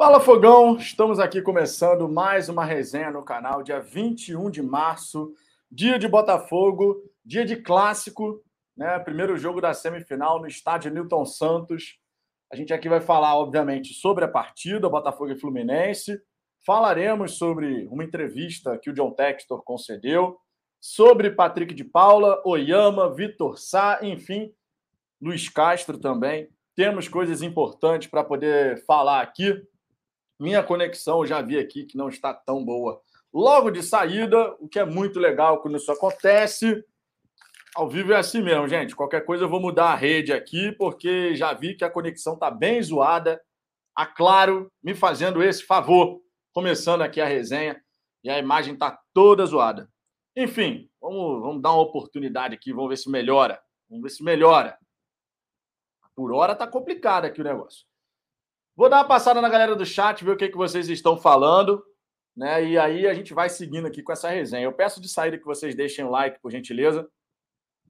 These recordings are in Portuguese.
Fala Fogão, estamos aqui começando mais uma resenha no canal, dia 21 de março, dia de Botafogo, dia de clássico, né? Primeiro jogo da semifinal no estádio Newton Santos. A gente aqui vai falar, obviamente, sobre a partida Botafogo e Fluminense. Falaremos sobre uma entrevista que o John Textor concedeu, sobre Patrick de Paula, Oyama, Vitor Sá, enfim, Luiz Castro também. Temos coisas importantes para poder falar aqui. Minha conexão, já vi aqui que não está tão boa. Logo de saída, o que é muito legal quando isso acontece. Ao vivo é assim mesmo, gente. Qualquer coisa eu vou mudar a rede aqui, porque já vi que a conexão está bem zoada. A Claro me fazendo esse favor, começando aqui a resenha, e a imagem está toda zoada. Enfim, vamos, vamos dar uma oportunidade aqui, vamos ver se melhora. Vamos ver se melhora. Por hora tá complicado aqui o negócio. Vou dar uma passada na galera do chat, ver o que, que vocês estão falando, né? E aí a gente vai seguindo aqui com essa resenha. Eu peço de saída que vocês deixem o like, por gentileza.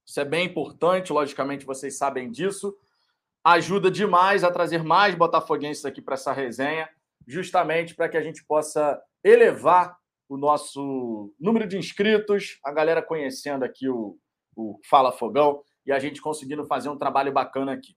Isso é bem importante, logicamente vocês sabem disso. Ajuda demais a trazer mais botafoguenses aqui para essa resenha, justamente para que a gente possa elevar o nosso número de inscritos, a galera conhecendo aqui o, o Fala Fogão e a gente conseguindo fazer um trabalho bacana aqui.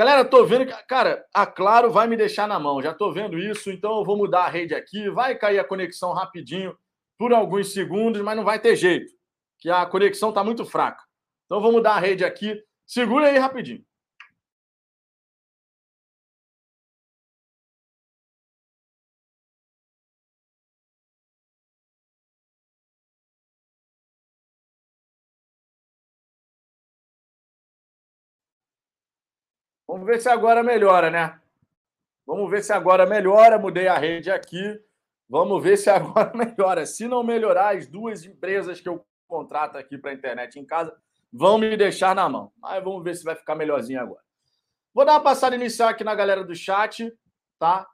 Galera, tô vendo que, cara, a Claro vai me deixar na mão. Já tô vendo isso, então eu vou mudar a rede aqui. Vai cair a conexão rapidinho por alguns segundos, mas não vai ter jeito, que a conexão tá muito fraca. Então eu vou mudar a rede aqui. Segura aí rapidinho. Vamos ver se agora melhora, né? Vamos ver se agora melhora. Mudei a rede aqui. Vamos ver se agora melhora. Se não melhorar, as duas empresas que eu contrato aqui para a internet em casa vão me deixar na mão. Mas vamos ver se vai ficar melhorzinho agora. Vou dar uma passada inicial aqui na galera do chat, tá?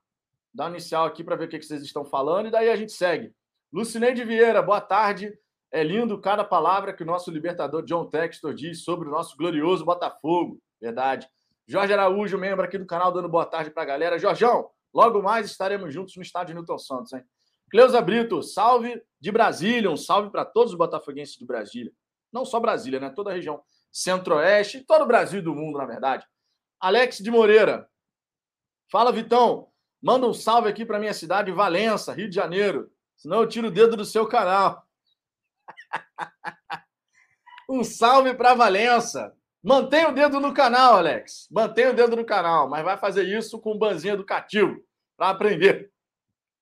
Dar inicial aqui para ver o que vocês estão falando e daí a gente segue. Lucineide Vieira, boa tarde. É lindo cada palavra que o nosso libertador John Textor diz sobre o nosso glorioso Botafogo. Verdade. Jorge Araújo, membro aqui do canal, dando boa tarde para a galera. Jorjão, logo mais estaremos juntos no estádio Newton Santos, hein? Cleusa Brito, salve de Brasília, um salve para todos os botafoguenses de Brasília. Não só Brasília, né? Toda a região centro-oeste, todo o Brasil e do mundo, na verdade. Alex de Moreira, fala Vitão, manda um salve aqui para minha cidade, Valença, Rio de Janeiro. Senão eu tiro o dedo do seu canal. um salve para Valença. Mantenha o dedo no canal, Alex. Mantenha o dedo no canal, mas vai fazer isso com um banzinho educativo para aprender.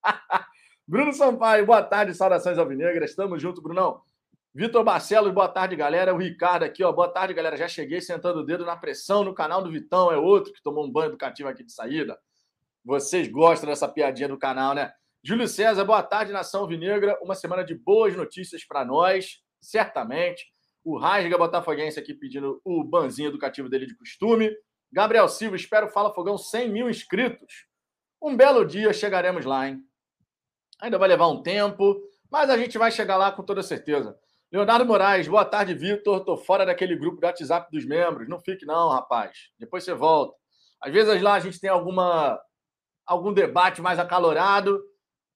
Bruno Sampaio, boa tarde, saudações alvinegras. Estamos junto, Brunão. Vitor Barcelos, boa tarde, galera. O Ricardo aqui, ó. Boa tarde, galera. Já cheguei sentando o dedo na pressão no canal do Vitão. É outro que tomou um banho educativo aqui de saída. Vocês gostam dessa piadinha do canal, né? Júlio César, boa tarde, nação vinegra. Uma semana de boas notícias para nós, certamente. O Rasga Botafoguense aqui pedindo o banzinho educativo dele de costume. Gabriel Silva, espero Fala Fogão 100 mil inscritos. Um belo dia chegaremos lá, hein? Ainda vai levar um tempo, mas a gente vai chegar lá com toda certeza. Leonardo Moraes, boa tarde, Vitor. Tô fora daquele grupo do WhatsApp dos membros. Não fique, não, rapaz. Depois você volta. Às vezes lá a gente tem alguma algum debate mais acalorado,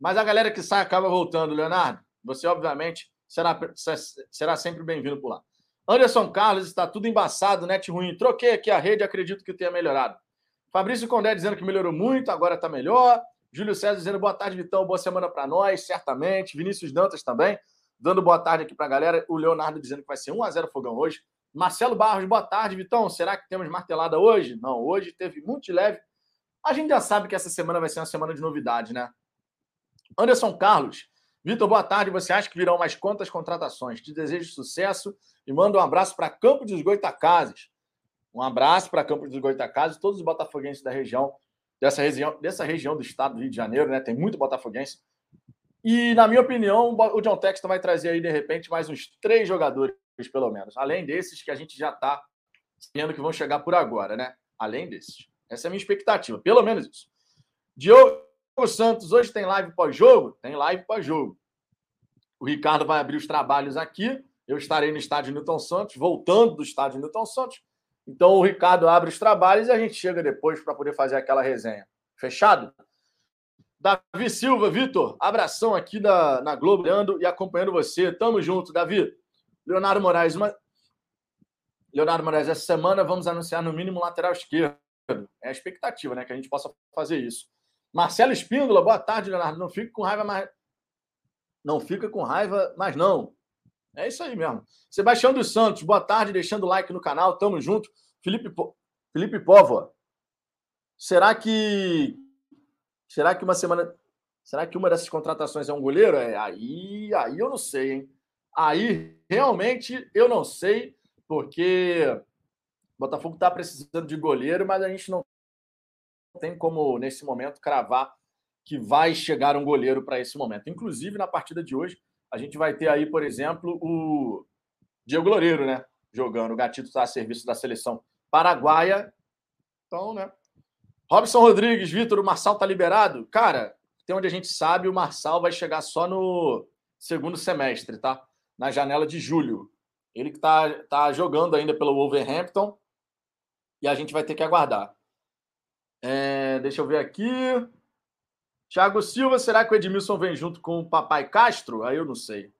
mas a galera que sai acaba voltando, Leonardo. Você, obviamente, será, será sempre bem-vindo por lá. Anderson Carlos, está tudo embaçado, net ruim. Troquei aqui a rede, acredito que tenha melhorado. Fabrício Condé dizendo que melhorou muito, agora está melhor. Júlio César dizendo boa tarde, Vitão, boa semana para nós, certamente. Vinícius Dantas também, dando boa tarde aqui para a galera. O Leonardo dizendo que vai ser 1x0 fogão hoje. Marcelo Barros, boa tarde, Vitão. Será que temos martelada hoje? Não, hoje teve muito leve. A gente já sabe que essa semana vai ser uma semana de novidade, né? Anderson Carlos, Vitor, boa tarde. Você acha que virão mais quantas contratações? Te desejo sucesso e mando um abraço para Campo dos Goitacazes. Um abraço para Campo dos Goitacazes, todos os botafoguenses da região, dessa região, dessa região do estado do Rio de Janeiro, né? Tem muito botafoguense. E, na minha opinião, o John Texton vai trazer aí, de repente, mais uns três jogadores, pelo menos. Além desses que a gente já está vendo que vão chegar por agora, né? Além desses. Essa é a minha expectativa, pelo menos isso. Diogo Santos hoje tem live pós-jogo? Tem live pós-jogo. O Ricardo vai abrir os trabalhos aqui. Eu estarei no estádio Newton Santos, voltando do estádio Newton Santos. Então o Ricardo abre os trabalhos e a gente chega depois para poder fazer aquela resenha. Fechado? Davi Silva, Vitor, abração aqui da, na Globo, e acompanhando você. Tamo junto, Davi. Leonardo Moraes, uma... Leonardo Moraes, essa semana vamos anunciar no mínimo lateral esquerdo. É a expectativa, né? Que a gente possa fazer isso. Marcelo Espíndola, boa tarde, Leonardo. Não fica com raiva mais. Não fica com raiva, mas não. É isso aí mesmo. Sebastião dos Santos, boa tarde, deixando o like no canal, tamo junto. Felipe, po... Felipe Póvoa, será que. Será que uma semana. Será que uma dessas contratações é um goleiro? É, aí, aí eu não sei, hein? Aí realmente eu não sei, porque o Botafogo está precisando de goleiro, mas a gente não tem como, nesse momento, cravar que vai chegar um goleiro para esse momento. Inclusive, na partida de hoje, a gente vai ter aí, por exemplo, o Diego Loureiro, né? Jogando. O Gatito está a serviço da seleção paraguaia. Então, né? Robson Rodrigues, Vitor, o Marçal tá liberado? Cara, tem onde a gente sabe, o Marçal vai chegar só no segundo semestre, tá? Na janela de julho. Ele que tá, tá jogando ainda pelo Wolverhampton. E a gente vai ter que aguardar. É, deixa eu ver aqui. Thiago Silva, será que o Edmilson vem junto com o Papai Castro? Aí eu não sei.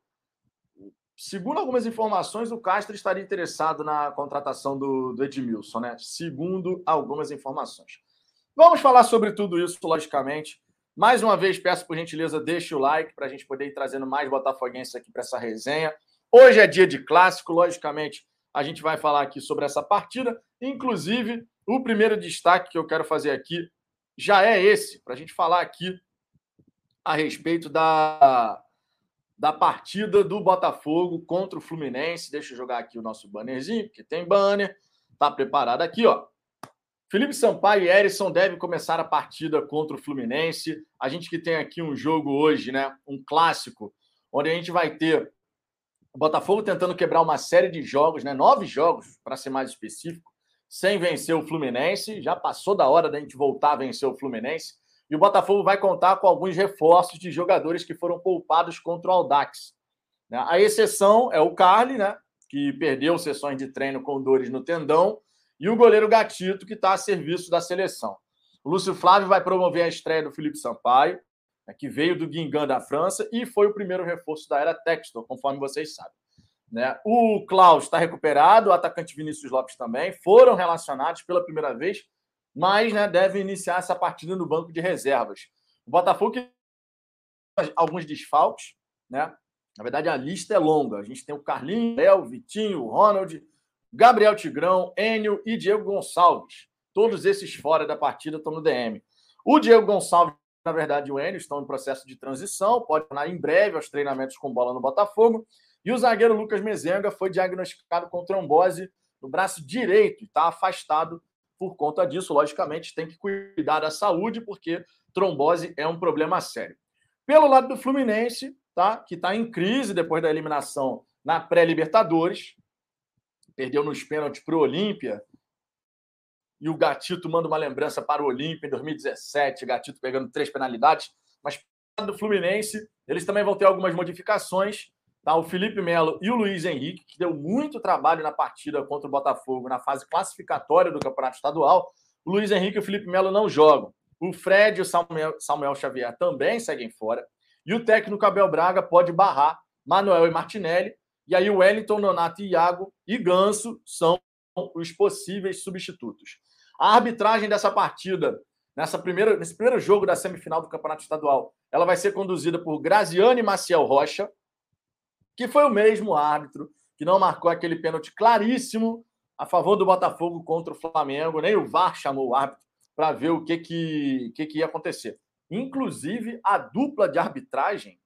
Segundo algumas informações, o Castro estaria interessado na contratação do, do Edmilson, né? Segundo algumas informações. Vamos falar sobre tudo isso, logicamente. Mais uma vez, peço por gentileza, deixe o like para a gente poder ir trazendo mais botafoguenses aqui para essa resenha. Hoje é dia de clássico, logicamente, a gente vai falar aqui sobre essa partida. Inclusive, o primeiro destaque que eu quero fazer aqui já é esse, para a gente falar aqui a respeito da, da partida do Botafogo contra o Fluminense. Deixa eu jogar aqui o nosso bannerzinho, porque tem banner. Está preparado aqui, ó. Felipe Sampaio e Erisson devem começar a partida contra o Fluminense. A gente que tem aqui um jogo hoje, né? Um clássico, onde a gente vai ter o Botafogo tentando quebrar uma série de jogos, né? Nove jogos, para ser mais específico, sem vencer o Fluminense. Já passou da hora da gente voltar a vencer o Fluminense. E o Botafogo vai contar com alguns reforços de jogadores que foram poupados contra o Aldax. Né? A exceção é o Carly, né? que perdeu sessões de treino com dores no tendão, e o goleiro Gatito, que está a serviço da seleção. O Lúcio Flávio vai promover a estreia do Felipe Sampaio, né? que veio do Guingamp da França e foi o primeiro reforço da era Textor, conforme vocês sabem. Né? O Klaus está recuperado, o atacante Vinícius Lopes também, foram relacionados pela primeira vez, mas né, deve iniciar essa partida no banco de reservas. O Botafogo alguns desfalques, né? Na verdade, a lista é longa. A gente tem o Carlinhos, Léo, Vitinho, Ronald, Gabriel Tigrão, Enio e Diego Gonçalves. Todos esses fora da partida estão no DM. O Diego Gonçalves, na verdade, o Enio estão em processo de transição, pode tornar em breve aos treinamentos com bola no Botafogo. E o zagueiro Lucas Mezenga foi diagnosticado com trombose no braço direito e está afastado por conta disso. Logicamente, tem que cuidar da saúde, porque trombose é um problema sério. Pelo lado do Fluminense, tá? que está em crise depois da eliminação na pré-Libertadores, perdeu nos pênaltis para o Olímpia. E o Gatito manda uma lembrança para o Olímpia em 2017, Gatito pegando três penalidades. Mas do Fluminense, eles também vão ter algumas modificações. Tá? O Felipe Melo e o Luiz Henrique, que deu muito trabalho na partida contra o Botafogo na fase classificatória do Campeonato Estadual. O Luiz Henrique e o Felipe Melo não jogam. O Fred e o Samuel, Samuel Xavier também seguem fora. E o técnico Abel Braga pode barrar Manuel e Martinelli. E aí o Wellington, Nonato, Iago e Ganso são os possíveis substitutos. A arbitragem dessa partida, nessa primeira, nesse primeiro jogo da semifinal do Campeonato Estadual, ela vai ser conduzida por Graziane Maciel Rocha, que foi o mesmo árbitro que não marcou aquele pênalti claríssimo a favor do Botafogo contra o Flamengo. Nem o VAR chamou o árbitro para ver o que, que, que, que ia acontecer. Inclusive, a dupla de arbitragem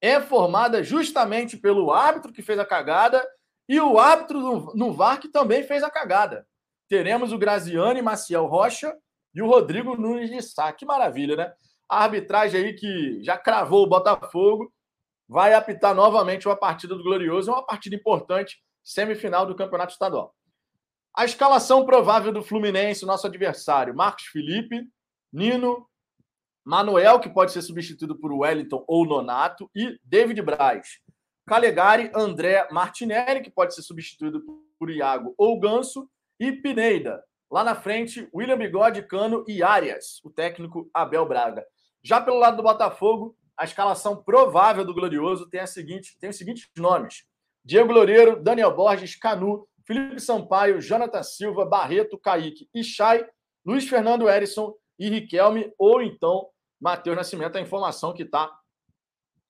é formada justamente pelo árbitro que fez a cagada e o árbitro no, VAR que também fez a cagada. Teremos o Graziani Maciel Rocha e o Rodrigo Nunes de Sá. Que maravilha, né? A arbitragem aí que já cravou o Botafogo vai apitar novamente uma partida do Glorioso, uma partida importante, semifinal do Campeonato Estadual. A escalação provável do Fluminense, nosso adversário: Marcos Felipe, Nino, Manuel, que pode ser substituído por Wellington ou Nonato, e David Braz. Calegari, André Martinelli, que pode ser substituído por Iago ou Ganso, e Pineida. Lá na frente, William Bigode, Cano e Arias, o técnico Abel Braga. Já pelo lado do Botafogo, a escalação provável do Glorioso tem, a seguinte, tem os seguintes nomes: Diego Loureiro, Daniel Borges, Canu, Felipe Sampaio, Jonathan Silva, Barreto, Kaique e Chay, Luiz Fernando Erisson e Riquelme, ou então Matheus Nascimento, a informação que está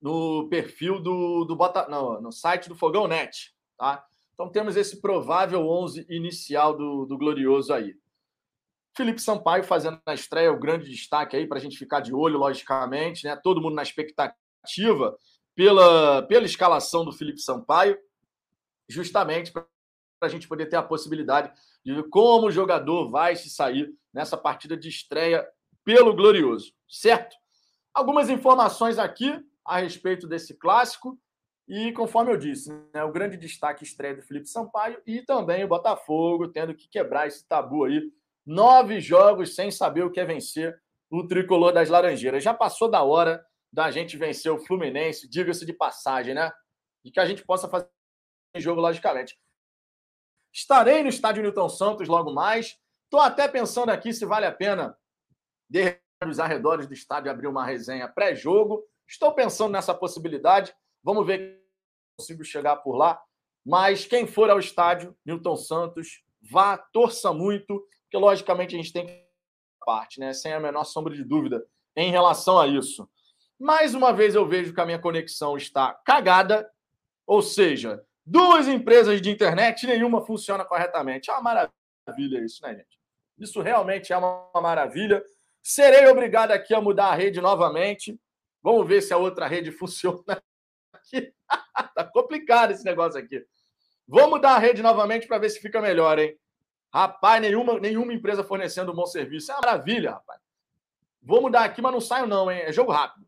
no perfil do, do Bota, no, no site do Fogão Net. Tá? Então temos esse provável 11 inicial do, do Glorioso aí. Felipe Sampaio fazendo a estreia, o grande destaque aí para a gente ficar de olho, logicamente, né? Todo mundo na expectativa pela, pela escalação do Felipe Sampaio, justamente para a gente poder ter a possibilidade de ver como o jogador vai se sair nessa partida de estreia pelo Glorioso, certo? Algumas informações aqui a respeito desse clássico. E conforme eu disse, né, o grande destaque estreia do Felipe Sampaio e também o Botafogo tendo que quebrar esse tabu aí. Nove jogos sem saber o que é vencer o tricolor das Laranjeiras. Já passou da hora da gente vencer o Fluminense, diga-se de passagem, né? E que a gente possa fazer jogo, logicamente. Estarei no estádio Newton Santos logo mais. Estou até pensando aqui se vale a pena, de os arredores do estádio, abrir uma resenha pré-jogo. Estou pensando nessa possibilidade. Vamos ver se consigo chegar por lá. Mas quem for ao estádio, Newton Santos, vá, torça muito, porque logicamente a gente tem que parte, né? Sem a menor sombra de dúvida em relação a isso. Mais uma vez eu vejo que a minha conexão está cagada, ou seja, duas empresas de internet, nenhuma funciona corretamente. É uma maravilha isso, né, gente? Isso realmente é uma maravilha. Serei obrigado aqui a mudar a rede novamente. Vamos ver se a outra rede funciona aqui. tá complicado esse negócio aqui. Vamos mudar a rede novamente para ver se fica melhor, hein? Rapaz, nenhuma, nenhuma empresa fornecendo um bom serviço. É uma maravilha, rapaz. Vou mudar aqui, mas não saio não, hein? É jogo rápido.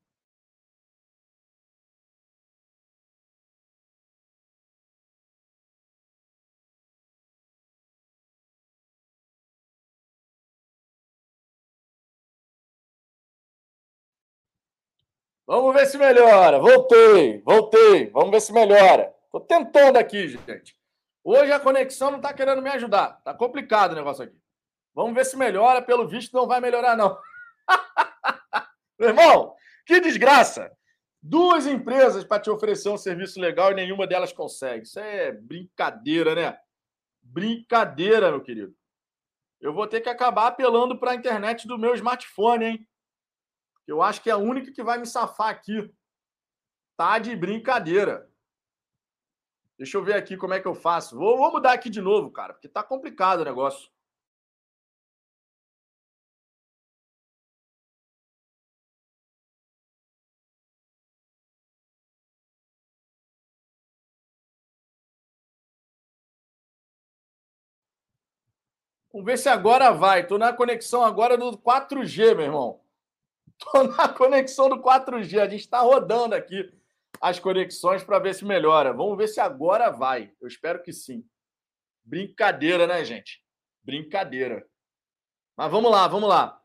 Vamos ver se melhora. Voltei, voltei. Vamos ver se melhora. Estou tentando aqui, gente. Hoje a conexão não está querendo me ajudar. Está complicado o negócio aqui. Vamos ver se melhora. Pelo visto, não vai melhorar, não. Meu irmão, que desgraça! Duas empresas para te oferecer um serviço legal e nenhuma delas consegue. Isso é brincadeira, né? Brincadeira, meu querido. Eu vou ter que acabar apelando para a internet do meu smartphone, hein? Eu acho que é a única que vai me safar aqui. Tá de brincadeira. Deixa eu ver aqui como é que eu faço. Vou, vou mudar aqui de novo, cara, porque tá complicado o negócio. Vamos ver se agora vai. Estou na conexão agora do 4G, meu irmão. Estou na conexão do 4G. A gente está rodando aqui as conexões para ver se melhora. Vamos ver se agora vai. Eu espero que sim. Brincadeira, né, gente? Brincadeira. Mas vamos lá, vamos lá.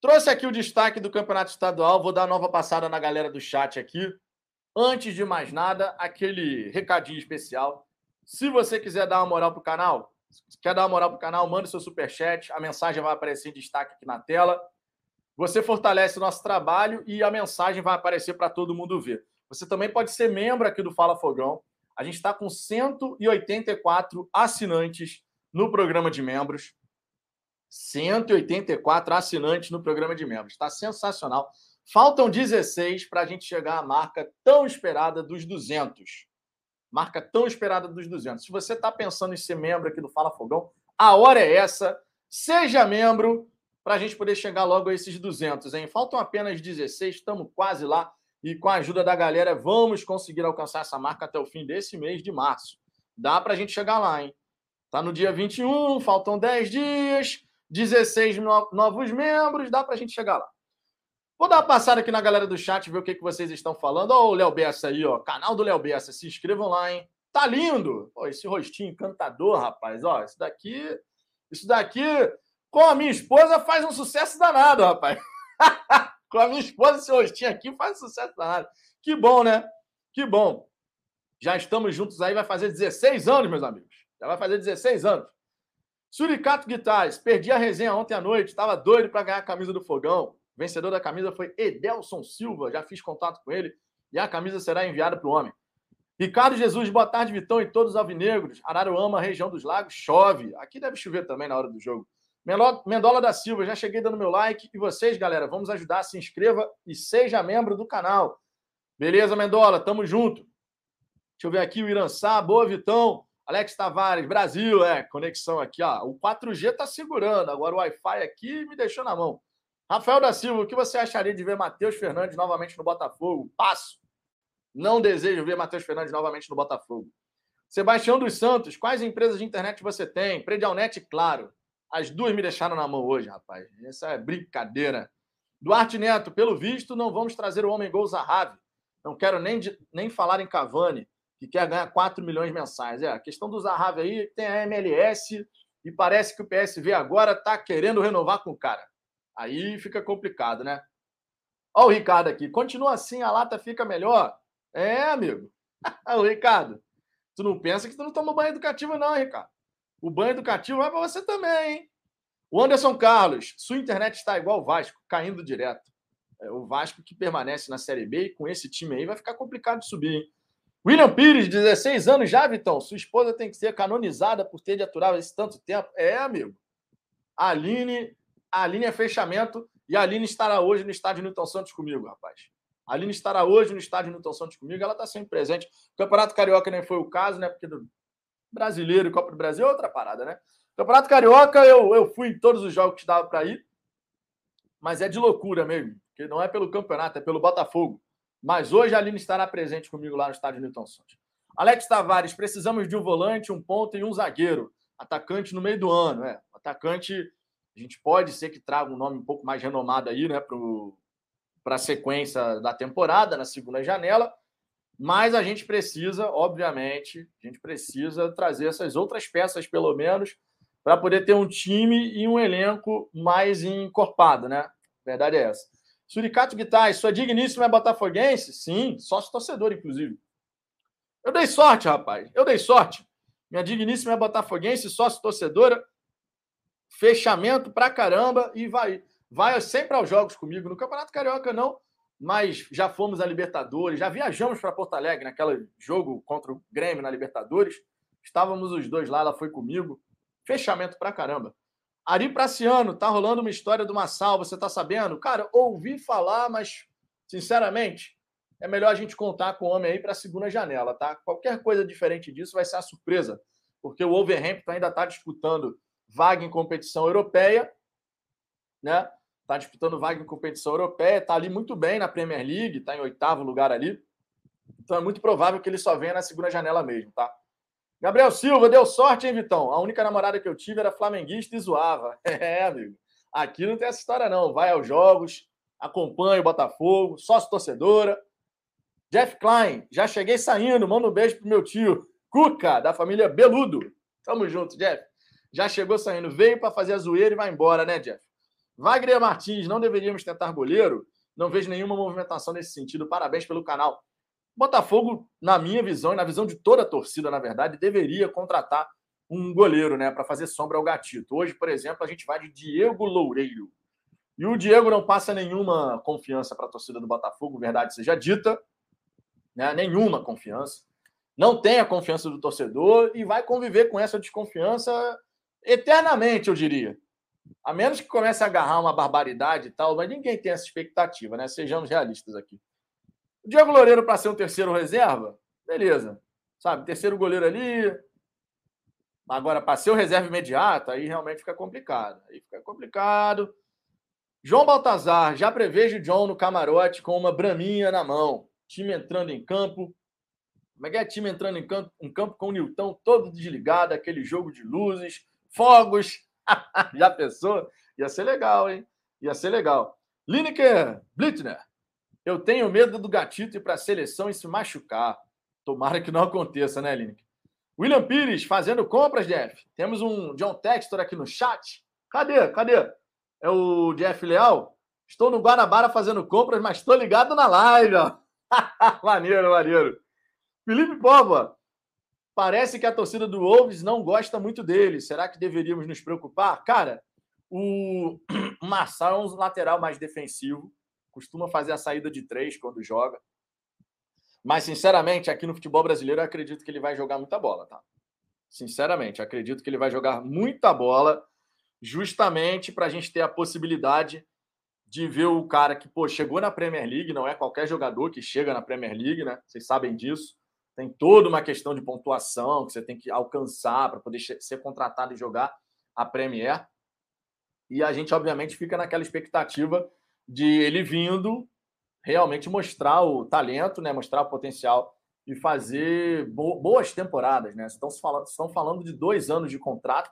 Trouxe aqui o destaque do Campeonato Estadual. Vou dar nova passada na galera do chat aqui. Antes de mais nada, aquele recadinho especial. Se você quiser dar uma moral pro canal, quer dar uma moral pro canal, manda seu super chat. A mensagem vai aparecer em destaque aqui na tela. Você fortalece o nosso trabalho e a mensagem vai aparecer para todo mundo ver. Você também pode ser membro aqui do Fala Fogão. A gente está com 184 assinantes no programa de membros. 184 assinantes no programa de membros. Está sensacional. Faltam 16 para a gente chegar à marca tão esperada dos 200. Marca tão esperada dos 200. Se você está pensando em ser membro aqui do Fala Fogão, a hora é essa. Seja membro para a gente poder chegar logo a esses 200, hein? Faltam apenas 16, estamos quase lá. E com a ajuda da galera, vamos conseguir alcançar essa marca até o fim desse mês de março. Dá para a gente chegar lá, hein? Tá no dia 21, faltam 10 dias, 16 novos membros, dá para a gente chegar lá. Vou dar uma passada aqui na galera do chat, ver o que, que vocês estão falando. Ó, o Léo Bessa aí, ó. Canal do Léo Bessa, se inscrevam lá, hein? Tá lindo! Pô, esse rostinho encantador, rapaz. Ó, isso daqui. Isso daqui com a minha esposa faz um sucesso danado, rapaz. com a minha esposa, esse rostinho aqui faz um sucesso danado. Que bom, né? Que bom. Já estamos juntos aí, vai fazer 16 anos, meus amigos. Já vai fazer 16 anos. Suricato Guitarras, perdi a resenha ontem à noite, estava doido para ganhar a camisa do fogão. vencedor da camisa foi Edelson Silva. Já fiz contato com ele e a camisa será enviada para o homem. Ricardo Jesus, boa tarde, Vitão e todos os alvinegros. Araruama, região dos lagos, chove. Aqui deve chover também na hora do jogo. Mendola da Silva, já cheguei dando meu like. E vocês, galera, vamos ajudar, se inscreva e seja membro do canal. Beleza, Mendola? Tamo junto. Deixa eu ver aqui o Irançá. Boa, Vitão. Alex Tavares, Brasil, é, conexão aqui, ó. O 4G tá segurando, agora o Wi-Fi aqui me deixou na mão. Rafael da Silva, o que você acharia de ver Matheus Fernandes novamente no Botafogo? Passo. Não desejo ver Matheus Fernandes novamente no Botafogo. Sebastião dos Santos, quais empresas de internet você tem? Predialnet, claro. As duas me deixaram na mão hoje, rapaz. Essa é brincadeira. Duarte Neto, pelo visto, não vamos trazer o homem gol Zahavi. Não quero nem, nem falar em Cavani, que quer ganhar 4 milhões mensais. É, a questão do Zahavi aí tem a MLS e parece que o PSV agora está querendo renovar com o cara. Aí fica complicado, né? Olha o Ricardo aqui. Continua assim, a lata fica melhor. É, amigo. o Ricardo. Tu não pensa que tu não toma banho educativo, não, Ricardo. O banho educativo vai para você também, hein? O Anderson Carlos, sua internet está igual o Vasco, caindo direto. É, o Vasco que permanece na Série B e com esse time aí vai ficar complicado de subir, hein? William Pires, 16 anos já, Vitão. Sua esposa tem que ser canonizada por ter de aturar esse tanto tempo. É, amigo. Aline, Aline é fechamento e a Aline estará hoje no estádio Newton Santos comigo, rapaz. A Aline estará hoje no estádio Newton Santos comigo, ela está sempre presente. O Campeonato Carioca nem foi o caso, né? Porque brasileiro e Copa do Brasil é outra parada, né? Campeonato Carioca, eu, eu fui em todos os jogos que dava para ir, mas é de loucura mesmo, porque não é pelo campeonato, é pelo Botafogo. Mas hoje a Aline estará presente comigo lá no estádio Newton Santos. Alex Tavares, precisamos de um volante, um ponto e um zagueiro. Atacante no meio do ano, é. Atacante, a gente pode ser que traga um nome um pouco mais renomado aí, né, para a sequência da temporada, na segunda janela. Mas a gente precisa, obviamente, a gente precisa trazer essas outras peças, pelo menos, para poder ter um time e um elenco mais encorpado, né? Verdade é essa. Suricato Guitar, sua digníssima é botafoguense? Sim, sócio torcedor, inclusive. Eu dei sorte, rapaz. Eu dei sorte. Minha digníssima é botafoguense, sócio torcedora. Fechamento pra caramba e vai, vai sempre aos jogos comigo. No Campeonato Carioca, não mas já fomos a Libertadores, já viajamos para Porto Alegre naquele jogo contra o Grêmio na Libertadores. Estávamos os dois lá, ela foi comigo. Fechamento pra caramba. Ari Praciano, tá rolando uma história do Massal, você tá sabendo? Cara, ouvi falar, mas sinceramente, é melhor a gente contar com o homem aí para a segunda janela, tá? Qualquer coisa diferente disso vai ser a surpresa, porque o Wolverhampton ainda está disputando vaga em competição europeia, né? Está disputando vaga em competição europeia, está ali muito bem na Premier League, está em oitavo lugar ali. Então é muito provável que ele só venha na segunda janela mesmo, tá? Gabriel Silva, deu sorte, hein, Vitão? A única namorada que eu tive era flamenguista e zoava. É, amigo. Aqui não tem essa história, não. Vai aos jogos, acompanha o Botafogo, sócio torcedora. Jeff Klein, já cheguei saindo, manda um beijo pro meu tio. Cuca, da família Beludo. Tamo junto, Jeff. Já chegou saindo, veio para fazer a zoeira e vai embora, né, Jeff? Wagner Martins, não deveríamos tentar goleiro? Não vejo nenhuma movimentação nesse sentido. Parabéns pelo canal. Botafogo, na minha visão e na visão de toda a torcida, na verdade, deveria contratar um goleiro, né, para fazer sombra ao gatito. Hoje, por exemplo, a gente vai de Diego Loureiro. E o Diego não passa nenhuma confiança para a torcida do Botafogo, verdade seja dita, né? Nenhuma confiança. Não tem a confiança do torcedor e vai conviver com essa desconfiança eternamente, eu diria. A menos que comece a agarrar uma barbaridade e tal, mas ninguém tem essa expectativa, né? Sejamos realistas aqui. O Diego Loureiro para ser um terceiro reserva, beleza. Sabe, terceiro goleiro ali. Agora, para ser o reserva imediato, aí realmente fica complicado. Aí fica complicado. João Baltazar, já prevejo o John no camarote com uma braminha na mão. Time entrando em campo. Como é que é? Time entrando em campo, em campo com o Nilton todo desligado, aquele jogo de luzes, fogos, Já pensou? Ia ser legal, hein? Ia ser legal. Lineker Blittner. Eu tenho medo do gatito ir para a seleção e se machucar. Tomara que não aconteça, né, Lineker? William Pires fazendo compras, Jeff. Temos um John Textor aqui no chat. Cadê? Cadê? É o Jeff Leal? Estou no Guanabara fazendo compras, mas estou ligado na live. Maneiro, maneiro. Felipe Pova. Parece que a torcida do Wolves não gosta muito dele. Será que deveríamos nos preocupar? Cara, o, Marçal é um lateral mais defensivo, costuma fazer a saída de três quando joga. Mas, sinceramente, aqui no futebol brasileiro, eu acredito que ele vai jogar muita bola, tá? Sinceramente, acredito que ele vai jogar muita bola, justamente para a gente ter a possibilidade de ver o cara que, pô, chegou na Premier League, não é qualquer jogador que chega na Premier League, né? Vocês sabem disso. Tem toda uma questão de pontuação que você tem que alcançar para poder ser contratado e jogar a Premier. E a gente, obviamente, fica naquela expectativa de ele vindo realmente mostrar o talento, né? mostrar o potencial e fazer boas temporadas. Né? Estão, falando, estão falando de dois anos de contrato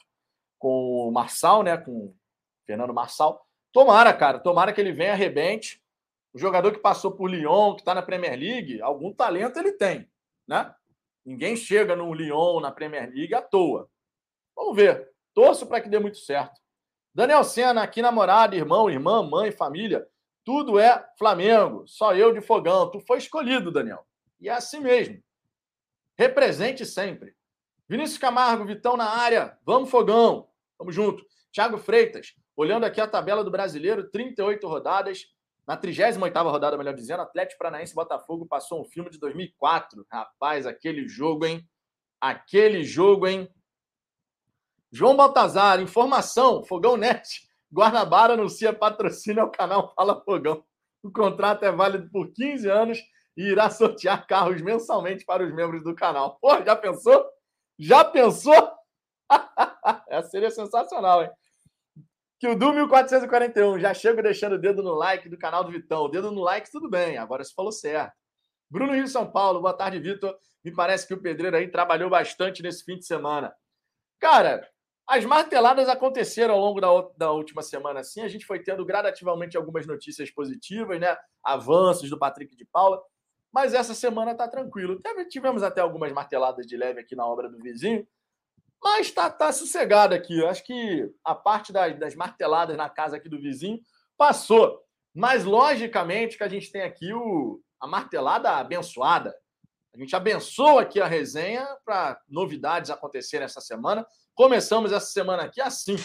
com o Marçal, né? com o Fernando Marçal. Tomara, cara, tomara que ele venha, arrebente. O jogador que passou por Lyon, que está na Premier League, algum talento ele tem, né? Ninguém chega no Lyon, na Premier League, à toa. Vamos ver. Torço para que dê muito certo. Daniel Senna, aqui namorado, irmão, irmã, mãe, família, tudo é Flamengo. Só eu de fogão. Tu foi escolhido, Daniel. E é assim mesmo. Represente sempre. Vinícius Camargo, Vitão na área. Vamos, fogão. Vamos junto. Thiago Freitas, Olhando aqui a tabela do brasileiro, 38 rodadas. Na 38 rodada, melhor dizendo, Atlético Paranaense Botafogo passou um filme de 2004. Rapaz, aquele jogo, hein? Aquele jogo, hein? João Baltazar, informação: Fogão Net. Guarnabara anuncia patrocínio ao canal Fala Fogão. O contrato é válido por 15 anos e irá sortear carros mensalmente para os membros do canal. Pô, já pensou? Já pensou? Essa seria sensacional, hein? Que o Du 1441 já chego deixando o dedo no like do canal do Vitão. O dedo no like, tudo bem, agora você falou certo. Bruno Rio São Paulo, boa tarde, Vitor. Me parece que o Pedreiro aí trabalhou bastante nesse fim de semana. Cara, as marteladas aconteceram ao longo da, da última semana, assim. A gente foi tendo gradativamente algumas notícias positivas, né? Avanços do Patrick de Paula. Mas essa semana tá tranquilo. Tivemos até algumas marteladas de leve aqui na obra do vizinho. Mas está tá sossegado aqui. Acho que a parte das, das marteladas na casa aqui do vizinho passou. Mas, logicamente, que a gente tem aqui o, a martelada abençoada. A gente abençoa aqui a resenha para novidades acontecerem essa semana. Começamos essa semana aqui assim.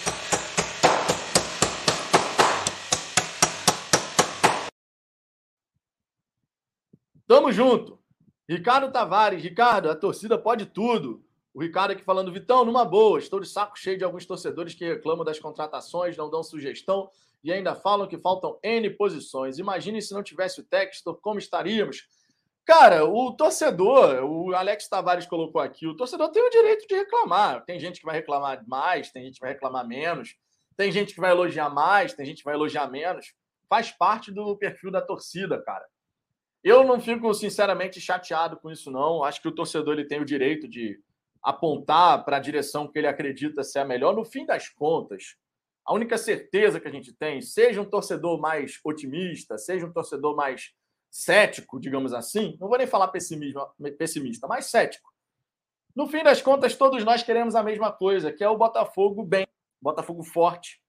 Tamo junto. Ricardo Tavares. Ricardo, a torcida pode tudo. O Ricardo aqui falando, Vitão, numa boa, estou de saco cheio de alguns torcedores que reclamam das contratações, não dão sugestão e ainda falam que faltam N posições. Imagine se não tivesse o Textor, como estaríamos? Cara, o torcedor, o Alex Tavares colocou aqui, o torcedor tem o direito de reclamar. Tem gente que vai reclamar mais, tem gente que vai reclamar menos, tem gente que vai elogiar mais, tem gente que vai elogiar menos. Faz parte do perfil da torcida, cara. Eu não fico, sinceramente, chateado com isso, não. Acho que o torcedor ele tem o direito de apontar para a direção que ele acredita ser a melhor, no fim das contas, a única certeza que a gente tem, seja um torcedor mais otimista, seja um torcedor mais cético, digamos assim, não vou nem falar pessimismo, pessimista, mas cético. No fim das contas, todos nós queremos a mesma coisa, que é o Botafogo bem, Botafogo forte.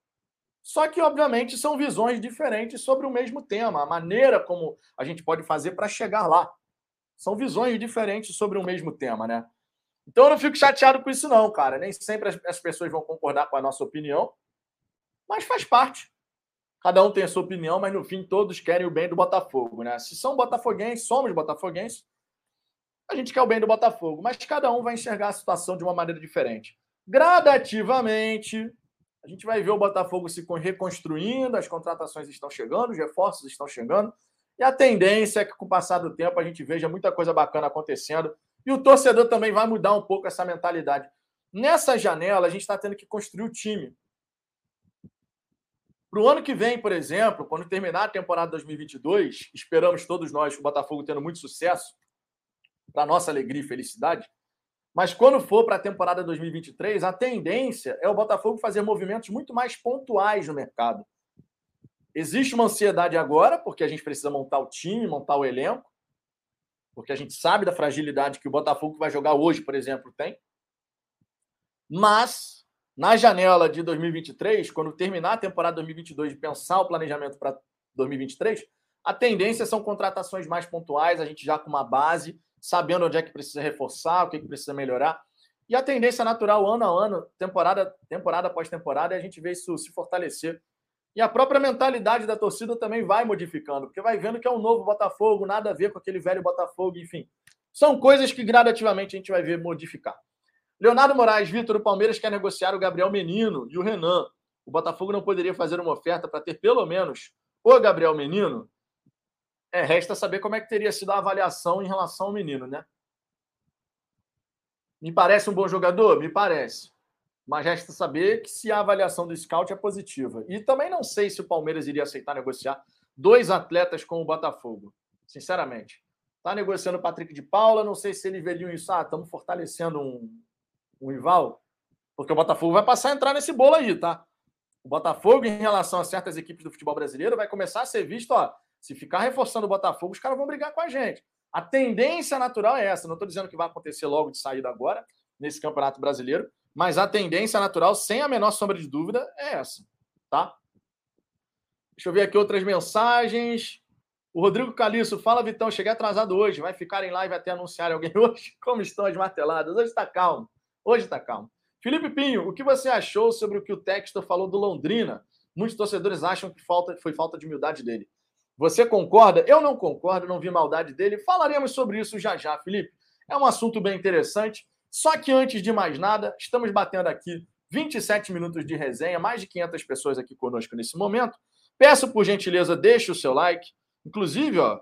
Só que, obviamente, são visões diferentes sobre o mesmo tema, a maneira como a gente pode fazer para chegar lá. São visões diferentes sobre o mesmo tema, né? Então eu não fico chateado com isso, não, cara. Nem sempre as, as pessoas vão concordar com a nossa opinião, mas faz parte. Cada um tem a sua opinião, mas no fim todos querem o bem do Botafogo, né? Se são botafoguenses, somos botafoguenses, a gente quer o bem do Botafogo, mas cada um vai enxergar a situação de uma maneira diferente. Gradativamente, a gente vai ver o Botafogo se reconstruindo, as contratações estão chegando, os reforços estão chegando, e a tendência é que com o passar do tempo a gente veja muita coisa bacana acontecendo e o torcedor também vai mudar um pouco essa mentalidade. Nessa janela, a gente está tendo que construir o time. Para o ano que vem, por exemplo, quando terminar a temporada 2022, esperamos todos nós o Botafogo tendo muito sucesso, para nossa alegria e felicidade. Mas quando for para a temporada 2023, a tendência é o Botafogo fazer movimentos muito mais pontuais no mercado. Existe uma ansiedade agora, porque a gente precisa montar o time, montar o elenco porque a gente sabe da fragilidade que o Botafogo vai jogar hoje, por exemplo, tem. Mas, na janela de 2023, quando terminar a temporada 2022 e pensar o planejamento para 2023, a tendência são contratações mais pontuais, a gente já com uma base, sabendo onde é que precisa reforçar, o que, que precisa melhorar. E a tendência natural, ano a ano, temporada, temporada após temporada, é a gente ver isso se fortalecer. E a própria mentalidade da torcida também vai modificando, porque vai vendo que é um novo Botafogo, nada a ver com aquele velho Botafogo, enfim. São coisas que gradativamente a gente vai ver modificar. Leonardo Moraes, Vitor, o Palmeiras quer negociar o Gabriel Menino e o Renan. O Botafogo não poderia fazer uma oferta para ter pelo menos o Gabriel Menino? É, resta saber como é que teria sido a avaliação em relação ao menino, né? Me parece um bom jogador? Me parece. Mas resta saber que se a avaliação do scout é positiva. E também não sei se o Palmeiras iria aceitar negociar dois atletas com o Botafogo. Sinceramente. Está negociando o Patrick de Paula, não sei se ele veriam isso. Ah, estamos fortalecendo um, um rival. Porque o Botafogo vai passar a entrar nesse bolo aí, tá? O Botafogo, em relação a certas equipes do futebol brasileiro, vai começar a ser visto, ó. Se ficar reforçando o Botafogo, os caras vão brigar com a gente. A tendência natural é essa. Não estou dizendo que vai acontecer logo de saída agora, nesse Campeonato Brasileiro, mas a tendência natural, sem a menor sombra de dúvida, é essa, tá? Deixa eu ver aqui outras mensagens. O Rodrigo Caliço, fala Vitão, cheguei atrasado hoje, vai ficar em live até anunciar alguém hoje? Como estão as marteladas? Hoje está calmo, hoje está calmo. Felipe Pinho, o que você achou sobre o que o Textor falou do Londrina? Muitos torcedores acham que falta, foi falta de humildade dele. Você concorda? Eu não concordo, não vi maldade dele. Falaremos sobre isso já já, Felipe. É um assunto bem interessante. Só que antes de mais nada, estamos batendo aqui 27 minutos de resenha, mais de 500 pessoas aqui conosco nesse momento. Peço por gentileza, deixe o seu like. Inclusive, ó,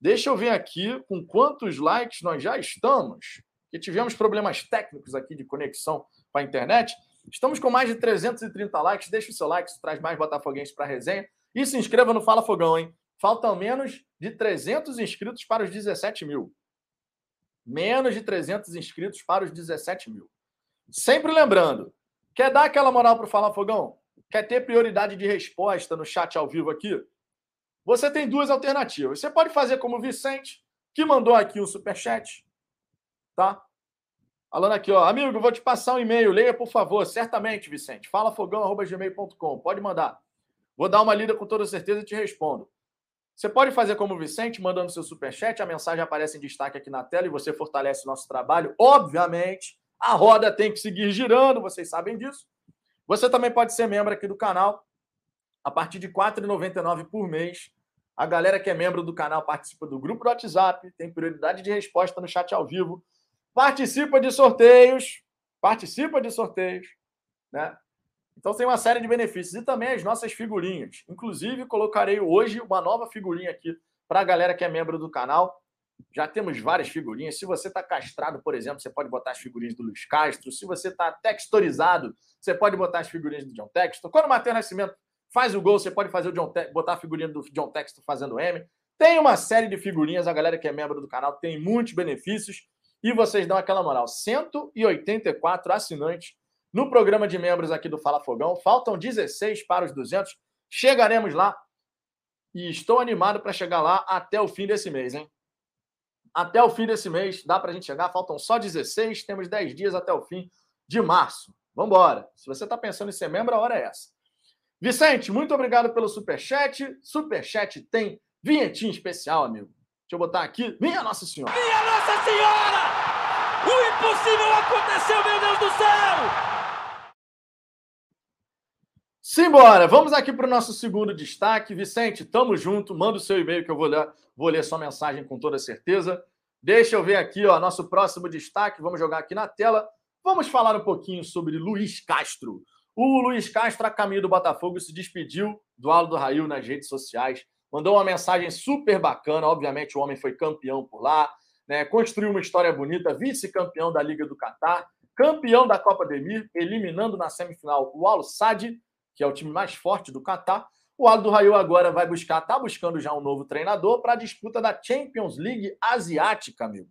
deixa eu ver aqui com quantos likes nós já estamos. Que tivemos problemas técnicos aqui de conexão com a internet. Estamos com mais de 330 likes. Deixe o seu like, isso traz mais botafoguenses para a resenha. E se inscreva no Fala Fogão, hein? Faltam menos de 300 inscritos para os 17 mil. Menos de 300 inscritos para os 17 mil. Sempre lembrando, quer dar aquela moral para o Fala Fogão? Quer ter prioridade de resposta no chat ao vivo aqui? Você tem duas alternativas. Você pode fazer como o Vicente, que mandou aqui um superchat, tá? Falando aqui, ó, amigo, vou te passar um e-mail, leia por favor, certamente, Vicente. Falafogão@gmail.com, pode mandar. Vou dar uma lida com toda certeza e te respondo. Você pode fazer como o Vicente, mandando seu superchat, a mensagem aparece em destaque aqui na tela e você fortalece o nosso trabalho. Obviamente, a roda tem que seguir girando, vocês sabem disso. Você também pode ser membro aqui do canal a partir de R$ 4,99 por mês. A galera que é membro do canal participa do grupo do WhatsApp, tem prioridade de resposta no chat ao vivo, participa de sorteios, participa de sorteios, né? Então tem uma série de benefícios. E também as nossas figurinhas. Inclusive, colocarei hoje uma nova figurinha aqui para a galera que é membro do canal. Já temos várias figurinhas. Se você está castrado, por exemplo, você pode botar as figurinhas do Luiz Castro. Se você está textorizado, você pode botar as figurinhas do John Textor. Quando o Matheus Nascimento faz o gol, você pode fazer o John Te botar a figurinha do John Textor fazendo M. Tem uma série de figurinhas. A galera que é membro do canal tem muitos benefícios. E vocês dão aquela moral. 184 assinantes no programa de membros aqui do Fala Fogão. Faltam 16 para os 200. Chegaremos lá e estou animado para chegar lá até o fim desse mês, hein? Até o fim desse mês dá para a gente chegar. Faltam só 16, temos 10 dias até o fim de março. Vamos embora. Se você está pensando em ser membro, a hora é essa. Vicente, muito obrigado pelo superchat. Superchat tem vinhetinha especial, amigo. Deixa eu botar aqui. Minha Nossa Senhora! Minha Nossa Senhora! O impossível aconteceu, meu Deus do céu! Simbora, vamos aqui para o nosso segundo destaque. Vicente, tamo junto. Manda o seu e-mail que eu vou ler, vou ler sua mensagem com toda certeza. Deixa eu ver aqui, ó, nosso próximo destaque. Vamos jogar aqui na tela. Vamos falar um pouquinho sobre Luiz Castro. O Luiz Castro, a caminho do Botafogo, se despediu do Aldo Rail nas redes sociais. Mandou uma mensagem super bacana. Obviamente, o homem foi campeão por lá, né? construiu uma história bonita, vice-campeão da Liga do Catar, campeão da Copa Demir, eliminando na semifinal o Al Sadd que é o time mais forte do Catar. O Aldo Raio agora vai buscar, está buscando já um novo treinador para a disputa da Champions League Asiática, amigo.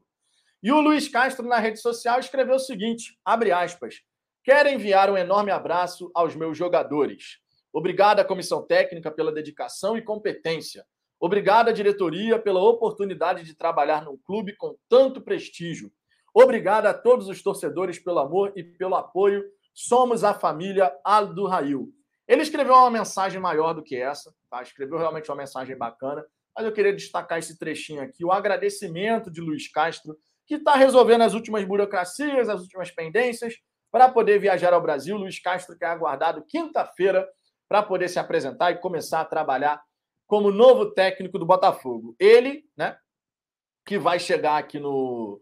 E o Luiz Castro, na rede social, escreveu o seguinte: abre aspas. Quero enviar um enorme abraço aos meus jogadores. Obrigado à comissão técnica pela dedicação e competência. Obrigado à diretoria pela oportunidade de trabalhar num clube com tanto prestígio. Obrigado a todos os torcedores pelo amor e pelo apoio. Somos a família Aldo Rail. Ele escreveu uma mensagem maior do que essa, tá? escreveu realmente uma mensagem bacana, mas eu queria destacar esse trechinho aqui, o agradecimento de Luiz Castro, que está resolvendo as últimas burocracias, as últimas pendências, para poder viajar ao Brasil. Luiz Castro, que é aguardado quinta-feira para poder se apresentar e começar a trabalhar como novo técnico do Botafogo. Ele, né, que vai chegar aqui no,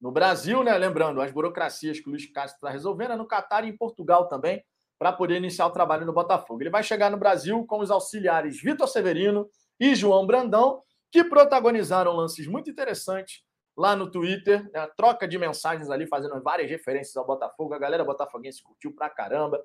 no Brasil, né? Lembrando, as burocracias que o Luiz Castro está resolvendo é no Catar e em Portugal também, para poder iniciar o trabalho no Botafogo. Ele vai chegar no Brasil com os auxiliares Vitor Severino e João Brandão, que protagonizaram lances muito interessantes lá no Twitter, né? troca de mensagens ali, fazendo várias referências ao Botafogo. A galera botafoguense curtiu pra caramba.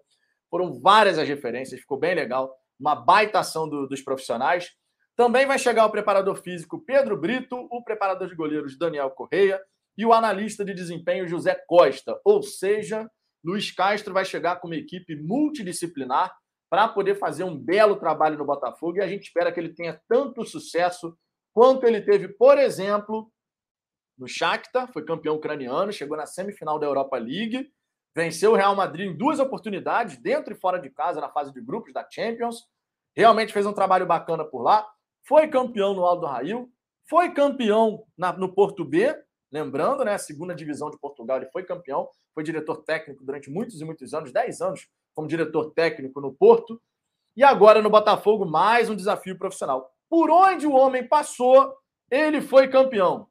Foram várias as referências, ficou bem legal. Uma baita ação do, dos profissionais. Também vai chegar o preparador físico Pedro Brito, o preparador de goleiros Daniel Correia e o analista de desempenho José Costa. Ou seja, Luiz Castro vai chegar com uma equipe multidisciplinar para poder fazer um belo trabalho no Botafogo e a gente espera que ele tenha tanto sucesso quanto ele teve, por exemplo, no Shakhtar, foi campeão ucraniano, chegou na semifinal da Europa League, venceu o Real Madrid em duas oportunidades, dentro e fora de casa, na fase de grupos da Champions. Realmente fez um trabalho bacana por lá. Foi campeão no Aldo Rail, foi campeão na, no Porto B, lembrando, né, a segunda divisão de Portugal, ele foi campeão, foi diretor técnico durante muitos e muitos anos, 10 anos como diretor técnico no Porto, e agora no Botafogo, mais um desafio profissional. Por onde o homem passou, ele foi campeão.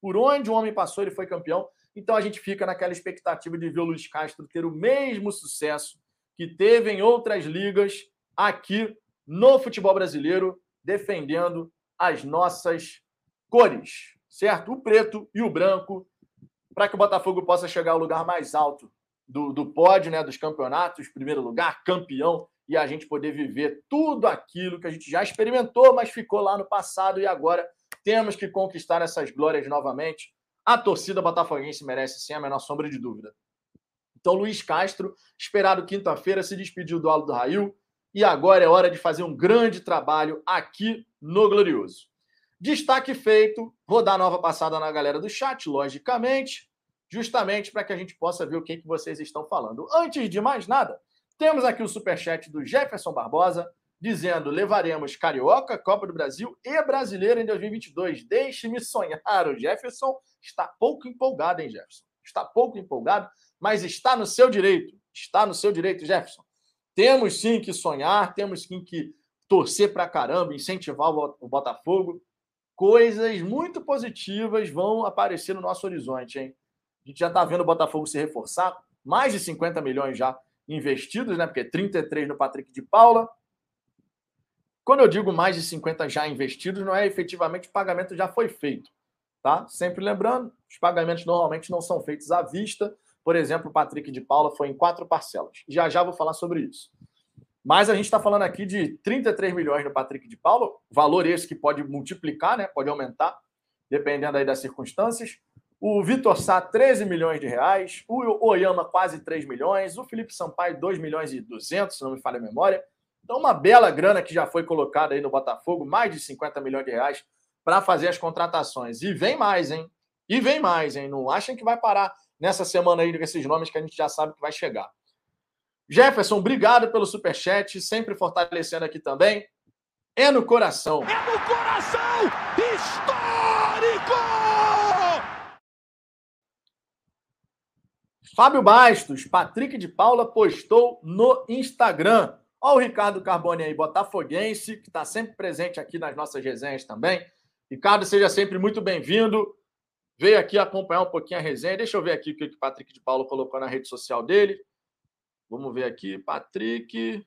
Por onde o homem passou, ele foi campeão. Então a gente fica naquela expectativa de ver o Luiz Castro ter o mesmo sucesso que teve em outras ligas aqui no futebol brasileiro, defendendo as nossas cores, certo? O preto e o branco, para que o Botafogo possa chegar ao lugar mais alto do, do pódio, né, dos campeonatos, primeiro lugar, campeão, e a gente poder viver tudo aquilo que a gente já experimentou, mas ficou lá no passado e agora temos que conquistar essas glórias novamente. A torcida botafoguense merece, sem a menor sombra de dúvida. Então, Luiz Castro, esperado quinta-feira, se despediu do Aldo Rail e agora é hora de fazer um grande trabalho aqui no Glorioso. Destaque feito, vou dar nova passada na galera do chat, logicamente justamente para que a gente possa ver o que, que vocês estão falando. Antes de mais nada, temos aqui o superchat do Jefferson Barbosa, dizendo: levaremos Carioca, Copa do Brasil e Brasileiro em 2022. Deixe-me sonhar. O Jefferson está pouco empolgado, hein, Jefferson? Está pouco empolgado, mas está no seu direito. Está no seu direito, Jefferson. Temos sim que sonhar, temos sim que torcer para caramba, incentivar o Botafogo. Coisas muito positivas vão aparecer no nosso horizonte, hein? A gente já está vendo o Botafogo se reforçar, mais de 50 milhões já investidos, né? Porque 33 no Patrick de Paula. Quando eu digo mais de 50 já investidos, não é efetivamente o pagamento já foi feito, tá? Sempre lembrando, os pagamentos normalmente não são feitos à vista. Por exemplo, o Patrick de Paula foi em quatro parcelas. Já já vou falar sobre isso. Mas a gente está falando aqui de 33 milhões no Patrick de Paula, valor esse que pode multiplicar, né? Pode aumentar, dependendo aí das circunstâncias. O Vitor Sá, 13 milhões de reais. O Oyama, quase 3 milhões. O Felipe Sampaio, 2 milhões e 200, se não me falha a memória. Então, uma bela grana que já foi colocada aí no Botafogo, mais de 50 milhões de reais para fazer as contratações. E vem mais, hein? E vem mais, hein? Não achem que vai parar nessa semana aí com esses nomes que a gente já sabe que vai chegar. Jefferson, obrigado pelo superchat, sempre fortalecendo aqui também. É no coração. É no coração! Histórico! Fábio Bastos, Patrick de Paula postou no Instagram. Olha o Ricardo Carbone aí, botafoguense, que está sempre presente aqui nas nossas resenhas também. Ricardo, seja sempre muito bem-vindo. Veio aqui acompanhar um pouquinho a resenha. Deixa eu ver aqui o que o Patrick de Paula colocou na rede social dele. Vamos ver aqui. Patrick.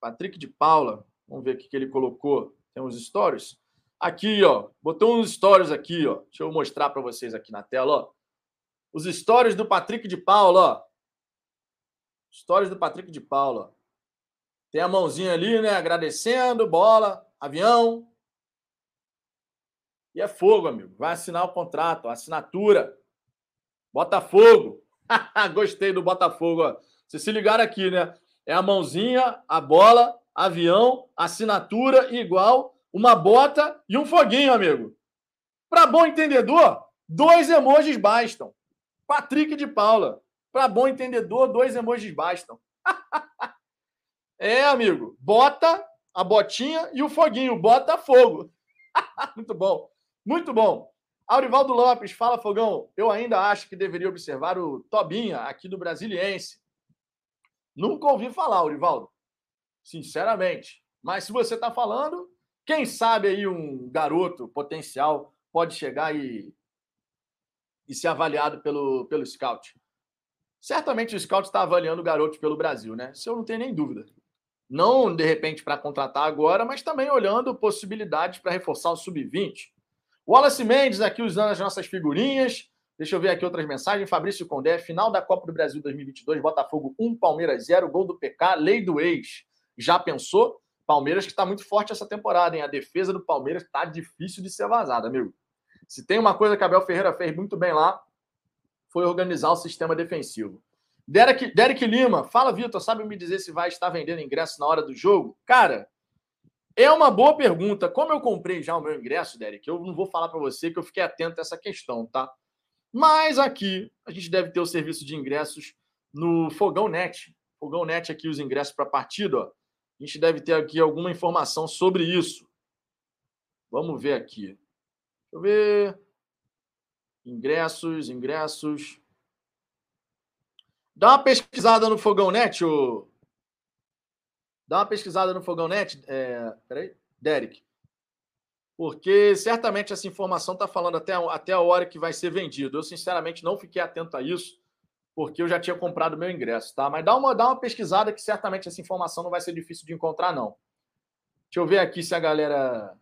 Patrick de Paula. Vamos ver o que ele colocou. Tem uns stories. Aqui, ó. Botou uns stories aqui, ó. Deixa eu mostrar para vocês aqui na tela, ó os stories do Patrick de Paula, ó. Stories do Patrick de Paula. Tem a mãozinha ali, né? Agradecendo, bola, avião. E é fogo, amigo. Vai assinar o contrato, assinatura. Botafogo. Gostei do Botafogo, ó. Vocês se ligaram aqui, né? É a mãozinha, a bola, avião, assinatura igual, uma bota e um foguinho, amigo. Para bom entendedor, dois emojis bastam. Patrick de Paula. Para bom entendedor, dois emojis bastam. é, amigo. Bota a botinha e o foguinho. Bota fogo. Muito bom. Muito bom. Aurivaldo Lopes, fala Fogão. Eu ainda acho que deveria observar o Tobinha, aqui do Brasiliense. Nunca ouvi falar, Aurivaldo. Sinceramente. Mas se você está falando, quem sabe aí um garoto potencial pode chegar e, e ser avaliado pelo, pelo scout. Certamente o scout está avaliando garotos pelo Brasil, né? Isso eu não tenho nem dúvida. Não, de repente, para contratar agora, mas também olhando possibilidades para reforçar o sub-20. Wallace Mendes aqui usando as nossas figurinhas. Deixa eu ver aqui outras mensagens. Fabrício Condé, final da Copa do Brasil 2022, Botafogo 1, Palmeiras 0, gol do PK, lei do ex. Já pensou? Palmeiras que está muito forte essa temporada, hein? A defesa do Palmeiras está difícil de ser vazada, amigo. Se tem uma coisa que Abel Ferreira fez muito bem lá, foi organizar o sistema defensivo. Derek, Derek Lima, fala, Vitor, sabe me dizer se vai estar vendendo ingresso na hora do jogo? Cara, é uma boa pergunta. Como eu comprei já o meu ingresso, Derek, eu não vou falar para você que eu fiquei atento a essa questão, tá? Mas aqui a gente deve ter o serviço de ingressos no Fogão Net. Fogão Net aqui os ingressos para a partida, ó. A gente deve ter aqui alguma informação sobre isso. Vamos ver aqui. Deixa eu ver. Ingressos, ingressos. Dá uma pesquisada no Fogão Net, ô... Dá uma pesquisada no Fogão Net. É... Peraí. Derek porque certamente essa informação está falando até, até a hora que vai ser vendido. Eu, sinceramente, não fiquei atento a isso, porque eu já tinha comprado meu ingresso, tá? Mas dá uma, dá uma pesquisada que certamente essa informação não vai ser difícil de encontrar, não. Deixa eu ver aqui se a galera.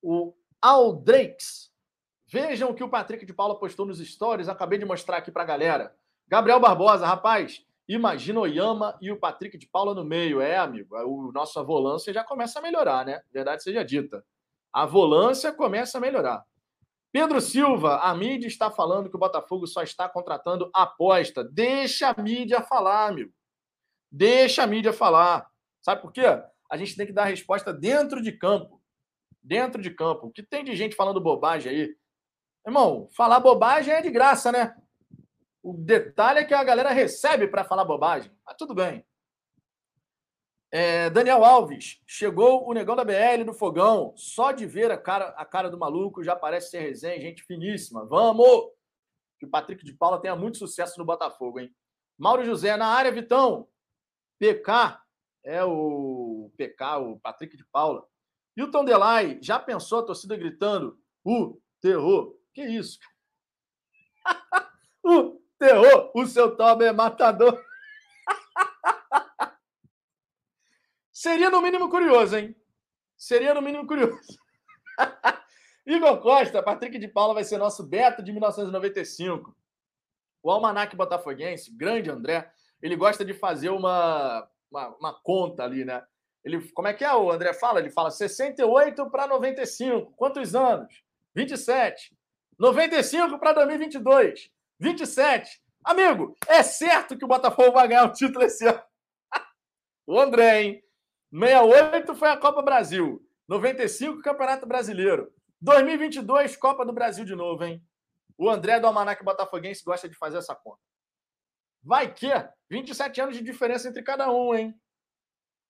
O Aldrakes. Vejam o que o Patrick de Paula postou nos stories. Acabei de mostrar aqui para a galera. Gabriel Barbosa, rapaz, imagina o Yama e o Patrick de Paula no meio. É, amigo, o nosso volância já começa a melhorar, né? Verdade seja dita a volância começa a melhorar. Pedro Silva, a mídia está falando que o Botafogo só está contratando aposta. Deixa a mídia falar, amigo. Deixa a mídia falar. Sabe por quê? A gente tem que dar a resposta dentro de campo. Dentro de campo. O que tem de gente falando bobagem aí? Irmão, falar bobagem é de graça, né? O detalhe é que a galera recebe para falar bobagem. Mas tudo bem. É, Daniel Alves, chegou o negão da BL do Fogão. Só de ver a cara, a cara do maluco já parece ser resenha, gente finíssima. Vamos! Que o Patrick de Paula tenha muito sucesso no Botafogo, hein? Mauro José, na área, Vitão. PK é o PK, o Patrick de Paula. Hilton Delay, já pensou a torcida gritando? O terror. Que isso? o terror, o seu Toba é matador. Seria no mínimo curioso, hein? Seria no mínimo curioso. Igor Costa, Patrick de Paula vai ser nosso Beto de 1995. O Almanac Botafoguense, grande André, ele gosta de fazer uma, uma, uma, conta ali, né? Ele, como é que é o André fala? Ele fala 68 para 95. Quantos anos? 27. 95 para 2022. 27. Amigo, é certo que o Botafogo vai ganhar o título esse ano. o André, hein? 68 foi a Copa Brasil. 95, Campeonato Brasileiro. 2022, Copa do Brasil de novo, hein? O André do Almanac Botafoguense gosta de fazer essa conta. Vai que 27 anos de diferença entre cada um, hein?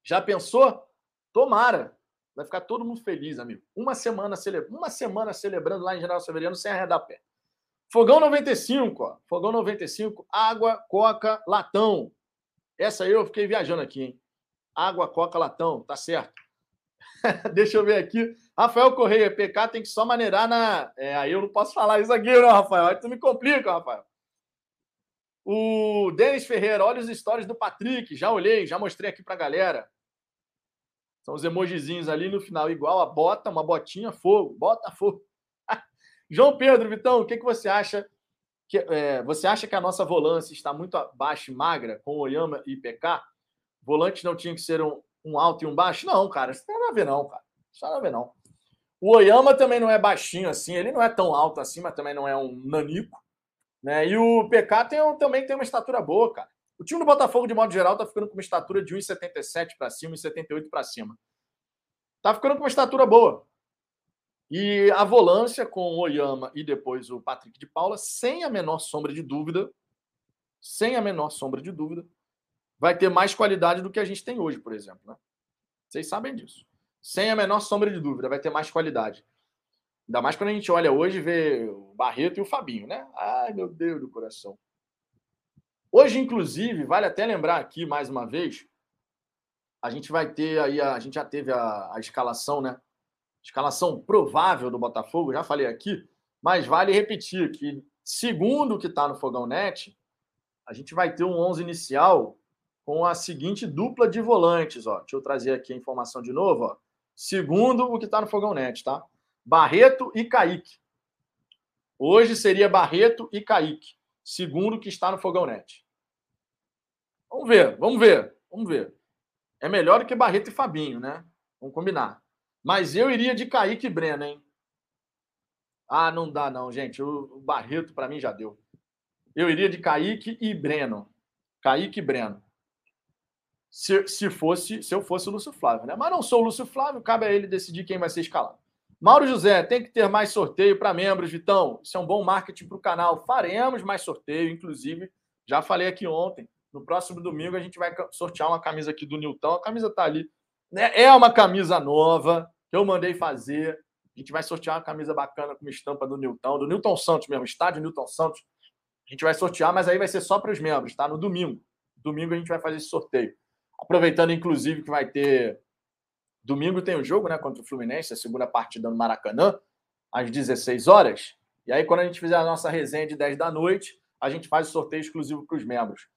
Já pensou? Tomara. Vai ficar todo mundo feliz, amigo. Uma semana, cele... Uma semana celebrando lá em General Severiano sem arredar pé. Fogão 95, ó. Fogão 95, água, coca, latão. Essa aí eu fiquei viajando aqui, hein? Água, coca, latão, tá certo. Deixa eu ver aqui. Rafael Correia, PK tem que só maneirar na. É, aí eu não posso falar isso aqui, não, Rafael. Aí tu me complica, Rafael. O Denis Ferreira, olha os stories do Patrick. Já olhei, já mostrei aqui pra galera. São os emojizinhos ali no final, igual a bota, uma botinha, fogo, bota fogo. João Pedro, Vitão, o que, que você acha? Que, é, você acha que a nossa volância está muito baixa e magra com Oyama e PK? Volante não tinha que ser um, um alto e um baixo? Não, cara, isso não tem nada a ver, não, cara. Isso não tem nada a ver, não. O Oyama também não é baixinho assim, ele não é tão alto assim, mas também não é um nanico. Né? E o PK tem, também tem uma estatura boa, cara. O time do Botafogo, de modo geral, tá ficando com uma estatura de 1,77 para cima e 78 para cima. Tá ficando com uma estatura boa. E a volância com o Oyama e depois o Patrick de Paula, sem a menor sombra de dúvida, sem a menor sombra de dúvida, vai ter mais qualidade do que a gente tem hoje, por exemplo. Né? Vocês sabem disso. Sem a menor sombra de dúvida, vai ter mais qualidade. Ainda mais quando a gente olha hoje e vê o Barreto e o Fabinho, né? Ai, meu Deus do coração. Hoje, inclusive, vale até lembrar aqui mais uma vez a gente vai ter aí, a, a gente já teve a, a escalação, né? Escalação provável do Botafogo, já falei aqui, mas vale repetir que, segundo o que está no Fogão Net, a gente vai ter um 11 inicial com a seguinte dupla de volantes. Ó. Deixa eu trazer aqui a informação de novo. Ó. Segundo o que está no Fogão Net, tá? Barreto e Kaique. Hoje seria Barreto e Kaique, segundo o que está no Fogão Net. Vamos ver, vamos ver, vamos ver. É melhor do que Barreto e Fabinho, né? Vamos combinar. Mas eu iria de Kaique e Breno, hein? Ah, não dá não, gente. O Barreto para mim já deu. Eu iria de Kaique e Breno. Kaique e Breno. Se, se fosse, se eu fosse o Lúcio Flávio, né? Mas não sou o Lúcio Flávio, cabe a ele decidir quem vai ser escalado. Mauro José, tem que ter mais sorteio para membros, Vitão. Isso é um bom marketing para o canal. Faremos mais sorteio, inclusive, já falei aqui ontem. No próximo domingo a gente vai sortear uma camisa aqui do Nilton. A camisa está ali. Né? É uma camisa nova que eu mandei fazer. A gente vai sortear uma camisa bacana com uma estampa do Nilton, do Nilton Santos mesmo, estádio Nilton Santos. A gente vai sortear, mas aí vai ser só para os membros, tá? No domingo. Domingo a gente vai fazer esse sorteio. Aproveitando, inclusive, que vai ter. Domingo tem o jogo, né? Contra o Fluminense, a segunda partida no Maracanã, às 16 horas. E aí, quando a gente fizer a nossa resenha de 10 da noite, a gente faz o sorteio exclusivo para os membros.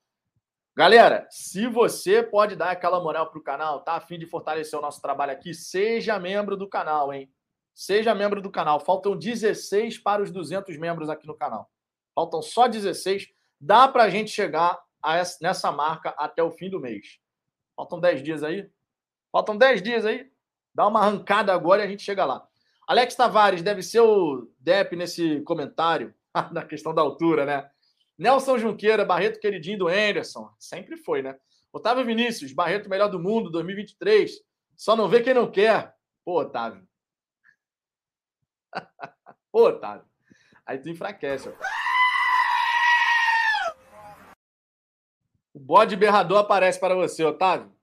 Galera, se você pode dar aquela moral para o canal, tá a fim de fortalecer o nosso trabalho aqui, seja membro do canal, hein? Seja membro do canal. Faltam 16 para os 200 membros aqui no canal. Faltam só 16. Dá para a gente chegar essa, nessa marca até o fim do mês. Faltam 10 dias aí? Faltam 10 dias aí? Dá uma arrancada agora e a gente chega lá. Alex Tavares deve ser o Dep nesse comentário, na questão da altura, né? Nelson Junqueira, Barreto queridinho do Anderson. Sempre foi, né? Otávio Vinícius, Barreto melhor do mundo, 2023. Só não vê quem não quer. Pô, Otávio. Pô, Otávio. Aí tu enfraquece, ó. O bode berrador aparece para você, Otávio.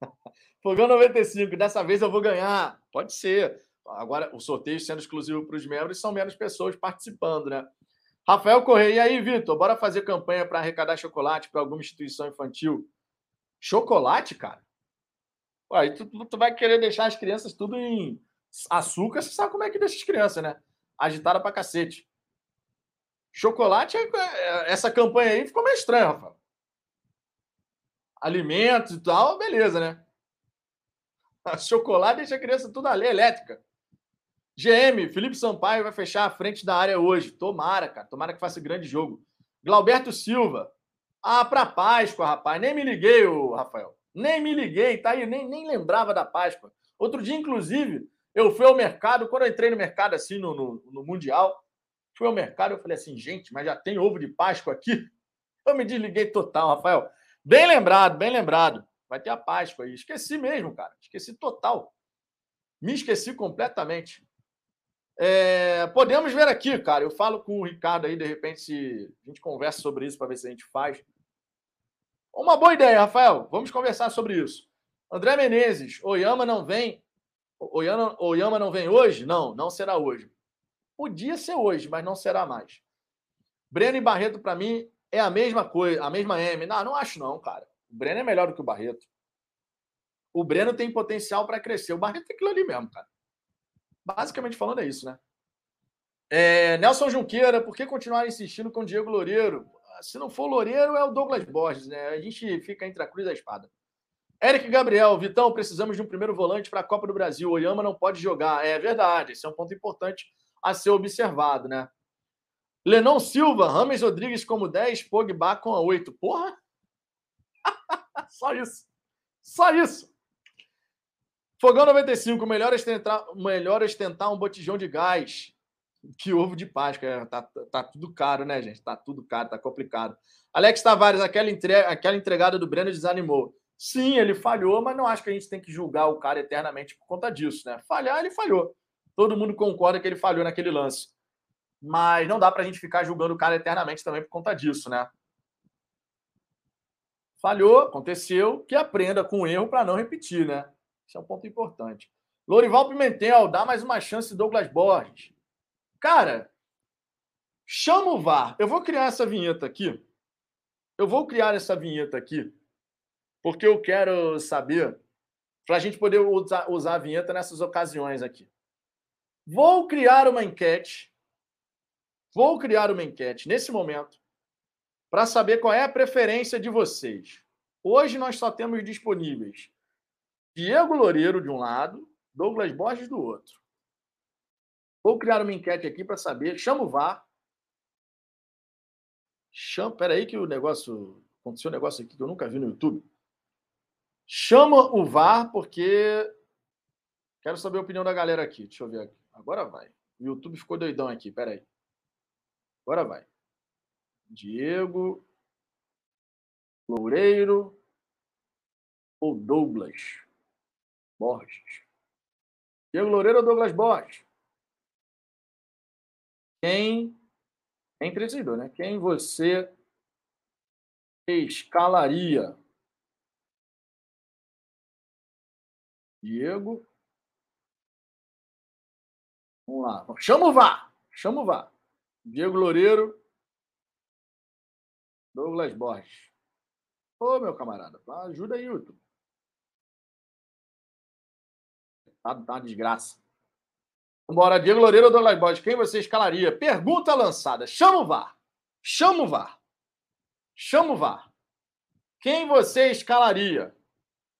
Fogão 95, dessa vez eu vou ganhar. Pode ser. Agora, o sorteio sendo exclusivo para os membros, são menos pessoas participando, né? Rafael Correia, e aí, Vitor, bora fazer campanha para arrecadar chocolate para alguma instituição infantil? Chocolate, cara? Aí tu, tu, vai querer deixar as crianças tudo em açúcar, você sabe como é que deixa as crianças, né? Agitada pra cacete. Chocolate, é, é, essa campanha aí ficou meio estranha, Rafael alimentos e tal, beleza, né? Chocolate deixa a criança tudo ali, elétrica. GM, Felipe Sampaio vai fechar a frente da área hoje. Tomara, cara. Tomara que faça grande jogo. Glauberto Silva. Ah, para Páscoa, rapaz. Nem me liguei, ô, Rafael. Nem me liguei, tá aí. Nem, nem lembrava da Páscoa. Outro dia, inclusive, eu fui ao mercado. Quando eu entrei no mercado, assim, no, no, no Mundial, fui ao mercado. Eu falei assim, gente, mas já tem ovo de Páscoa aqui? Eu me desliguei total, Rafael. Bem lembrado, bem lembrado. Vai ter a Páscoa aí. Esqueci mesmo, cara. Esqueci total. Me esqueci completamente. É, podemos ver aqui, cara. Eu falo com o Ricardo aí, de repente, se a gente conversa sobre isso para ver se a gente faz. Uma boa ideia, Rafael. Vamos conversar sobre isso. André Menezes, Oyama não vem. Oyama, Oyama não vem hoje? Não, não será hoje. Podia ser hoje, mas não será mais. Breno e Barreto, para mim, é a mesma coisa, a mesma M. Não, não acho não, cara. O Breno é melhor do que o Barreto. O Breno tem potencial para crescer. O Barreto é aquilo ali mesmo, cara. Basicamente falando é isso, né? É, Nelson Junqueira, por que continuar insistindo com o Diego Loureiro? Se não for Loureiro, é o Douglas Borges, né? A gente fica entre a cruz e a espada. Eric Gabriel, Vitão, precisamos de um primeiro volante para a Copa do Brasil. O Oyama não pode jogar. É verdade, esse é um ponto importante a ser observado, né? Lenon Silva, Rames Rodrigues como 10, Pogba com a 8. Porra! Só isso. Só isso. Fogão 95, melhor ostentar, melhor ostentar um botijão de gás que ovo de Páscoa. É, tá, tá tudo caro, né, gente? Tá tudo caro, tá complicado. Alex Tavares, aquela, entre... aquela entregada do Breno desanimou. Sim, ele falhou, mas não acho que a gente tem que julgar o cara eternamente por conta disso, né? Falhar, ele falhou. Todo mundo concorda que ele falhou naquele lance mas não dá para a gente ficar julgando o cara eternamente também por conta disso, né? Falhou, aconteceu, que aprenda com o erro para não repetir, né? Isso é um ponto importante. Lorival Pimentel, dá mais uma chance Douglas Borges. Cara, chama o VAR. Eu vou criar essa vinheta aqui. Eu vou criar essa vinheta aqui, porque eu quero saber, para a gente poder usar, usar a vinheta nessas ocasiões aqui. Vou criar uma enquete. Vou criar uma enquete nesse momento para saber qual é a preferência de vocês. Hoje nós só temos disponíveis Diego Loureiro de um lado, Douglas Borges do outro. Vou criar uma enquete aqui para saber. Chama o VAR. Chama, peraí que o negócio. Aconteceu um negócio aqui que eu nunca vi no YouTube. Chama o VAR, porque. Quero saber a opinião da galera aqui. Deixa eu ver aqui. Agora vai. O YouTube ficou doidão aqui. Peraí. Agora vai. Diego. Loureiro. Ou Douglas Borges? Diego Loureiro ou Douglas Borges? Quem. Empreendedor, né? Quem você escalaria? Diego. Vamos lá. Chama o VAR. Chama o VAR. Diego Loureiro. Douglas Borges. Ô, meu camarada, ajuda aí, YouTube. Tá, tá uma desgraça. Bora, Diego Loureiro ou Douglas Borges, quem você escalaria? Pergunta lançada. Chama o VAR. Chama o VAR. Chama o VAR. Quem você escalaria?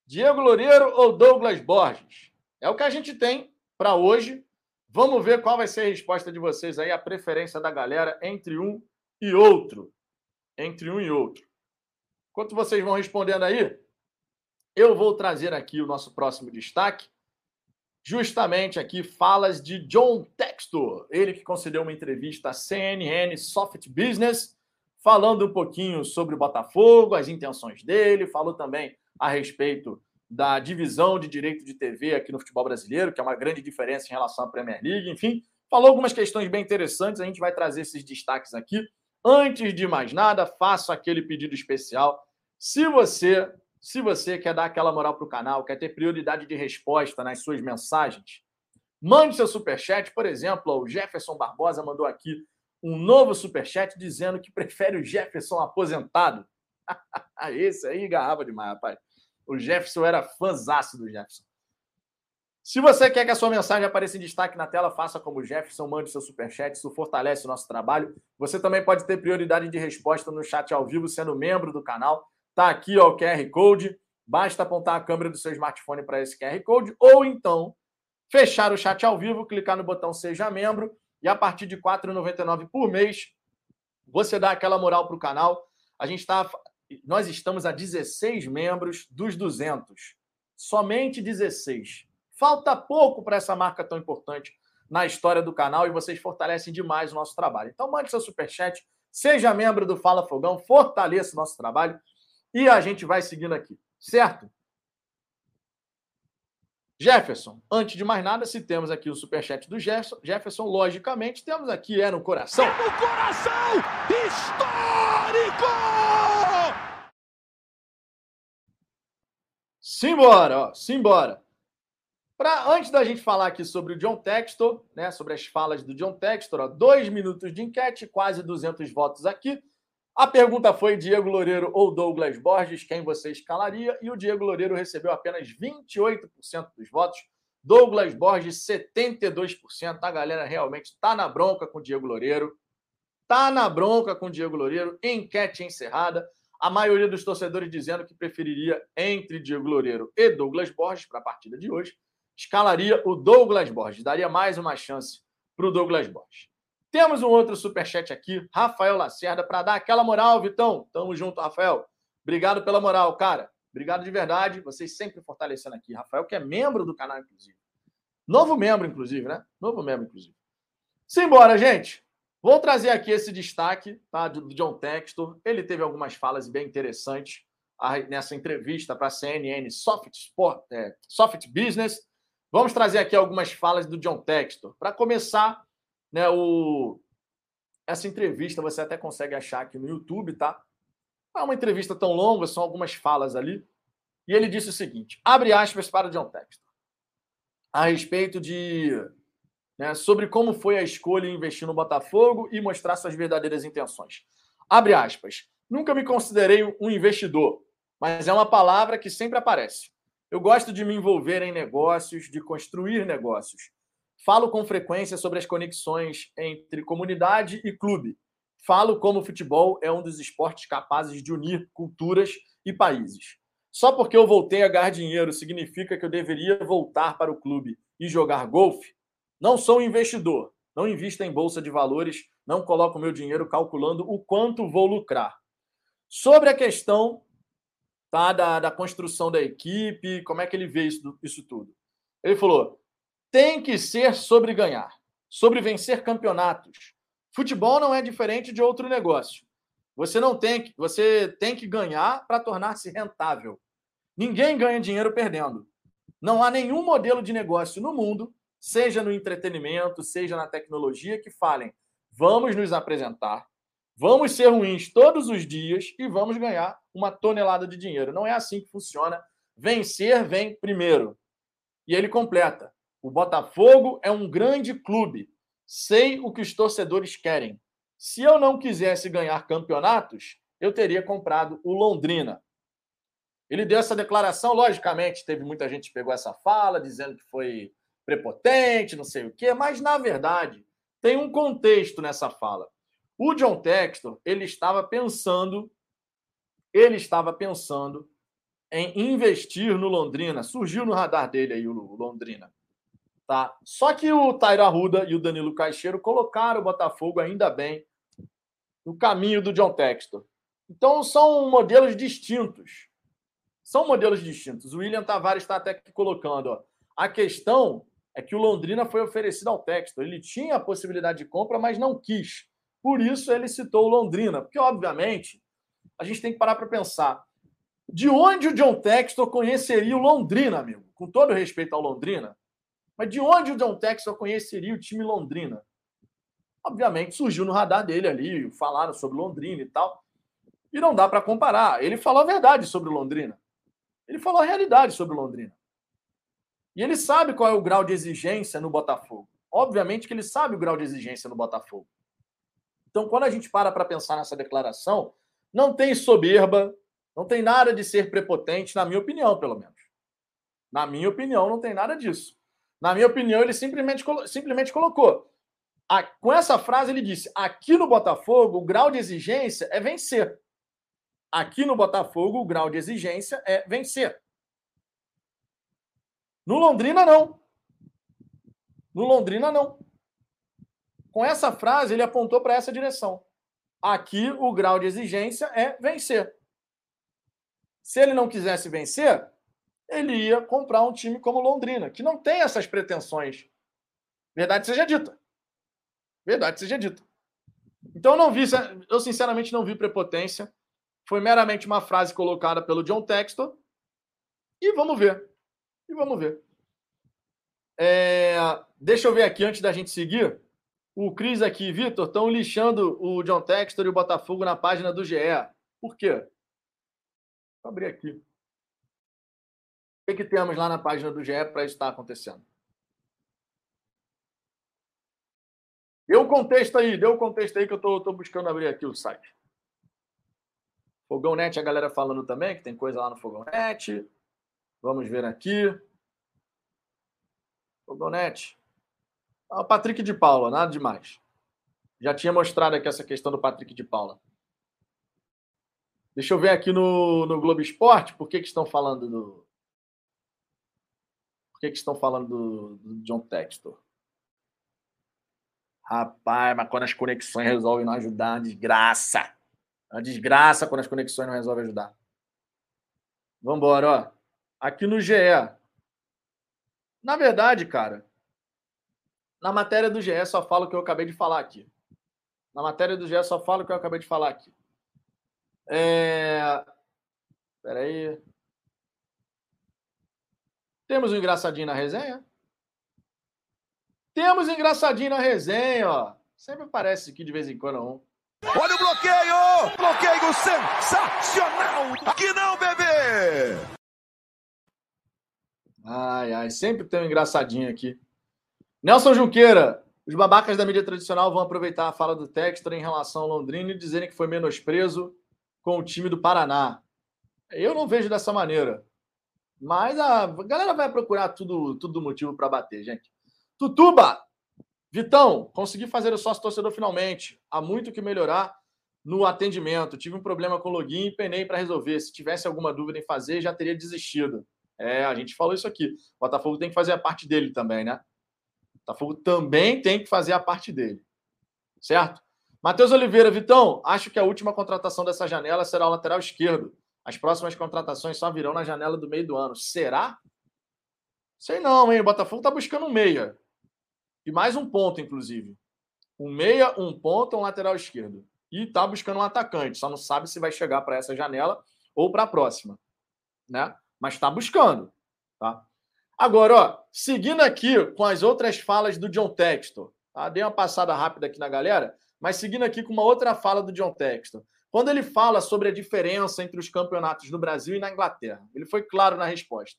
Diego Loureiro ou Douglas Borges? É o que a gente tem para hoje. Vamos ver qual vai ser a resposta de vocês aí, a preferência da galera entre um e outro. Entre um e outro. Enquanto vocês vão respondendo aí, eu vou trazer aqui o nosso próximo destaque justamente aqui falas de John Textor, ele que concedeu uma entrevista à CNN Soft Business, falando um pouquinho sobre o Botafogo, as intenções dele, falou também a respeito da divisão de direito de TV aqui no futebol brasileiro, que é uma grande diferença em relação à Premier League, enfim, falou algumas questões bem interessantes, a gente vai trazer esses destaques aqui. Antes de mais nada, faço aquele pedido especial. Se você se você quer dar aquela moral para o canal, quer ter prioridade de resposta nas suas mensagens, mande seu superchat. Por exemplo, o Jefferson Barbosa mandou aqui um novo superchat dizendo que prefere o Jefferson aposentado. Esse aí garrava demais, rapaz. O Jefferson era fãzaço do Jefferson. Se você quer que a sua mensagem apareça em destaque na tela, faça como o Jefferson, mande seu superchat, isso fortalece o nosso trabalho. Você também pode ter prioridade de resposta no chat ao vivo, sendo membro do canal. Está aqui ó, o QR Code. Basta apontar a câmera do seu smartphone para esse QR Code ou então fechar o chat ao vivo, clicar no botão Seja Membro e a partir de R$ 4,99 por mês você dá aquela moral para o canal. A gente está, nós estamos a 16 membros dos 200, somente 16. Falta pouco para essa marca tão importante na história do canal e vocês fortalecem demais o nosso trabalho. Então mande seu superchat, seja membro do Fala Fogão, fortaleça o nosso trabalho. E a gente vai seguindo aqui, certo? Jefferson, antes de mais nada, se temos aqui o superchat do Jefferson, Jefferson, logicamente, temos aqui É no Coração. É no Coração! Histórico! Simbora, ó, simbora. Pra, antes da gente falar aqui sobre o John Textor, né, sobre as falas do John Textor, ó, dois minutos de enquete, quase 200 votos aqui. A pergunta foi Diego Loureiro ou Douglas Borges, quem você escalaria? E o Diego Loureiro recebeu apenas 28% dos votos, Douglas Borges 72%. A galera realmente está na bronca com o Diego Loureiro. Está na bronca com o Diego Loureiro. Enquete encerrada. A maioria dos torcedores dizendo que preferiria entre Diego Loureiro e Douglas Borges para a partida de hoje. Escalaria o Douglas Borges, daria mais uma chance para o Douglas Borges. Temos um outro superchat aqui, Rafael Lacerda, para dar aquela moral, Vitão. Tamo junto, Rafael. Obrigado pela moral, cara. Obrigado de verdade. Vocês sempre fortalecendo aqui. Rafael, que é membro do canal, inclusive. Novo membro, inclusive, né? Novo membro, inclusive. Simbora, gente. Vou trazer aqui esse destaque tá, do John Textor. Ele teve algumas falas bem interessantes nessa entrevista para a CNN Soft, Sport, é, Soft Business. Vamos trazer aqui algumas falas do John Textor. Para começar, né, o... Essa entrevista você até consegue achar aqui no YouTube, tá? Não é uma entrevista tão longa, são algumas falas ali. E ele disse o seguinte: abre aspas para John Textor, a respeito de. Né, sobre como foi a escolha em investir no Botafogo e mostrar suas verdadeiras intenções. Abre aspas. Nunca me considerei um investidor. mas é uma palavra que sempre aparece. Eu gosto de me envolver em negócios, de construir negócios. Falo com frequência sobre as conexões entre comunidade e clube. Falo como o futebol é um dos esportes capazes de unir culturas e países. Só porque eu voltei a ganhar dinheiro significa que eu deveria voltar para o clube e jogar golfe? Não sou investidor, não invisto em bolsa de valores, não coloco meu dinheiro calculando o quanto vou lucrar. Sobre a questão tá, da, da construção da equipe, como é que ele vê isso, isso tudo? Ele falou: tem que ser sobre ganhar, sobre vencer campeonatos. Futebol não é diferente de outro negócio. Você não tem que, você tem que ganhar para tornar-se rentável. Ninguém ganha dinheiro perdendo. Não há nenhum modelo de negócio no mundo, seja no entretenimento, seja na tecnologia, que falem: vamos nos apresentar, vamos ser ruins todos os dias e vamos ganhar uma tonelada de dinheiro. Não é assim que funciona. Vencer vem primeiro. E ele completa: o Botafogo é um grande clube. Sei o que os torcedores querem. Se eu não quisesse ganhar campeonatos, eu teria comprado o Londrina. Ele deu essa declaração, logicamente, teve muita gente que pegou essa fala, dizendo que foi prepotente, não sei o quê, mas na verdade tem um contexto nessa fala. O John Textor, ele estava pensando, ele estava pensando em investir no Londrina. Surgiu no radar dele aí o Londrina. Tá? Só que o Tairo Arruda e o Danilo Caixeiro colocaram o Botafogo, ainda bem, no caminho do John Textor. Então são modelos distintos. São modelos distintos. O William Tavares está até aqui colocando. Ó. A questão é que o Londrina foi oferecido ao Textor. Ele tinha a possibilidade de compra, mas não quis. Por isso ele citou o Londrina. Porque, obviamente, a gente tem que parar para pensar. De onde o John Textor conheceria o Londrina, amigo? Com todo respeito ao Londrina, mas de onde o John Textor conheceria o time Londrina? Obviamente surgiu no radar dele ali, falaram sobre Londrina e tal. E não dá para comparar. Ele falou a verdade sobre Londrina. Ele falou a realidade sobre Londrina. E ele sabe qual é o grau de exigência no Botafogo. Obviamente que ele sabe o grau de exigência no Botafogo. Então, quando a gente para para pensar nessa declaração, não tem soberba, não tem nada de ser prepotente, na minha opinião, pelo menos. Na minha opinião, não tem nada disso. Na minha opinião, ele simplesmente, simplesmente colocou. A, com essa frase, ele disse: aqui no Botafogo, o grau de exigência é vencer. Aqui no Botafogo, o grau de exigência é vencer. No Londrina, não. No Londrina, não. Com essa frase, ele apontou para essa direção. Aqui, o grau de exigência é vencer. Se ele não quisesse vencer, ele ia comprar um time como Londrina, que não tem essas pretensões. Verdade seja dita. Verdade seja dita. Então não vi, eu sinceramente não vi prepotência. Foi meramente uma frase colocada pelo John Textor. E vamos ver. E vamos ver. É, deixa eu ver aqui antes da gente seguir. O Cris aqui, Vitor, estão lixando o John Textor e o Botafogo na página do GE. Por quê? Vou abrir aqui que, que temos lá na página do GE para isso estar acontecendo? Deu o contexto aí, deu o contexto aí que eu estou buscando abrir aqui o site. Fogão Net, a galera falando também, que tem coisa lá no Fogão Net. Vamos ver aqui. Fogão Net. Ah, o Patrick de Paula, nada demais. Já tinha mostrado aqui essa questão do Patrick de Paula. Deixa eu ver aqui no, no Globo Esporte, por que, que estão falando do, por que, que estão falando do, do John Textor? Rapaz, mas quando as conexões resolvem não ajudar, uma desgraça. Uma desgraça quando as conexões não resolvem ajudar. Vamos embora, ó. Aqui no GE. Na verdade, cara, na matéria do GE só falo o que eu acabei de falar aqui. Na matéria do GE só falo o que eu acabei de falar aqui. É... Peraí. Temos um engraçadinho na resenha? Temos um engraçadinho na resenha, ó. Sempre aparece aqui de vez em quando um. Olha o bloqueio! Bloqueio sensacional! Aqui não, bebê! Ai, ai, sempre tem um engraçadinho aqui. Nelson Junqueira, os babacas da mídia tradicional vão aproveitar a fala do Textor em relação ao Londrina e dizerem que foi menosprezo com o time do Paraná. Eu não vejo dessa maneira. Mas a galera vai procurar tudo, tudo motivo para bater, gente. Tutuba! Vitão, consegui fazer o sócio torcedor finalmente. Há muito que melhorar no atendimento. Tive um problema com o login e penei para resolver. Se tivesse alguma dúvida em fazer, já teria desistido. É, a gente falou isso aqui. O Botafogo tem que fazer a parte dele também, né? O Botafogo também tem que fazer a parte dele. Certo? Matheus Oliveira, Vitão, acho que a última contratação dessa janela será o lateral esquerdo. As próximas contratações só virão na janela do meio do ano. Será? Sei não, hein? O Botafogo tá buscando um meia. E mais um ponto, inclusive. Um meia, um ponto, um lateral esquerdo. E tá buscando um atacante. Só não sabe se vai chegar para essa janela ou para a próxima. Né? Mas está buscando. Tá? Agora, ó, seguindo aqui com as outras falas do John Textor. Tá? Dei uma passada rápida aqui na galera, mas seguindo aqui com uma outra fala do John Textor. Quando ele fala sobre a diferença entre os campeonatos no Brasil e na Inglaterra, ele foi claro na resposta.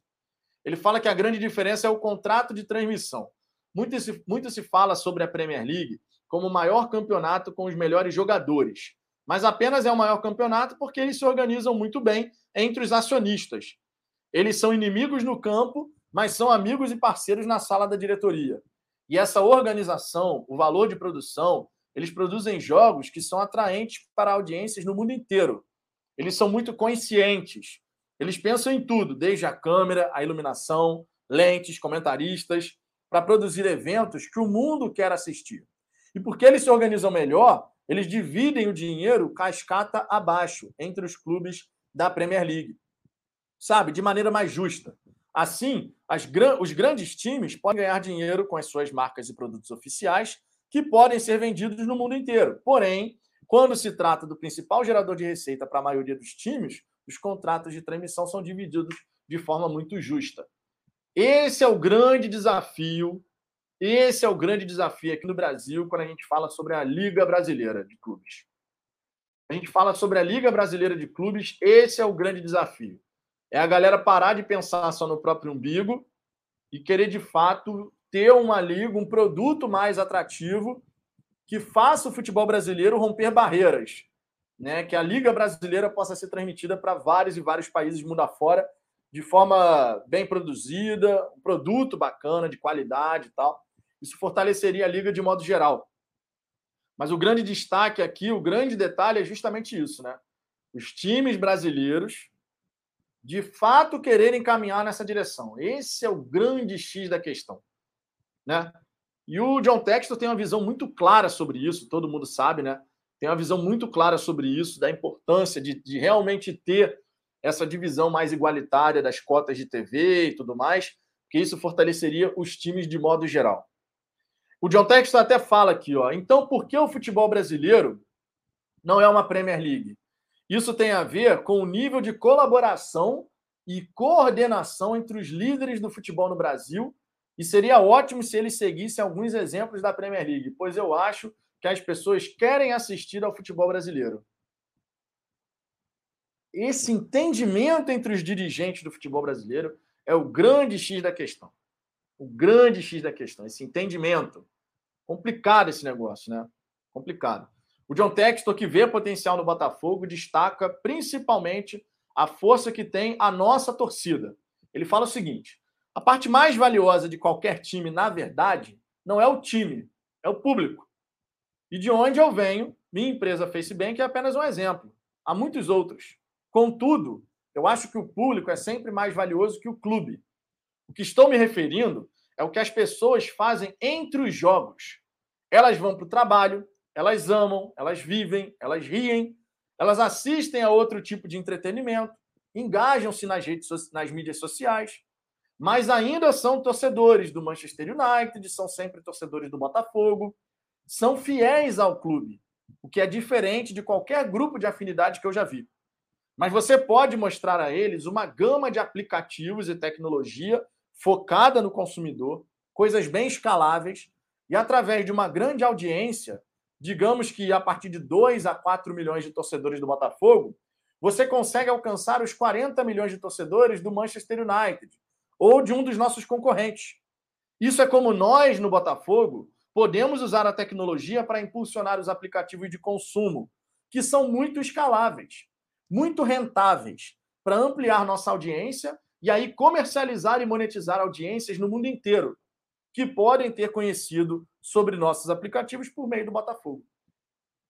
Ele fala que a grande diferença é o contrato de transmissão. Muito se, muito se fala sobre a Premier League como o maior campeonato com os melhores jogadores, mas apenas é o maior campeonato porque eles se organizam muito bem entre os acionistas. Eles são inimigos no campo, mas são amigos e parceiros na sala da diretoria. E essa organização, o valor de produção, eles produzem jogos que são atraentes para audiências no mundo inteiro. Eles são muito conscientes. Eles pensam em tudo, desde a câmera, a iluminação, lentes, comentaristas para produzir eventos que o mundo quer assistir. E porque eles se organizam melhor, eles dividem o dinheiro cascata abaixo entre os clubes da Premier League. Sabe? De maneira mais justa. Assim, gran... os grandes times podem ganhar dinheiro com as suas marcas e produtos oficiais, que podem ser vendidos no mundo inteiro. Porém, quando se trata do principal gerador de receita para a maioria dos times, os contratos de transmissão são divididos de forma muito justa. Esse é o grande desafio. Esse é o grande desafio aqui no Brasil quando a gente fala sobre a Liga Brasileira de Clubes. A gente fala sobre a Liga Brasileira de Clubes, esse é o grande desafio. É a galera parar de pensar só no próprio umbigo e querer de fato ter uma liga, um produto mais atrativo que faça o futebol brasileiro romper barreiras, né? Que a liga brasileira possa ser transmitida para vários e vários países mundo afora de forma bem produzida, um produto bacana, de qualidade e tal. Isso fortaleceria a liga de modo geral. Mas o grande destaque aqui, o grande detalhe é justamente isso, né? Os times brasileiros de fato quererem caminhar nessa direção. Esse é o grande X da questão, né? E o John Textor tem uma visão muito clara sobre isso, todo mundo sabe, né? Tem uma visão muito clara sobre isso, da importância de, de realmente ter essa divisão mais igualitária das cotas de TV e tudo mais, que isso fortaleceria os times de modo geral. O John Textor até fala aqui, ó. Então, por que o futebol brasileiro não é uma Premier League? Isso tem a ver com o nível de colaboração e coordenação entre os líderes do futebol no Brasil, e seria ótimo se eles seguissem alguns exemplos da Premier League, pois eu acho que as pessoas querem assistir ao futebol brasileiro esse entendimento entre os dirigentes do futebol brasileiro é o grande X da questão. O grande X da questão, esse entendimento. Complicado esse negócio, né? Complicado. O John Textor, que vê potencial no Botafogo, destaca principalmente a força que tem a nossa torcida. Ele fala o seguinte: a parte mais valiosa de qualquer time, na verdade, não é o time, é o público. E de onde eu venho, minha empresa FaceBank é apenas um exemplo. Há muitos outros. Contudo, eu acho que o público é sempre mais valioso que o clube. O que estou me referindo é o que as pessoas fazem entre os jogos. Elas vão para o trabalho, elas amam, elas vivem, elas riem, elas assistem a outro tipo de entretenimento, engajam-se nas redes nas mídias sociais, mas ainda são torcedores do Manchester United, são sempre torcedores do Botafogo, são fiéis ao clube, o que é diferente de qualquer grupo de afinidade que eu já vi. Mas você pode mostrar a eles uma gama de aplicativos e tecnologia focada no consumidor, coisas bem escaláveis, e através de uma grande audiência, digamos que a partir de 2 a 4 milhões de torcedores do Botafogo, você consegue alcançar os 40 milhões de torcedores do Manchester United ou de um dos nossos concorrentes. Isso é como nós, no Botafogo, podemos usar a tecnologia para impulsionar os aplicativos de consumo, que são muito escaláveis muito rentáveis para ampliar nossa audiência e aí comercializar e monetizar audiências no mundo inteiro que podem ter conhecido sobre nossos aplicativos por meio do Botafogo.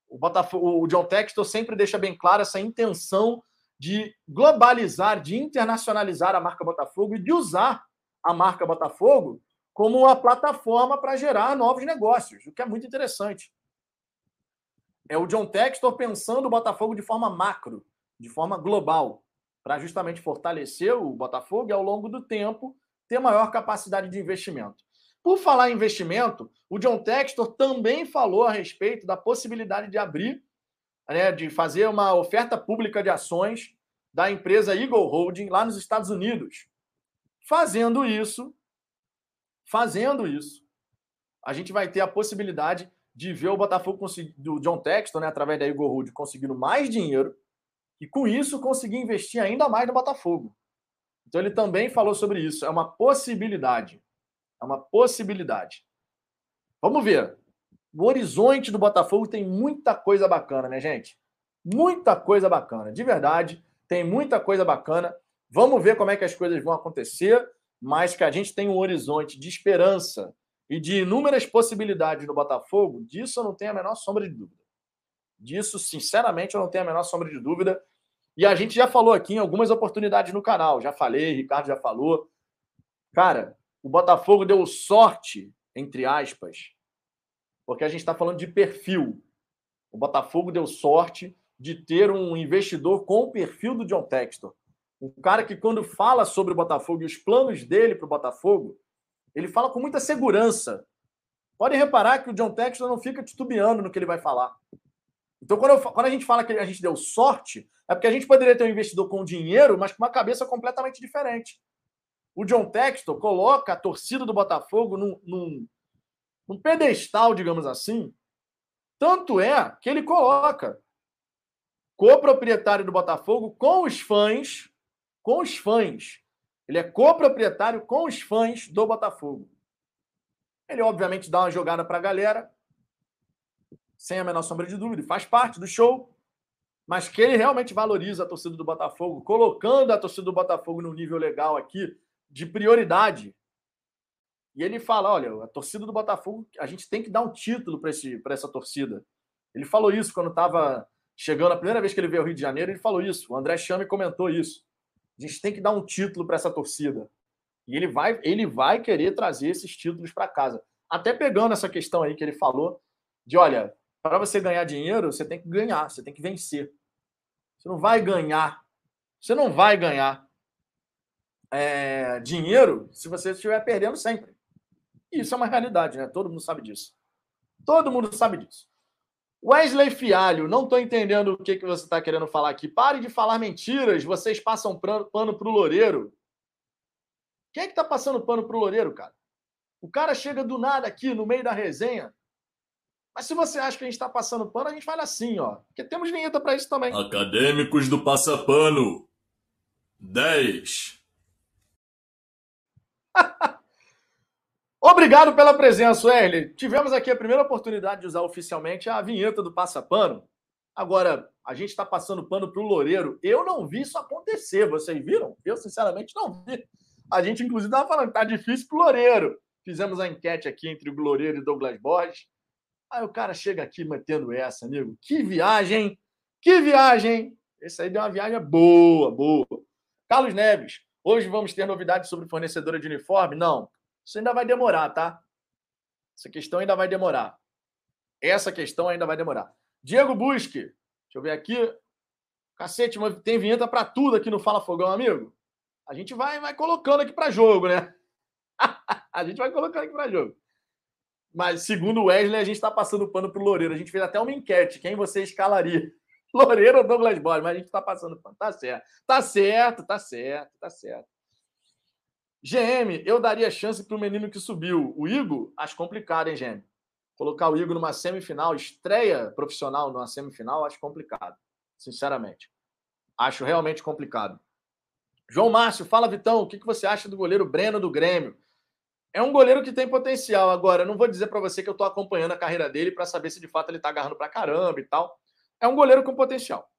O, Botafogo, o John Textor sempre deixa bem clara essa intenção de globalizar, de internacionalizar a marca Botafogo e de usar a marca Botafogo como uma plataforma para gerar novos negócios, o que é muito interessante. É o John Textor pensando o Botafogo de forma macro, de forma global, para justamente fortalecer o Botafogo e, ao longo do tempo, ter maior capacidade de investimento. Por falar em investimento, o John Textor também falou a respeito da possibilidade de abrir, né, de fazer uma oferta pública de ações da empresa Eagle Holding lá nos Estados Unidos. Fazendo isso, fazendo isso, a gente vai ter a possibilidade de ver o Botafogo do John Texton, né, através da Eagle Holding, conseguindo mais dinheiro e com isso conseguir investir ainda mais no Botafogo. Então ele também falou sobre isso. É uma possibilidade. É uma possibilidade. Vamos ver. O horizonte do Botafogo tem muita coisa bacana, né, gente? Muita coisa bacana, de verdade. Tem muita coisa bacana. Vamos ver como é que as coisas vão acontecer, mas que a gente tem um horizonte de esperança e de inúmeras possibilidades no Botafogo, disso eu não tenho a menor sombra de dúvida. Disso, sinceramente, eu não tenho a menor sombra de dúvida. E a gente já falou aqui em algumas oportunidades no canal. Já falei, Ricardo já falou. Cara, o Botafogo deu sorte, entre aspas, porque a gente está falando de perfil. O Botafogo deu sorte de ter um investidor com o perfil do John Textor. Um cara que, quando fala sobre o Botafogo e os planos dele para o Botafogo, ele fala com muita segurança. Podem reparar que o John Textor não fica titubeando no que ele vai falar. Então, quando, eu, quando a gente fala que a gente deu sorte, é porque a gente poderia ter um investidor com dinheiro, mas com uma cabeça completamente diferente. O John Textor coloca a torcida do Botafogo num, num, num pedestal, digamos assim. Tanto é que ele coloca coproprietário do Botafogo com os fãs, com os fãs. Ele é coproprietário com os fãs do Botafogo. Ele, obviamente, dá uma jogada para a galera, sem a menor sombra de dúvida, faz parte do show, mas que ele realmente valoriza a torcida do Botafogo, colocando a torcida do Botafogo num nível legal aqui, de prioridade. E ele fala: olha, a torcida do Botafogo, a gente tem que dar um título para essa torcida. Ele falou isso quando estava chegando a primeira vez que ele veio ao Rio de Janeiro, ele falou isso. O André Chame comentou isso. A gente tem que dar um título para essa torcida. E ele vai, ele vai querer trazer esses títulos para casa. Até pegando essa questão aí que ele falou, de olha, para você ganhar dinheiro, você tem que ganhar, você tem que vencer. Você não vai ganhar. Você não vai ganhar é, dinheiro se você estiver perdendo sempre. Isso é uma realidade, né? Todo mundo sabe disso. Todo mundo sabe disso. Wesley Fialho, não estou entendendo o que, que você está querendo falar aqui. Pare de falar mentiras, vocês passam pano para o Loureiro. Quem é que está passando pano para o Loureiro, cara? O cara chega do nada aqui no meio da resenha. Mas se você acha que a gente está passando pano, a gente fala assim, ó. Porque temos vinheta para isso também. Acadêmicos do Passapano. 10. Obrigado pela presença, Erle. Tivemos aqui a primeira oportunidade de usar oficialmente a vinheta do Passapano. Agora, a gente está passando pano para o Loureiro. Eu não vi isso acontecer. Vocês viram? Eu, sinceramente, não vi. A gente, inclusive, estava falando que tá difícil para o Loureiro. Fizemos a enquete aqui entre o Loureiro e Douglas Borges. Aí o cara chega aqui mantendo essa, amigo. Que viagem! Que viagem! Esse aí deu uma viagem boa, boa. Carlos Neves, hoje vamos ter novidades sobre fornecedora de uniforme? Não. Isso ainda vai demorar, tá? Essa questão ainda vai demorar. Essa questão ainda vai demorar. Diego Busque, deixa eu ver aqui. Cacete, tem vinheta para tudo aqui no Fala Fogão, amigo. A gente vai, vai colocando aqui para jogo, né? a gente vai colocando aqui para jogo. Mas, segundo o Wesley, a gente está passando pano para o Loureiro. A gente fez até uma enquete. Quem você escalaria? Loureiro ou Douglas Borges? Mas a gente está passando pano. Tá certo. Tá certo, tá certo, tá certo. GM, eu daria chance para o menino que subiu. O Igor, acho complicado, hein, GM? Colocar o Igor numa semifinal, estreia profissional numa semifinal, acho complicado. Sinceramente. Acho realmente complicado. João Márcio, fala, Vitão, o que você acha do goleiro Breno do Grêmio? É um goleiro que tem potencial. Agora, não vou dizer para você que eu estou acompanhando a carreira dele para saber se de fato ele está agarrando para caramba e tal. É um goleiro com potencial.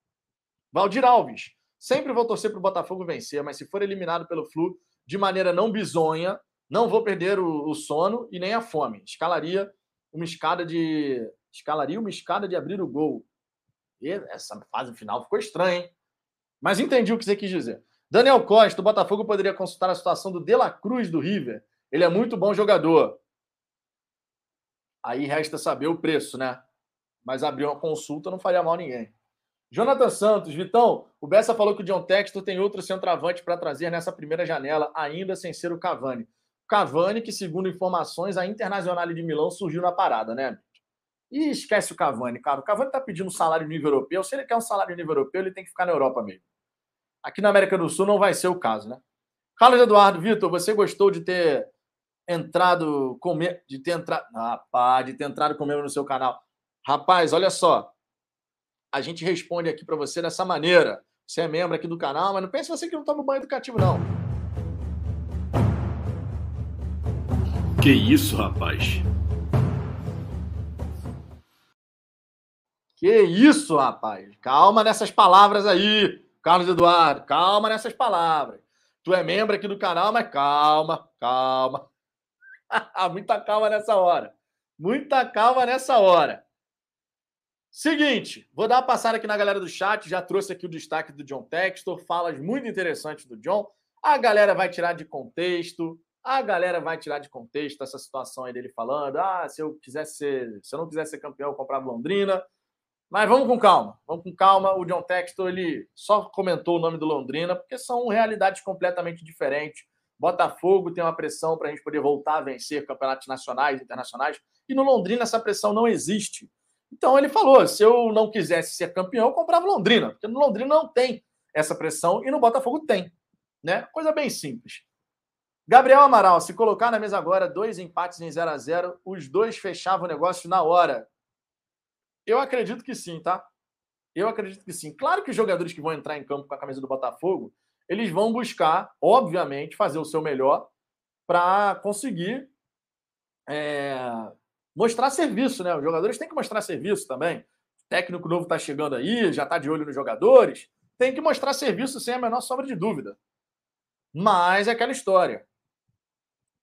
Valdir Alves, Sempre vou torcer para o Botafogo vencer, mas se for eliminado pelo Flu de maneira não bizonha, não vou perder o, o sono e nem a fome. Escalaria uma escada de. Escalaria uma escada de abrir o gol. E essa fase final ficou estranha, hein? Mas entendi o que você quis dizer. Daniel Costa, o Botafogo poderia consultar a situação do De La Cruz do River. Ele é muito bom jogador. Aí resta saber o preço, né? Mas abrir uma consulta não faria mal a ninguém. Jonathan Santos, Vitão, o Bessa falou que o John Textor tem outro centroavante para trazer nessa primeira janela, ainda sem ser o Cavani. Cavani, que segundo informações, a Internacional de Milão surgiu na parada, né? E esquece o Cavani, cara. O Cavani está pedindo um salário nível europeu. Se ele quer um salário nível europeu, ele tem que ficar na Europa mesmo. Aqui na América do Sul não vai ser o caso, né? Carlos Eduardo, Vitor, você gostou de ter entrado com de ter entrado, rapaz, de ter entrado com membro no seu canal. Rapaz, olha só a gente responde aqui para você dessa maneira. Você é membro aqui do canal, mas não pense você que não toma banho educativo, não. Que isso, rapaz? Que isso, rapaz? Calma nessas palavras aí, Carlos Eduardo. Calma nessas palavras. Tu é membro aqui do canal, mas calma, calma. Muita calma nessa hora. Muita calma nessa hora. Seguinte, vou dar uma passada aqui na galera do chat. Já trouxe aqui o destaque do John Textor, falas muito interessantes do John. A galera vai tirar de contexto. A galera vai tirar de contexto essa situação aí dele falando: ah, se eu quisesse ser, se eu não quisesse ser campeão, eu comprava Londrina. Mas vamos com calma, vamos com calma. O John Textor ele só comentou o nome do Londrina porque são realidades completamente diferentes. Botafogo tem uma pressão para a gente poder voltar a vencer campeonatos nacionais, internacionais, e no Londrina essa pressão não existe. Então ele falou: se eu não quisesse ser campeão, eu comprava Londrina, porque no Londrina não tem essa pressão e no Botafogo tem. Né? Coisa bem simples. Gabriel Amaral, se colocar na mesa agora dois empates em 0 a 0 os dois fechavam o negócio na hora. Eu acredito que sim, tá? Eu acredito que sim. Claro que os jogadores que vão entrar em campo com a camisa do Botafogo, eles vão buscar, obviamente, fazer o seu melhor para conseguir é, mostrar serviço, né? Os jogadores têm que mostrar serviço também. O técnico novo está chegando aí, já está de olho nos jogadores. Tem que mostrar serviço sem a menor sombra de dúvida. Mas é aquela história.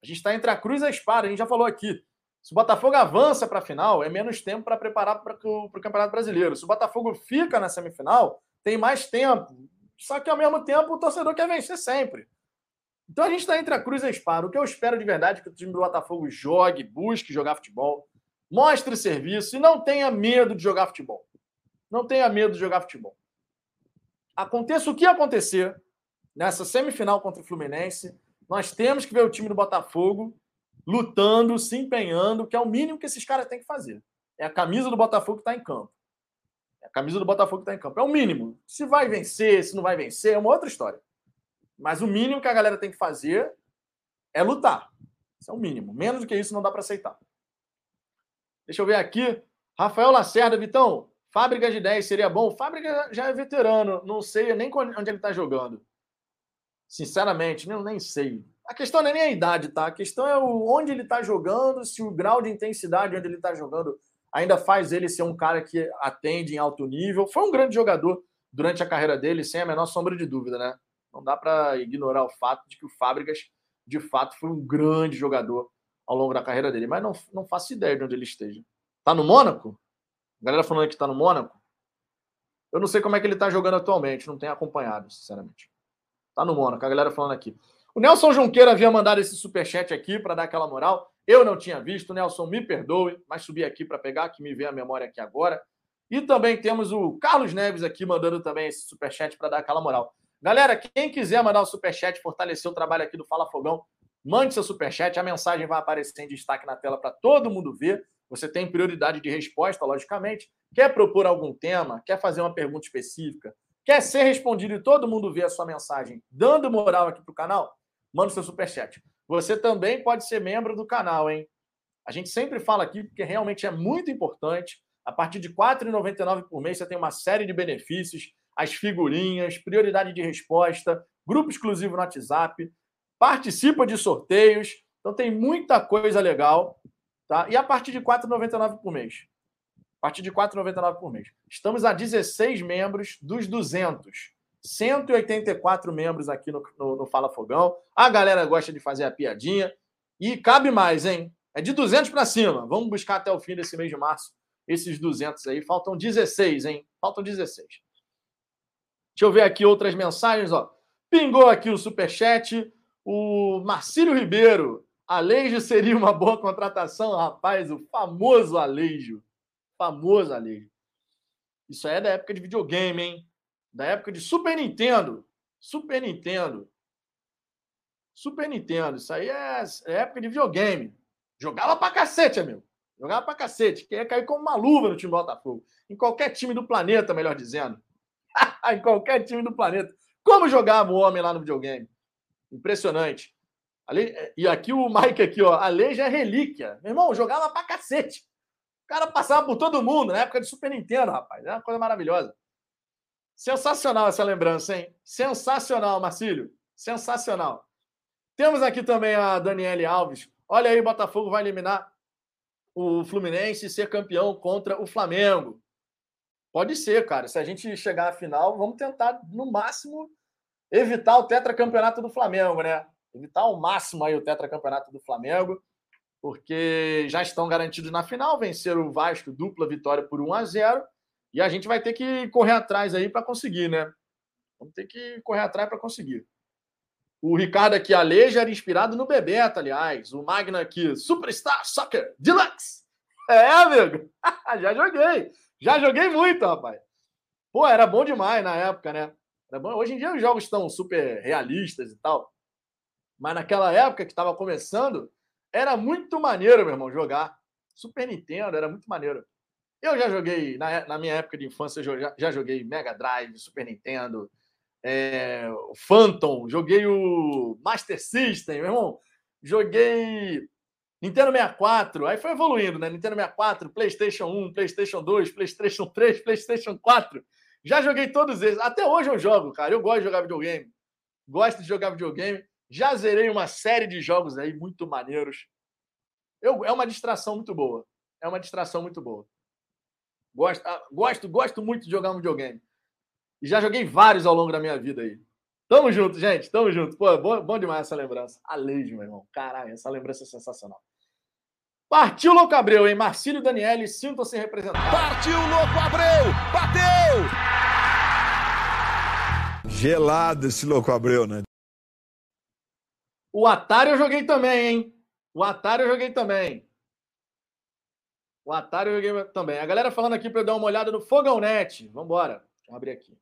A gente está entre a cruz e a espada, a gente já falou aqui. Se o Botafogo avança para a final, é menos tempo para preparar para o Campeonato Brasileiro. Se o Botafogo fica na semifinal, tem mais tempo. Só que ao mesmo tempo o torcedor quer vencer sempre. Então a gente está entre a cruz e a espada. O que eu espero de verdade é que o time do Botafogo jogue, busque jogar futebol, mostre serviço e não tenha medo de jogar futebol. Não tenha medo de jogar futebol. Aconteça o que acontecer nessa semifinal contra o Fluminense, nós temos que ver o time do Botafogo lutando, se empenhando, que é o mínimo que esses caras têm que fazer. É a camisa do Botafogo que está em campo. É a camisa do Botafogo que está em campo. É o mínimo. Se vai vencer, se não vai vencer, é uma outra história. Mas o mínimo que a galera tem que fazer é lutar. Isso é o mínimo. Menos do que isso não dá para aceitar. Deixa eu ver aqui. Rafael Lacerda, Vitão, fábrica de 10 seria bom? Fábrica já é veterano, não sei nem onde ele está jogando. Sinceramente, nem, nem sei. A questão não é nem a idade, tá? A questão é onde ele está jogando, se o grau de intensidade onde ele está jogando ainda faz ele ser um cara que atende em alto nível. Foi um grande jogador durante a carreira dele, sem a menor sombra de dúvida, né? Não dá para ignorar o fato de que o Fábricas, de fato, foi um grande jogador ao longo da carreira dele. Mas não, não faço ideia de onde ele esteja. Tá no Mônaco? A galera falando que tá no Mônaco. Eu não sei como é que ele tá jogando atualmente, não tenho acompanhado, sinceramente. Tá no Mônaco, a galera falando aqui. O Nelson Junqueira havia mandado esse superchat aqui para dar aquela moral. Eu não tinha visto, Nelson, me perdoe, mas subi aqui para pegar, que me vem a memória aqui agora. E também temos o Carlos Neves aqui mandando também esse superchat para dar aquela moral. Galera, quem quiser mandar o superchat, fortalecer o trabalho aqui do Fala Fogão, mande seu superchat. A mensagem vai aparecer em destaque na tela para todo mundo ver. Você tem prioridade de resposta, logicamente. Quer propor algum tema? Quer fazer uma pergunta específica? Quer ser respondido e todo mundo ver a sua mensagem dando moral aqui para o canal? Manda seu superchat. Você também pode ser membro do canal, hein? A gente sempre fala aqui porque realmente é muito importante. A partir de R$ 4,99 por mês você tem uma série de benefícios as figurinhas, prioridade de resposta, grupo exclusivo no WhatsApp, participa de sorteios. Então tem muita coisa legal, tá? E a partir de R$ 4,99 por mês. A partir de R$ 4,99 por mês. Estamos a 16 membros dos 200. 184 membros aqui no, no, no Fala Fogão. A galera gosta de fazer a piadinha. E cabe mais, hein? É de 200 para cima. Vamos buscar até o fim desse mês de março esses 200 aí. Faltam 16, hein? Faltam 16. Deixa eu ver aqui outras mensagens, ó. Pingou aqui o superchat. O Marcílio Ribeiro. Aleijo seria uma boa contratação, rapaz. O famoso Aleijo. Famoso Aleijo. Isso aí é da época de videogame, hein? Da época de Super Nintendo. Super Nintendo. Super Nintendo. Isso aí é, é época de videogame. Jogava pra cacete, amigo. Jogava pra cacete. Queria cair como uma luva no time do Botafogo. Em qualquer time do planeta, melhor dizendo. em qualquer time do planeta. Como jogava o homem lá no videogame. Impressionante. Ali, e aqui o Mike aqui, ó. A lei já é relíquia. Meu irmão, jogava pra cacete. O cara passava por todo mundo na época de Super Nintendo, rapaz. É uma coisa maravilhosa. Sensacional essa lembrança, hein? Sensacional, Marcílio. Sensacional. Temos aqui também a Daniele Alves. Olha aí, Botafogo vai eliminar o Fluminense e ser campeão contra o Flamengo. Pode ser, cara. Se a gente chegar à final, vamos tentar, no máximo, evitar o tetracampeonato do Flamengo, né? Evitar ao máximo aí o tetracampeonato do Flamengo porque já estão garantidos na final, venceram o Vasco, dupla vitória por 1 a 0 e a gente vai ter que correr atrás aí para conseguir, né? Vamos ter que correr atrás para conseguir. O Ricardo aqui, Aleja, era inspirado no Bebeto, aliás. O Magna aqui, Superstar Soccer Deluxe. É, amigo. já joguei. Já joguei muito, rapaz. Pô, era bom demais na época, né? Hoje em dia os jogos estão super realistas e tal. Mas naquela época que estava começando, era muito maneiro, meu irmão, jogar. Super Nintendo era muito maneiro. Eu já joguei, na, na minha época de infância, eu já, já joguei Mega Drive, Super Nintendo, é, Phantom, joguei o Master System, meu irmão. Joguei Nintendo 64, aí foi evoluindo, né? Nintendo 64, PlayStation 1, PlayStation 2, PlayStation 3, PlayStation 4. Já joguei todos eles. Até hoje eu jogo, cara. Eu gosto de jogar videogame. Gosto de jogar videogame. Já zerei uma série de jogos aí muito maneiros. Eu, é uma distração muito boa. É uma distração muito boa. Gosto, ah, gosto, gosto muito de jogar um videogame. E já joguei vários ao longo da minha vida aí. Tamo junto, gente. Tamo junto. Pô, bom, bom demais essa lembrança. Aleijo, meu irmão. Caralho, essa lembrança é sensacional. Partiu Louco Abreu, hein? Marcílio Daniele, sintam-se representados. Partiu Louco Abreu! Bateu! Gelado esse Louco Abreu, né? O Atari eu joguei também, hein? O Atari eu joguei também. O Atari eu joguei também. A galera falando aqui para eu dar uma olhada no Fogãonet. Vamos embora. Deixa eu abrir aqui.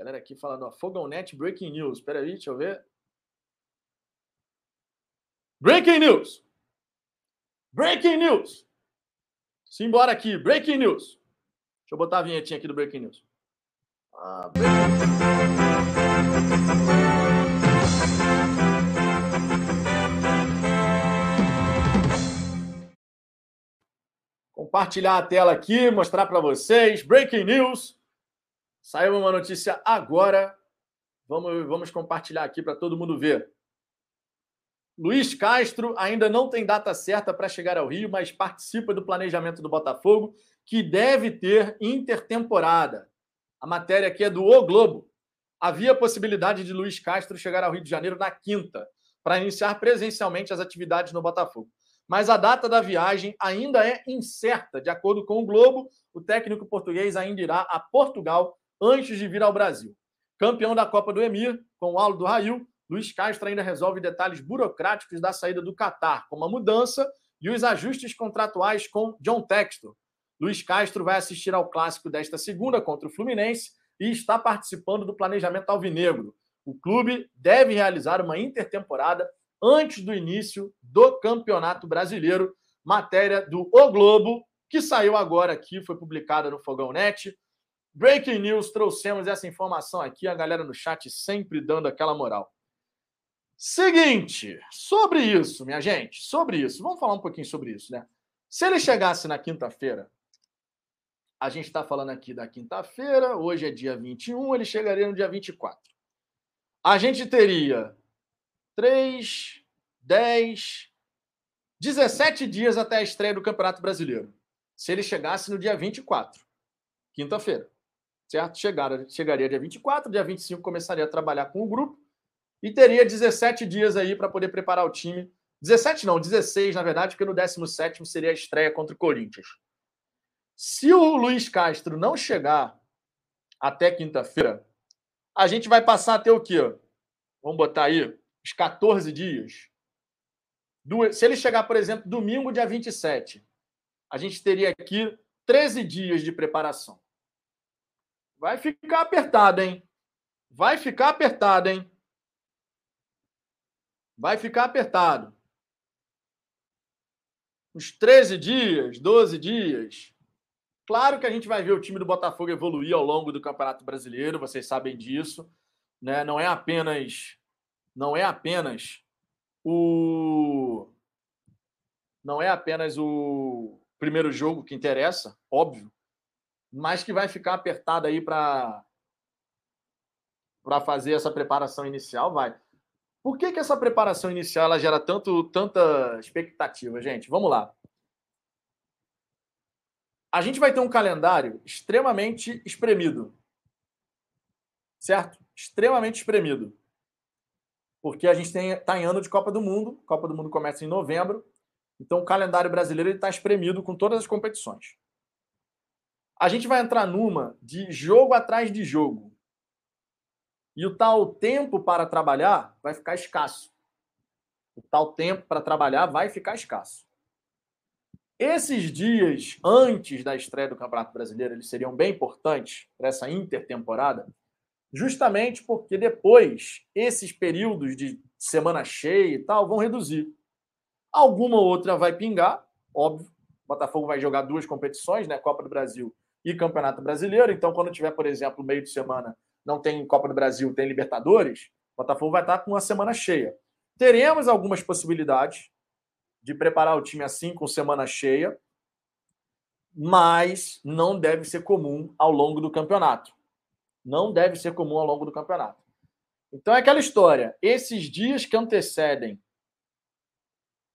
Galera aqui falando, ó, Fogãonet Breaking News. Espera aí, deixa eu ver. Breaking News. Breaking News. Simbora aqui. Breaking News. Deixa eu botar a vinhetinha aqui do Breaking News. Ah, compartilhar a tela aqui, mostrar para vocês. Breaking news. Saiu uma notícia agora. Vamos, vamos compartilhar aqui para todo mundo ver. Luiz Castro ainda não tem data certa para chegar ao Rio, mas participa do planejamento do Botafogo, que deve ter intertemporada. A matéria aqui é do O Globo. Havia possibilidade de Luiz Castro chegar ao Rio de Janeiro na quinta, para iniciar presencialmente as atividades no Botafogo mas a data da viagem ainda é incerta. De acordo com o Globo, o técnico português ainda irá a Portugal antes de vir ao Brasil. Campeão da Copa do Emir, com o Aldo do Rail, Luiz Castro ainda resolve detalhes burocráticos da saída do Catar, como a mudança e os ajustes contratuais com John Textor. Luiz Castro vai assistir ao clássico desta segunda contra o Fluminense e está participando do planejamento alvinegro. O clube deve realizar uma intertemporada antes do início do Campeonato Brasileiro. Matéria do O Globo, que saiu agora aqui, foi publicada no Fogão Net. Breaking News, trouxemos essa informação aqui, a galera no chat sempre dando aquela moral. Seguinte, sobre isso, minha gente, sobre isso, vamos falar um pouquinho sobre isso, né? Se ele chegasse na quinta-feira, a gente está falando aqui da quinta-feira, hoje é dia 21, ele chegaria no dia 24. A gente teria 3, 10, 17 dias até a estreia do Campeonato Brasileiro. Se ele chegasse no dia 24, quinta-feira. Certo? Chegaria, dia 24, dia 25 começaria a trabalhar com o grupo e teria 17 dias aí para poder preparar o time. 17 não, 16 na verdade, porque no 17 seria a estreia contra o Corinthians. Se o Luiz Castro não chegar até quinta-feira, a gente vai passar a ter o quê? Vamos botar aí os 14 dias. Se ele chegar, por exemplo, domingo, dia 27, a gente teria aqui 13 dias de preparação. Vai ficar apertado, hein? Vai ficar apertado, hein? Vai ficar apertado. Uns 13 dias, 12 dias. Claro que a gente vai ver o time do Botafogo evoluir ao longo do Campeonato Brasileiro, vocês sabem disso, né? Não é apenas não é apenas o não é apenas o primeiro jogo que interessa, óbvio, mas que vai ficar apertado aí para para fazer essa preparação inicial, vai. Por que, que essa preparação inicial ela gera tanto tanta expectativa, gente? Vamos lá. A gente vai ter um calendário extremamente espremido. Certo? Extremamente espremido porque a gente está em ano de Copa do Mundo. Copa do Mundo começa em novembro. Então, o calendário brasileiro está espremido com todas as competições. A gente vai entrar numa de jogo atrás de jogo. E o tal tempo para trabalhar vai ficar escasso. O tal tempo para trabalhar vai ficar escasso. Esses dias antes da estreia do Campeonato Brasileiro, eles seriam bem importantes para essa intertemporada, justamente porque depois esses períodos de semana cheia e tal vão reduzir. Alguma outra vai pingar, óbvio. O Botafogo vai jogar duas competições, né? Copa do Brasil e Campeonato Brasileiro. Então, quando tiver, por exemplo, meio de semana, não tem Copa do Brasil, tem Libertadores, o Botafogo vai estar com uma semana cheia. Teremos algumas possibilidades de preparar o time assim, com semana cheia, mas não deve ser comum ao longo do campeonato não deve ser comum ao longo do campeonato. Então é aquela história. Esses dias que antecedem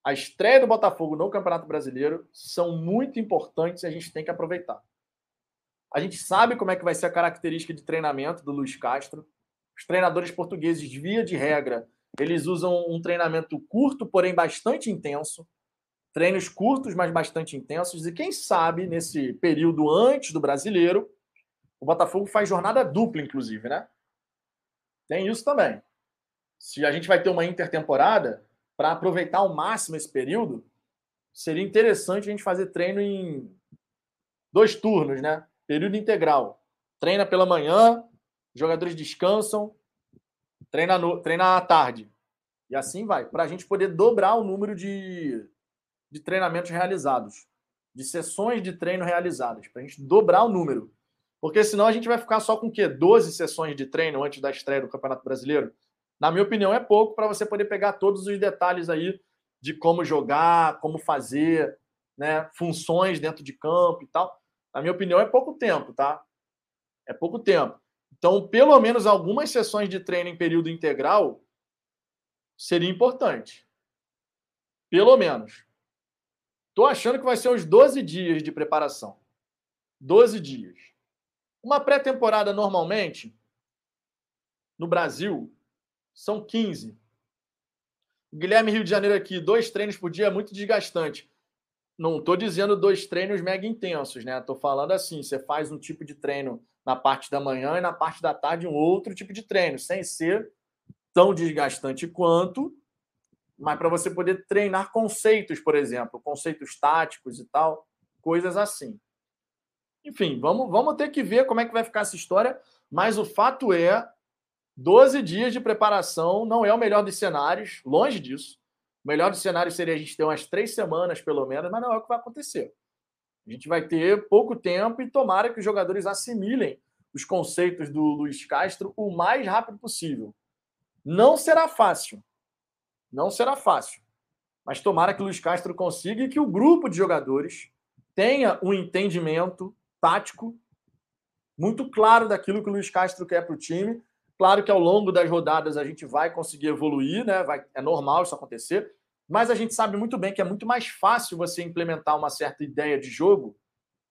a estreia do Botafogo no Campeonato Brasileiro são muito importantes e a gente tem que aproveitar. A gente sabe como é que vai ser a característica de treinamento do Luiz Castro. Os treinadores portugueses, via de regra, eles usam um treinamento curto, porém bastante intenso. Treinos curtos, mas bastante intensos. E quem sabe, nesse período antes do brasileiro, o Botafogo faz jornada dupla, inclusive, né? Tem isso também. Se a gente vai ter uma intertemporada, para aproveitar ao máximo esse período, seria interessante a gente fazer treino em dois turnos, né? Período integral. Treina pela manhã, jogadores descansam, treina, no, treina à tarde. E assim vai, para a gente poder dobrar o número de, de treinamentos realizados, de sessões de treino realizadas, para a gente dobrar o número. Porque senão a gente vai ficar só com o quê? 12 sessões de treino antes da estreia do Campeonato Brasileiro? Na minha opinião, é pouco para você poder pegar todos os detalhes aí de como jogar, como fazer, né, funções dentro de campo e tal. Na minha opinião, é pouco tempo, tá? É pouco tempo. Então, pelo menos algumas sessões de treino em período integral seria importante. Pelo menos. Estou achando que vai ser uns 12 dias de preparação. 12 dias. Uma pré-temporada, normalmente, no Brasil, são 15. Guilherme Rio de Janeiro aqui, dois treinos por dia é muito desgastante. Não estou dizendo dois treinos mega intensos, né? Estou falando assim: você faz um tipo de treino na parte da manhã e na parte da tarde um outro tipo de treino, sem ser tão desgastante quanto, mas para você poder treinar conceitos, por exemplo, conceitos táticos e tal, coisas assim. Enfim, vamos, vamos ter que ver como é que vai ficar essa história, mas o fato é 12 dias de preparação não é o melhor dos cenários, longe disso. O melhor dos cenários seria a gente ter umas três semanas, pelo menos, mas não é o que vai acontecer. A gente vai ter pouco tempo e tomara que os jogadores assimilem os conceitos do Luiz Castro o mais rápido possível. Não será fácil. Não será fácil. Mas tomara que o Luiz Castro consiga e que o grupo de jogadores tenha um entendimento tático muito claro daquilo que o Luiz Castro quer para o time. Claro que ao longo das rodadas a gente vai conseguir evoluir, né? Vai, é normal isso acontecer, mas a gente sabe muito bem que é muito mais fácil você implementar uma certa ideia de jogo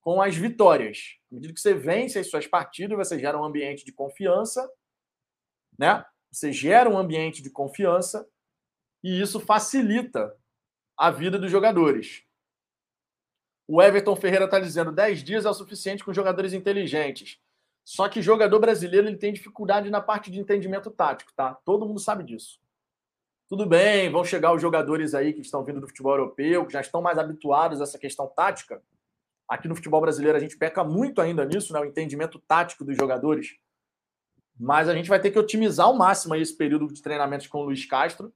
com as vitórias. À medida que você vence as suas partidas, você gera um ambiente de confiança, né? Você gera um ambiente de confiança e isso facilita a vida dos jogadores. O Everton Ferreira está dizendo 10 dias é o suficiente com jogadores inteligentes. Só que jogador brasileiro ele tem dificuldade na parte de entendimento tático, tá? Todo mundo sabe disso. Tudo bem, vão chegar os jogadores aí que estão vindo do futebol europeu, que já estão mais habituados a essa questão tática. Aqui no futebol brasileiro a gente peca muito ainda nisso, né? O entendimento tático dos jogadores. Mas a gente vai ter que otimizar ao máximo esse período de treinamentos com o Luiz Castro.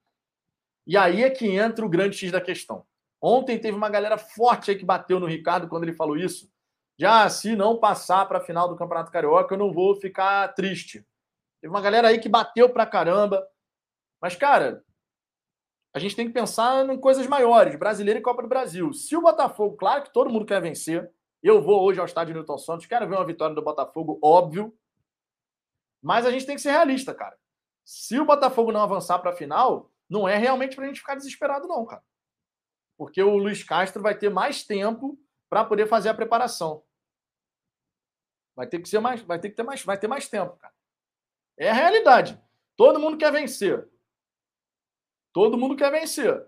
E aí é que entra o grande X da questão. Ontem teve uma galera forte aí que bateu no Ricardo quando ele falou isso. Já se não passar para a final do Campeonato Carioca, eu não vou ficar triste. Teve uma galera aí que bateu pra caramba. Mas, cara, a gente tem que pensar em coisas maiores, brasileiro e Copa do Brasil. Se o Botafogo, claro que todo mundo quer vencer. Eu vou hoje ao estádio Newton Santos, quero ver uma vitória do Botafogo, óbvio. Mas a gente tem que ser realista, cara. Se o Botafogo não avançar para a final, não é realmente para a gente ficar desesperado, não, cara. Porque o Luiz Castro vai ter mais tempo para poder fazer a preparação. Vai ter que ser mais, vai ter que ter mais, vai ter mais tempo, cara. É a realidade. Todo mundo quer vencer. Todo mundo quer vencer.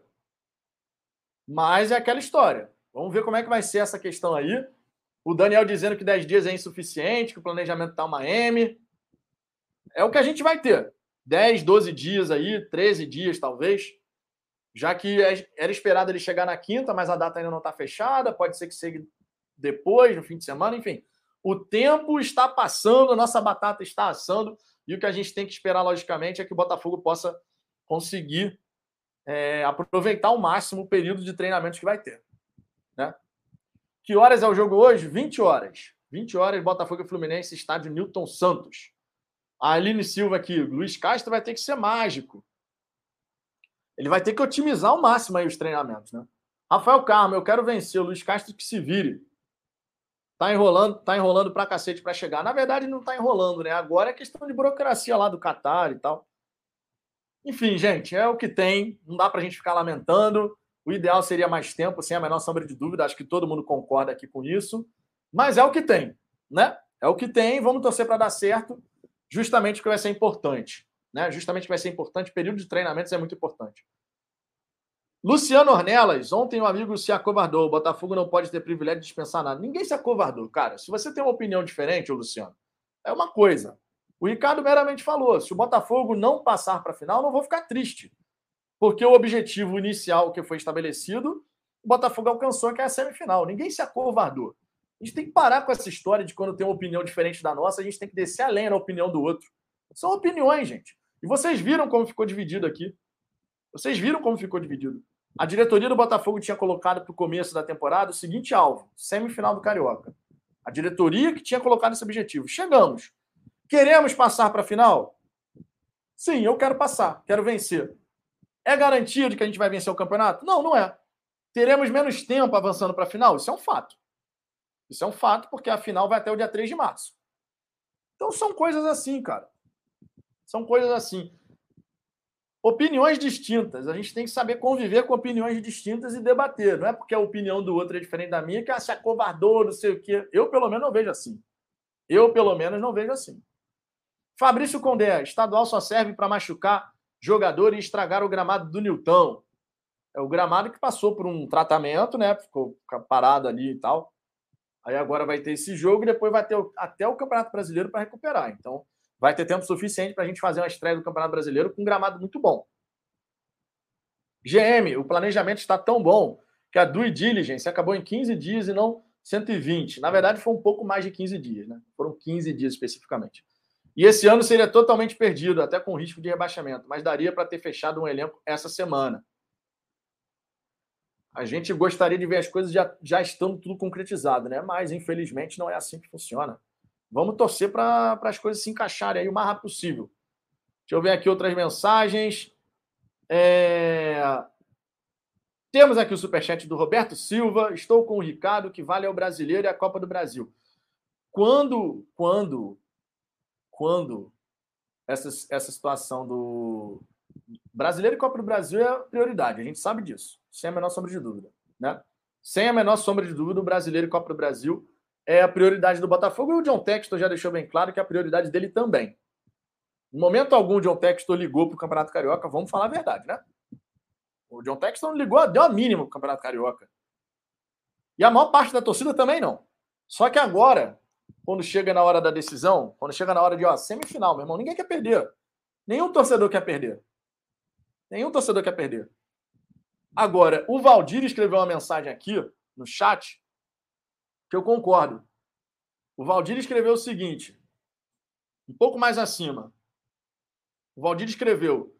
Mas é aquela história. Vamos ver como é que vai ser essa questão aí. O Daniel dizendo que 10 dias é insuficiente, que o planejamento está uma M. É o que a gente vai ter. 10, 12 dias aí, 13 dias talvez. Já que é, era esperado ele chegar na quinta, mas a data ainda não está fechada. Pode ser que chegue depois, no fim de semana, enfim. O tempo está passando, a nossa batata está assando. E o que a gente tem que esperar, logicamente, é que o Botafogo possa conseguir é, aproveitar ao máximo o período de treinamento que vai ter. Né? Que horas é o jogo hoje? 20 horas. 20 horas, Botafogo e Fluminense, estádio Newton Santos. A Aline Silva aqui, Luiz Castro vai ter que ser mágico. Ele vai ter que otimizar ao máximo aí os treinamentos, né? Rafael Carmo, eu quero vencer. O Luiz Castro que se vire. Tá enrolando, tá enrolando pra cacete para chegar. Na verdade, não tá enrolando, né? Agora é questão de burocracia lá do Catar e tal. Enfim, gente, é o que tem. Não dá pra gente ficar lamentando. O ideal seria mais tempo, sem a menor sombra de dúvida. Acho que todo mundo concorda aqui com isso. Mas é o que tem, né? É o que tem. Vamos torcer para dar certo justamente porque vai ser importante. Né? Justamente que vai ser importante, período de treinamentos é muito importante. Luciano Ornelas, ontem um amigo se acovardou. O Botafogo não pode ter privilégio de dispensar nada. Ninguém se acovardou, cara. Se você tem uma opinião diferente, Luciano, é uma coisa. O Ricardo meramente falou: se o Botafogo não passar para a final, não vou ficar triste. Porque o objetivo inicial que foi estabelecido, o Botafogo alcançou, que é a semifinal. Ninguém se acovardou. A gente tem que parar com essa história de quando tem uma opinião diferente da nossa, a gente tem que descer além da opinião do outro. São opiniões, gente. E vocês viram como ficou dividido aqui. Vocês viram como ficou dividido. A diretoria do Botafogo tinha colocado para o começo da temporada o seguinte alvo: semifinal do Carioca. A diretoria que tinha colocado esse objetivo. Chegamos. Queremos passar para a final? Sim, eu quero passar, quero vencer. É garantia de que a gente vai vencer o campeonato? Não, não é. Teremos menos tempo avançando para a final? Isso é um fato. Isso é um fato, porque a final vai até o dia 3 de março. Então são coisas assim, cara. São coisas assim. Opiniões distintas. A gente tem que saber conviver com opiniões distintas e debater. Não é porque a opinião do outro é diferente da minha que ah, se acovardou, não sei o quê. Eu, pelo menos, não vejo assim. Eu, pelo menos, não vejo assim. Fabrício Condé, estadual só serve para machucar jogador e estragar o gramado do Nilton. É o gramado que passou por um tratamento, né? Ficou parado ali e tal. Aí agora vai ter esse jogo e depois vai ter até o Campeonato Brasileiro para recuperar. Então, vai ter tempo suficiente para a gente fazer uma estreia do Campeonato Brasileiro com um gramado muito bom. GM, o planejamento está tão bom que a due diligence acabou em 15 dias e não 120. Na verdade, foi um pouco mais de 15 dias, né? Foram 15 dias especificamente. E esse ano seria totalmente perdido, até com risco de rebaixamento, mas daria para ter fechado um elenco essa semana. A gente gostaria de ver as coisas já, já estando tudo concretizado, né? Mas, infelizmente, não é assim que funciona. Vamos torcer para as coisas se encaixarem aí o mais rápido possível. Deixa eu ver aqui outras mensagens. É... Temos aqui o superchat do Roberto Silva. Estou com o Ricardo, que vale ao brasileiro e a Copa do Brasil. Quando, quando, quando essa, essa situação do brasileiro e Copa do Brasil é prioridade, a gente sabe disso sem a menor sombra de dúvida. Né? Sem a menor sombra de dúvida, o brasileiro e Copa do Brasil é a prioridade do Botafogo e o John Textor já deixou bem claro que é a prioridade dele também. Em momento algum, o John Textor ligou para o Campeonato Carioca, vamos falar a verdade, né? O John Textor não ligou, deu a mínima para o Campeonato Carioca. E a maior parte da torcida também não. Só que agora, quando chega na hora da decisão, quando chega na hora de ó, semifinal, meu irmão, ninguém quer perder. Nenhum torcedor quer perder. Nenhum torcedor quer perder. Agora, o Valdir escreveu uma mensagem aqui no chat que eu concordo. O Valdir escreveu o seguinte, um pouco mais acima. O Valdir escreveu: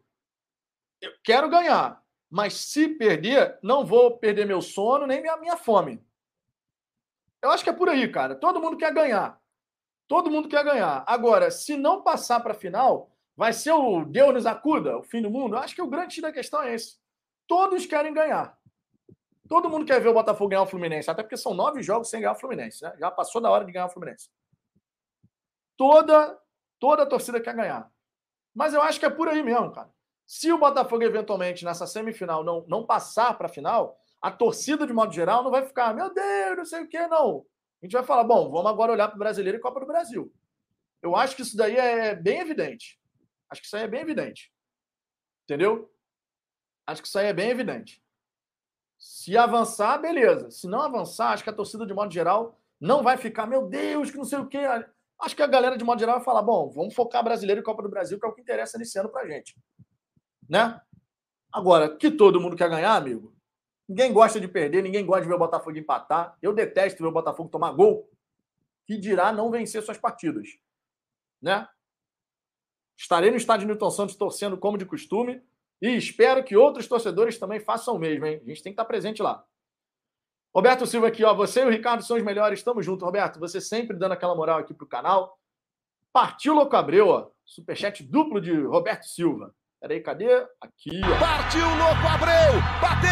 Eu quero ganhar, mas se perder, não vou perder meu sono nem minha, minha fome. Eu acho que é por aí, cara. Todo mundo quer ganhar. Todo mundo quer ganhar. Agora, se não passar para a final, vai ser o Deus nos acuda, o fim do mundo? Eu acho que o grande da questão é esse. Todos querem ganhar. Todo mundo quer ver o Botafogo ganhar o Fluminense, até porque são nove jogos sem ganhar o Fluminense, né? Já passou da hora de ganhar o Fluminense. Toda, toda a torcida quer ganhar. Mas eu acho que é por aí mesmo, cara. Se o Botafogo eventualmente nessa semifinal não, não passar para a final, a torcida, de modo geral, não vai ficar, meu Deus, não sei o que, não. A gente vai falar, bom, vamos agora olhar para o brasileiro e Copa do Brasil. Eu acho que isso daí é bem evidente. Acho que isso aí é bem evidente. Entendeu? Acho que isso aí é bem evidente. Se avançar, beleza. Se não avançar, acho que a torcida, de modo geral, não vai ficar, meu Deus, que não sei o quê. Acho que a galera, de modo geral, vai falar: bom, vamos focar brasileiro e Copa do Brasil, que é o que interessa nesse ano pra gente. Né? Agora, que todo mundo quer ganhar, amigo. Ninguém gosta de perder, ninguém gosta de ver o Botafogo empatar. Eu detesto ver o Botafogo tomar gol. Que dirá não vencer suas partidas. Né? Estarei no estádio Newton Santos torcendo como de costume e espero que outros torcedores também façam o mesmo, hein? A gente tem que estar presente lá. Roberto Silva aqui, ó. Você e o Ricardo são os melhores. Tamo junto, Roberto. Você sempre dando aquela moral aqui pro canal. Partiu Louco Abreu, ó. Superchat duplo de Roberto Silva. Peraí, cadê? Aqui, ó. Partiu Louco Abreu! Bateu!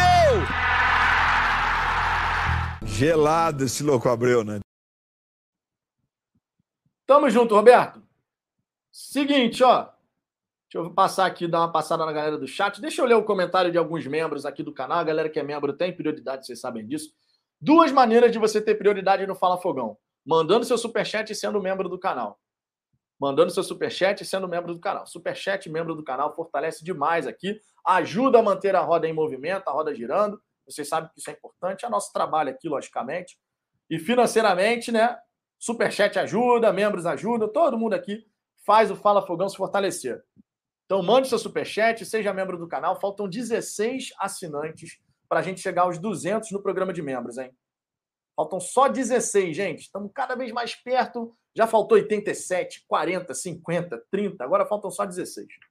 Gelado esse Louco Abreu, né? Tamo junto, Roberto. Seguinte, ó. Deixa eu passar aqui, dar uma passada na galera do chat. Deixa eu ler o comentário de alguns membros aqui do canal. A galera que é membro tem prioridade, vocês sabem disso. Duas maneiras de você ter prioridade no Fala Fogão: mandando seu superchat e sendo membro do canal. Mandando seu superchat e sendo membro do canal. Superchat, membro do canal, fortalece demais aqui. Ajuda a manter a roda em movimento, a roda girando. Vocês sabem que isso é importante. É nosso trabalho aqui, logicamente. E financeiramente, né? Superchat ajuda, membros ajudam, todo mundo aqui faz o Fala Fogão se fortalecer. Então, mande seu superchat, seja membro do canal. Faltam 16 assinantes para a gente chegar aos 200 no programa de membros, hein? Faltam só 16, gente. Estamos cada vez mais perto. Já faltou 87, 40, 50, 30. Agora faltam só 16. Deixa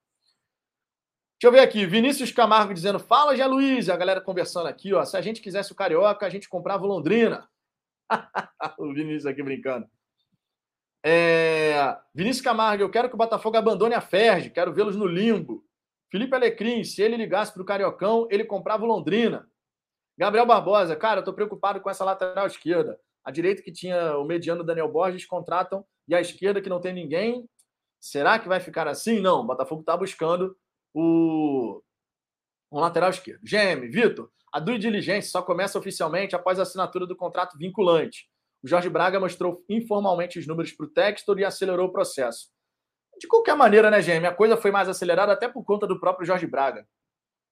eu ver aqui. Vinícius Camargo dizendo: Fala, Jé Luiz. A galera conversando aqui, ó. Se a gente quisesse o Carioca, a gente comprava o Londrina. o Vinícius aqui brincando. É... Vinícius Camargo, eu quero que o Botafogo abandone a Ferge, quero vê-los no limbo. Felipe Alecrim, se ele ligasse para o Cariocão, ele comprava o Londrina. Gabriel Barbosa, cara, eu estou preocupado com essa lateral esquerda. A direita que tinha o mediano Daniel Borges contratam e a esquerda que não tem ninguém. Será que vai ficar assim? Não, o Botafogo está buscando o um lateral esquerdo. GM, Vitor, a due diligência só começa oficialmente após a assinatura do contrato vinculante. O Jorge Braga mostrou informalmente os números para o Textor e acelerou o processo. De qualquer maneira, né, GM? A coisa foi mais acelerada até por conta do próprio Jorge Braga.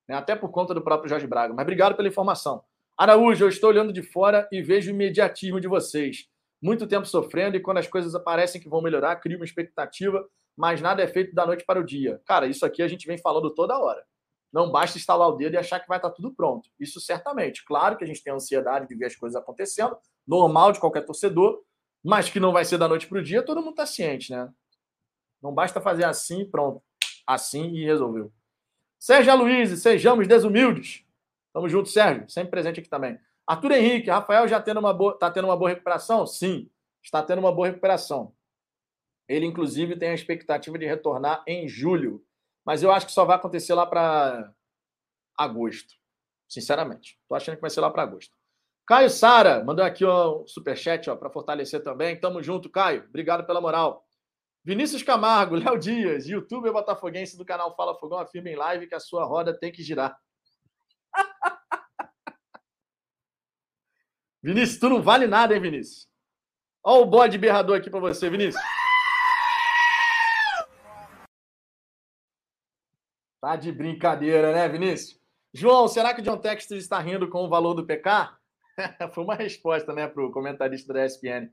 Né? Até por conta do próprio Jorge Braga. Mas obrigado pela informação. Araújo, eu estou olhando de fora e vejo o imediatismo de vocês. Muito tempo sofrendo e quando as coisas aparecem que vão melhorar, cria uma expectativa, mas nada é feito da noite para o dia. Cara, isso aqui a gente vem falando toda hora. Não basta instalar o dedo e achar que vai estar tudo pronto. Isso certamente. Claro que a gente tem ansiedade de ver as coisas acontecendo, normal de qualquer torcedor, mas que não vai ser da noite para o dia, todo mundo está ciente, né? Não basta fazer assim pronto. Assim e resolveu. Sérgio Luiz, sejamos desumildes. Tamo junto, Sérgio. Sempre presente aqui também. Arthur Henrique, Rafael já tendo uma boa, tá tendo uma boa recuperação? Sim, está tendo uma boa recuperação. Ele, inclusive, tem a expectativa de retornar em julho. Mas eu acho que só vai acontecer lá para agosto. Sinceramente. Tô achando que vai ser lá para agosto. Caio Sara mandou aqui um superchat para fortalecer também. Tamo junto, Caio. Obrigado pela moral. Vinícius Camargo, Léo Dias, youtuber botafoguense do canal Fala Fogão, afirma em live que a sua roda tem que girar. Vinícius, tu não vale nada, hein, Vinícius? Olha o bode berrador aqui para você, Vinícius. Tá de brincadeira, né, Vinícius? João, será que o John Textor está rindo com o valor do PK? Foi uma resposta, né, para o comentarista da ESPN.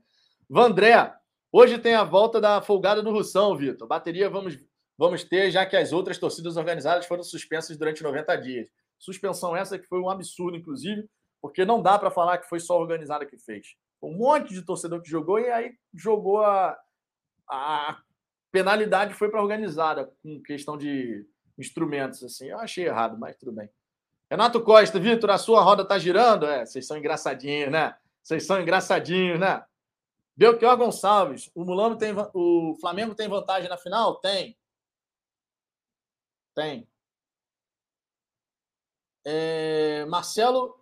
Vandré, hoje tem a volta da folgada do Russão, Vitor. Bateria vamos, vamos ter, já que as outras torcidas organizadas foram suspensas durante 90 dias. Suspensão essa que foi um absurdo, inclusive, porque não dá para falar que foi só a organizada que fez. Um monte de torcedor que jogou e aí jogou a, a penalidade foi para organizada, com questão de instrumentos. assim. Eu achei errado, mas tudo bem. Renato Costa, Vitor, a sua roda tá girando? É, vocês são engraçadinhos, né? Vocês são engraçadinhos, né? Belchior Gonçalves, o Mulano tem o Flamengo tem vantagem na final? Tem. Tem. É, Marcelo,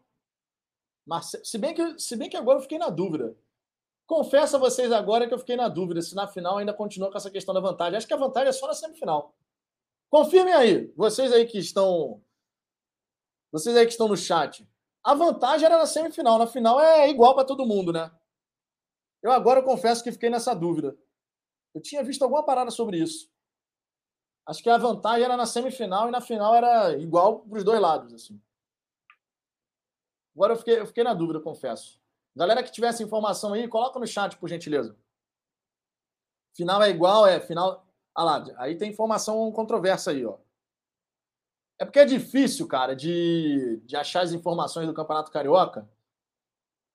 Marcelo, se bem que se bem que agora eu fiquei na dúvida. Confesso a vocês agora que eu fiquei na dúvida se na final ainda continua com essa questão da vantagem. Acho que a vantagem é só na semifinal. Confirmem aí, vocês aí que estão vocês aí que estão no chat. A vantagem era na semifinal, na final é igual para todo mundo, né? Eu agora confesso que fiquei nessa dúvida. Eu tinha visto alguma parada sobre isso. Acho que a vantagem era na semifinal e na final era igual para os dois lados. Assim. Agora eu fiquei, eu fiquei na dúvida, confesso. Galera que tivesse informação aí, coloca no chat, por gentileza. Final é igual, é final. Ah lá, aí tem informação controversa aí, ó. É porque é difícil, cara, de, de achar as informações do Campeonato Carioca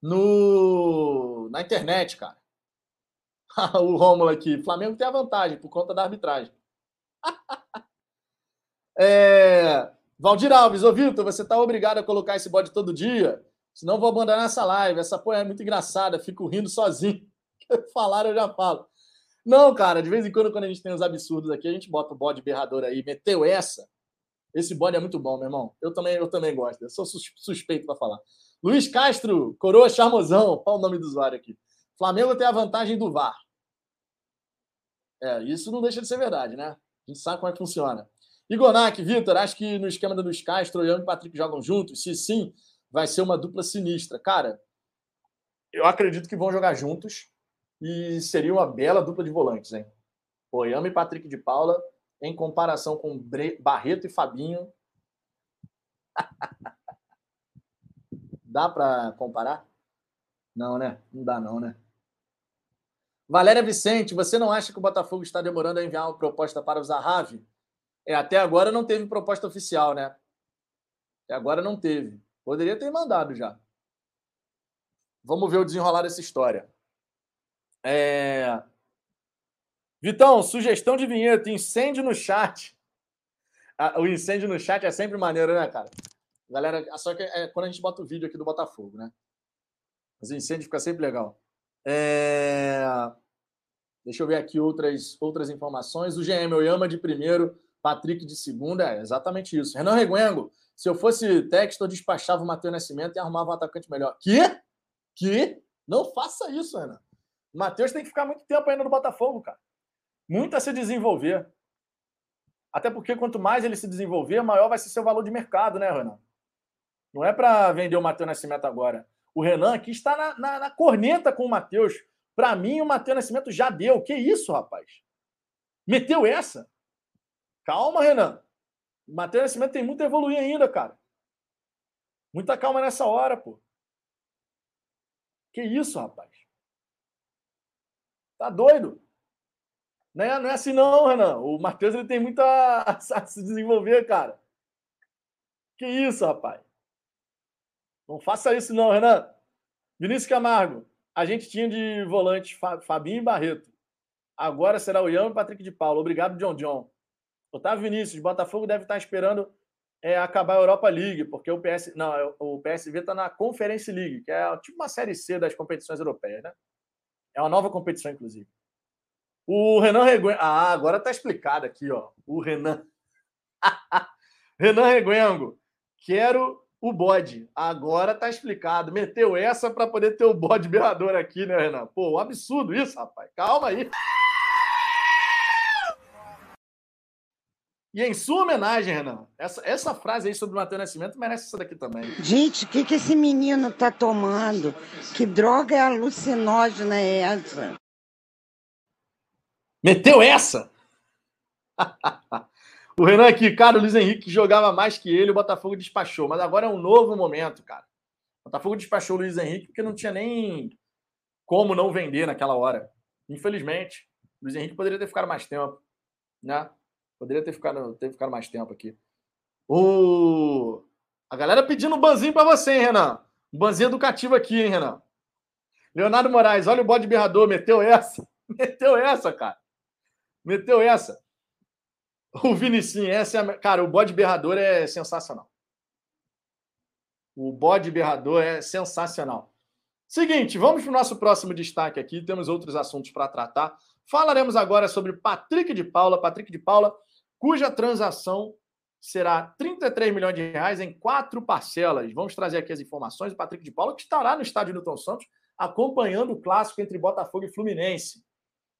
no, na internet, cara. o Rômulo aqui. Flamengo tem a vantagem por conta da arbitragem. é, Valdir Alves, ô Vitor, você tá obrigado a colocar esse bode todo dia, senão vou abandonar essa live. Essa porra é muito engraçada, fico rindo sozinho. Falaram, eu já falo. Não, cara, de vez em quando, quando a gente tem uns absurdos aqui, a gente bota o bode berrador aí. Meteu essa. Esse bode é muito bom, meu irmão. Eu também, eu também gosto. Eu sou suspeito para falar. Luiz Castro, coroa charmosão. Qual o nome do usuário aqui? Flamengo tem a vantagem do VAR. É, isso não deixa de ser verdade, né? A gente sabe como é que funciona. Igonak, Vitor, acho que no esquema do Luiz Castro, Ian e Patrick jogam juntos? Se sim, vai ser uma dupla sinistra. Cara, eu acredito que vão jogar juntos e seria uma bela dupla de volantes, hein? Oyama e Patrick de Paula, em comparação com Barreto e Fabinho. Dá para comparar? Não, né? Não dá, não, né? Valéria Vicente, você não acha que o Botafogo está demorando a enviar uma proposta para o Zahavi? É, até agora não teve proposta oficial, né? Até agora não teve. Poderia ter mandado já. Vamos ver o desenrolar dessa história. É... Vitão, sugestão de vinheta, incêndio no chat. Ah, o incêndio no chat é sempre maneiro, né, cara? Galera, só que é quando a gente bota o vídeo aqui do Botafogo, né? Mas o incêndio fica sempre legal. É... Deixa eu ver aqui outras, outras informações. O GM Oyama de primeiro, Patrick de segunda. É exatamente isso. Renan Reguengo, se eu fosse texto, eu despachava o Matheus Nascimento e arrumava um atacante melhor. Que? Que? Não faça isso, Renan. Matheus tem que ficar muito tempo ainda no Botafogo, cara. Muito a se desenvolver. Até porque quanto mais ele se desenvolver, maior vai ser seu valor de mercado, né, Renan? Não é para vender o Matheus Nascimento agora. O Renan aqui está na, na, na corneta com o Matheus. Para mim, o Matheus Nascimento já deu. Que isso, rapaz? Meteu essa? Calma, Renan. O Matheus Nascimento tem muito a evoluir ainda, cara. Muita calma nessa hora, pô. Que isso, rapaz? Tá doido? Não é, não é assim, não, Renan. O Matheus ele tem muito a, a se desenvolver, cara. Que isso, rapaz? Não faça isso, não, Renan. Vinícius Camargo, a gente tinha de volante Fabinho e Barreto. Agora será o Ian e Patrick de Paulo. Obrigado, John John. Otávio Vinícius, Botafogo deve estar esperando é, acabar a Europa League, porque o PS. Não, é, o PSV está na Conference League, que é tipo uma série C das competições europeias, né? É uma nova competição, inclusive. O Renan Reguengo. Ah, agora está explicado aqui, ó. O Renan. Renan Reguengo. Quero o bode. Agora tá explicado. Meteu essa para poder ter o bode berrador aqui, né, Renan? Pô, um absurdo isso, rapaz. Calma aí. E em sua homenagem, Renan, essa, essa frase aí sobre o Matheus Nascimento merece essa daqui também. Gente, o que, que esse menino tá tomando? Que droga é alucinógena é essa? Meteu essa? o Renan aqui, cara, o Luiz Henrique jogava mais que ele, o Botafogo despachou. Mas agora é um novo momento, cara. O Botafogo despachou o Luiz Henrique porque não tinha nem como não vender naquela hora. Infelizmente. O Luiz Henrique poderia ter ficado mais tempo. Né? Poderia ter ficado, ter ficado mais tempo aqui. O... A galera pedindo um banzinho para você, hein, Renan? Um banzinho educativo aqui, hein, Renan? Leonardo Moraes, olha o bode berrador, meteu essa. Meteu essa, cara. Meteu essa. O Vinicinho, essa é a... Cara, o bode berrador é sensacional. O bode berrador é sensacional. Seguinte, vamos para o nosso próximo destaque aqui. Temos outros assuntos para tratar. Falaremos agora sobre Patrick de Paula. Patrick de Paula, cuja transação será 33 milhões de reais em quatro parcelas. Vamos trazer aqui as informações. O Patrick de Paula, que estará no estádio Newton Santos, acompanhando o clássico entre Botafogo e Fluminense.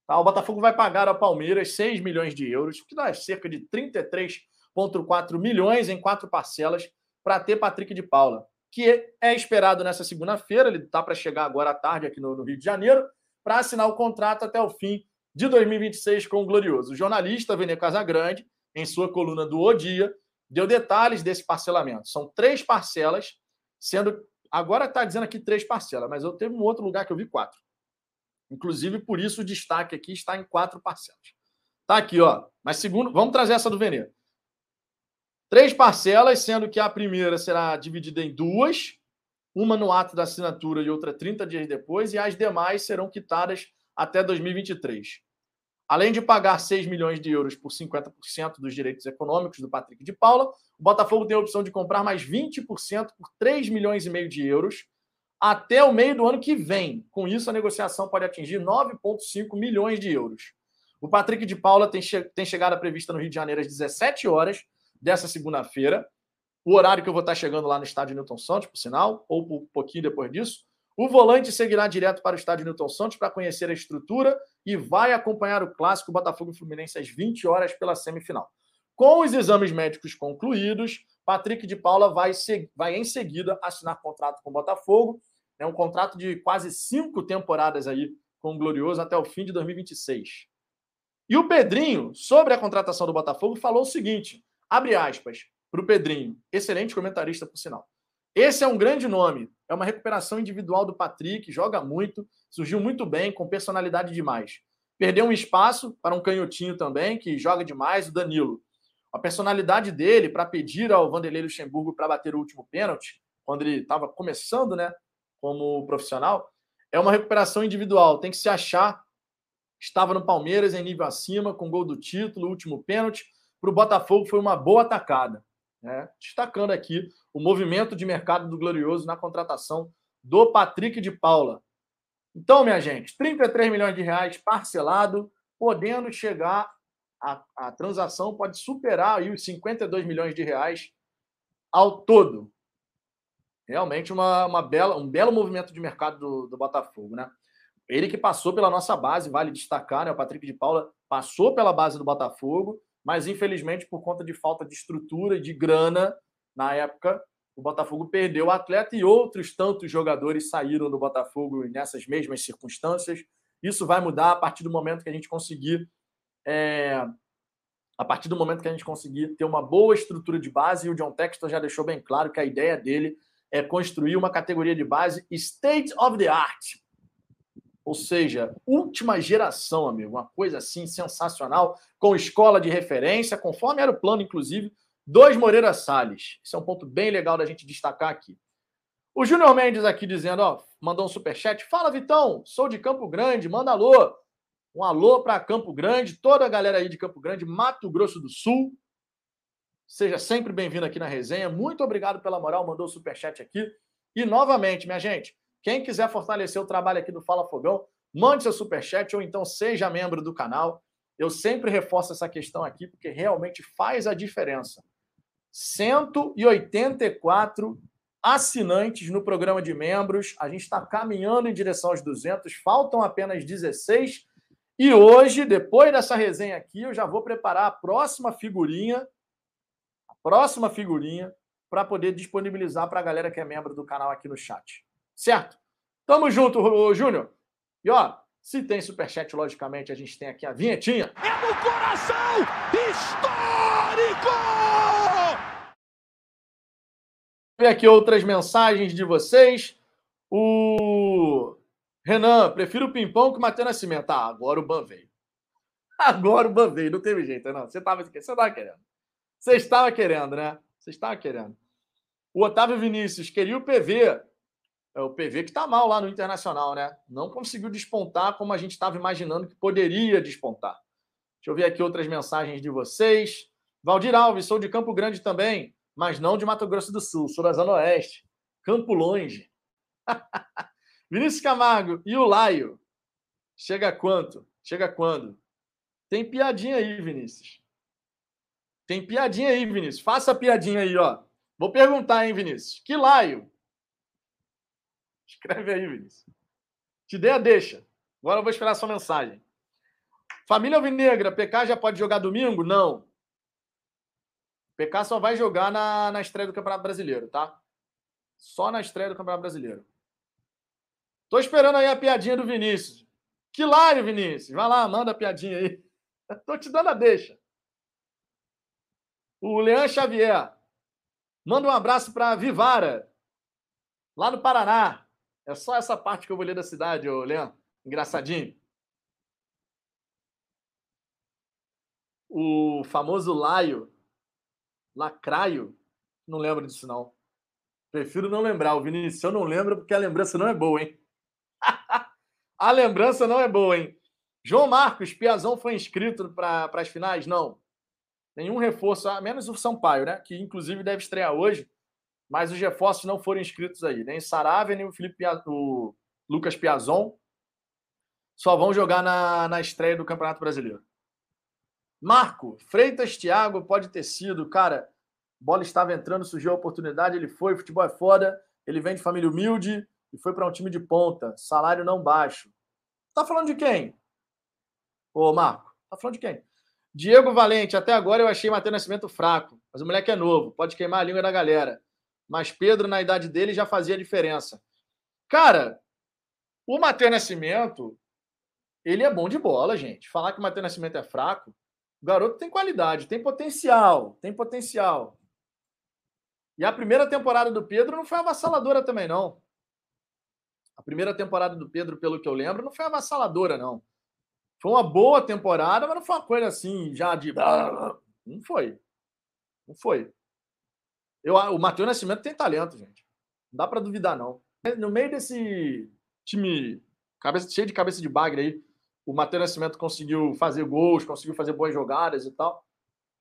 Tá? O Botafogo vai pagar ao Palmeiras 6 milhões de euros, que dá cerca de 33,4 milhões em quatro parcelas para ter Patrick de Paula, que é esperado nessa segunda-feira. Ele está para chegar agora à tarde aqui no, no Rio de Janeiro, para assinar o contrato até o fim de 2026 com o Glorioso. O jornalista Vene Casagrande, em sua coluna do O Dia, deu detalhes desse parcelamento. São três parcelas, sendo. Agora está dizendo aqui três parcelas, mas eu teve um outro lugar que eu vi quatro. Inclusive, por isso o destaque aqui está em quatro parcelas. Tá aqui, ó. Mas segundo, vamos trazer essa do Vene. Três parcelas, sendo que a primeira será dividida em duas, uma no ato da assinatura e outra 30 dias depois, e as demais serão quitadas até 2023. Além de pagar 6 milhões de euros por 50% dos direitos econômicos do Patrick de Paula, o Botafogo tem a opção de comprar mais 20% por 3 milhões e meio de euros até o meio do ano que vem. Com isso, a negociação pode atingir 9,5 milhões de euros. O Patrick de Paula tem, che tem chegada prevista no Rio de Janeiro às 17 horas dessa segunda-feira. O horário que eu vou estar chegando lá no estádio Newton Santos, por sinal, ou um pouquinho depois disso. O volante seguirá direto para o estádio Newton Santos para conhecer a estrutura e vai acompanhar o clássico Botafogo Fluminense às 20 horas pela semifinal. Com os exames médicos concluídos, Patrick de Paula vai, vai em seguida assinar contrato com o Botafogo. É um contrato de quase cinco temporadas aí com o Glorioso até o fim de 2026. E o Pedrinho, sobre a contratação do Botafogo, falou o seguinte: abre aspas, para o Pedrinho, excelente comentarista, por sinal. Esse é um grande nome. É uma recuperação individual do Patrick, joga muito, surgiu muito bem, com personalidade demais. Perdeu um espaço para um canhotinho também, que joga demais, o Danilo. A personalidade dele para pedir ao Vanderlei Luxemburgo para bater o último pênalti, quando ele estava começando, né, como profissional, é uma recuperação individual. Tem que se achar. Estava no Palmeiras em nível acima, com gol do título, último pênalti. Para o Botafogo foi uma boa atacada. Né? Destacando aqui o movimento de mercado do Glorioso na contratação do Patrick de Paula. Então, minha gente, 33 milhões de reais parcelado, podendo chegar, a, a transação pode superar aí os 52 milhões de reais ao todo. Realmente uma, uma bela, um belo movimento de mercado do, do Botafogo, né? Ele que passou pela nossa base, vale destacar, né? O Patrick de Paula passou pela base do Botafogo, mas infelizmente por conta de falta de estrutura de grana na época, o Botafogo perdeu o atleta e outros tantos jogadores saíram do Botafogo nessas mesmas circunstâncias. Isso vai mudar a partir do momento que a gente conseguir é, a partir do momento que a gente conseguir ter uma boa estrutura de base, e o John Texton já deixou bem claro que a ideia dele é construir uma categoria de base state of the art, ou seja, última geração, amigo, uma coisa assim sensacional, com escola de referência, conforme era o plano, inclusive, dois Moreira Salles. Esse é um ponto bem legal da gente destacar aqui. O Júnior Mendes aqui dizendo, ó, mandou um superchat. Fala, Vitão, sou de Campo Grande, manda alô. Um alô para Campo Grande, toda a galera aí de Campo Grande, Mato Grosso do Sul. Seja sempre bem-vindo aqui na resenha. Muito obrigado pela moral, mandou o superchat aqui. E novamente, minha gente, quem quiser fortalecer o trabalho aqui do Fala Fogão, mande seu superchat ou então seja membro do canal. Eu sempre reforço essa questão aqui porque realmente faz a diferença. 184 assinantes no programa de membros. A gente está caminhando em direção aos 200, faltam apenas 16. E hoje, depois dessa resenha aqui, eu já vou preparar a próxima figurinha, a próxima figurinha, para poder disponibilizar para a galera que é membro do canal aqui no chat. Certo? Tamo junto, Júnior. E ó, se tem superchat, logicamente, a gente tem aqui a vinhetinha. É no coração histórico! Ver aqui outras mensagens de vocês. O Renan, prefiro o Pimpão que o Matheus Nascimento. Ah, agora o Ban veio. Agora o Ban veio. Não teve jeito, não. Você estava você tava querendo. Você estava querendo, né? Você estava querendo. O Otávio Vinícius queria o PV. É o PV que está mal lá no Internacional, né? Não conseguiu despontar como a gente estava imaginando que poderia despontar. Deixa eu ver aqui outras mensagens de vocês. Valdir Alves, sou de Campo Grande também, mas não de Mato Grosso do Sul, sou da Zona Oeste. Campo longe. Vinícius Camargo e o Laio. Chega quanto? Chega quando? Tem piadinha aí, Vinícius. Tem piadinha aí, Vinícius. Faça a piadinha aí, ó. Vou perguntar, hein, Vinícius. Que Laio? Escreve aí, Vinícius. Te dei a deixa. Agora eu vou esperar a sua mensagem. Família Alvinegra, PK já pode jogar domingo? Não. PK só vai jogar na, na estreia do Campeonato Brasileiro, tá? Só na estreia do Campeonato Brasileiro. Tô esperando aí a piadinha do Vinícius. Que live, Vinícius. Vai lá, manda a piadinha aí. Tô te dando a deixa. O Leandro Xavier. Manda um abraço para Vivara, lá no Paraná. É só essa parte que eu vou ler da cidade, ô Leandro. Engraçadinho. O famoso Laio, Lacraio, não lembro disso não. Prefiro não lembrar. O Vinícius, eu não lembro porque a lembrança não é boa, hein? a lembrança não é boa, hein? João Marcos, Piazão foi inscrito para as finais? Não. Nenhum reforço, a menos o Sampaio, né? Que inclusive deve estrear hoje, mas os reforços não foram inscritos aí. Nem Saravia, nem o, Felipe o Lucas Piazon. Só vão jogar na, na estreia do Campeonato Brasileiro. Marco, Freitas Thiago pode ter sido, cara. Bola estava entrando, surgiu a oportunidade, ele foi, futebol é foda, ele vem de família humilde e foi para um time de ponta, salário não baixo. Tá falando de quem? Ô, Marco, tá falando de quem? Diego Valente, até agora eu achei Matheus Nascimento fraco, mas o moleque é novo, pode queimar a língua da galera. Mas Pedro, na idade dele, já fazia diferença. Cara, o Matheus Nascimento, ele é bom de bola, gente. Falar que o Matheus Nascimento é fraco, o garoto tem qualidade, tem potencial, tem potencial. E a primeira temporada do Pedro não foi avassaladora também, não. A primeira temporada do Pedro, pelo que eu lembro, não foi avassaladora, não. Foi uma boa temporada, mas não foi uma coisa assim, já de. Não foi. Não foi. Eu, o Matheus Nascimento tem talento, gente. Não dá para duvidar, não. No meio desse time cabeça, cheio de cabeça de bagre aí, o Matheus Nascimento conseguiu fazer gols, conseguiu fazer boas jogadas e tal.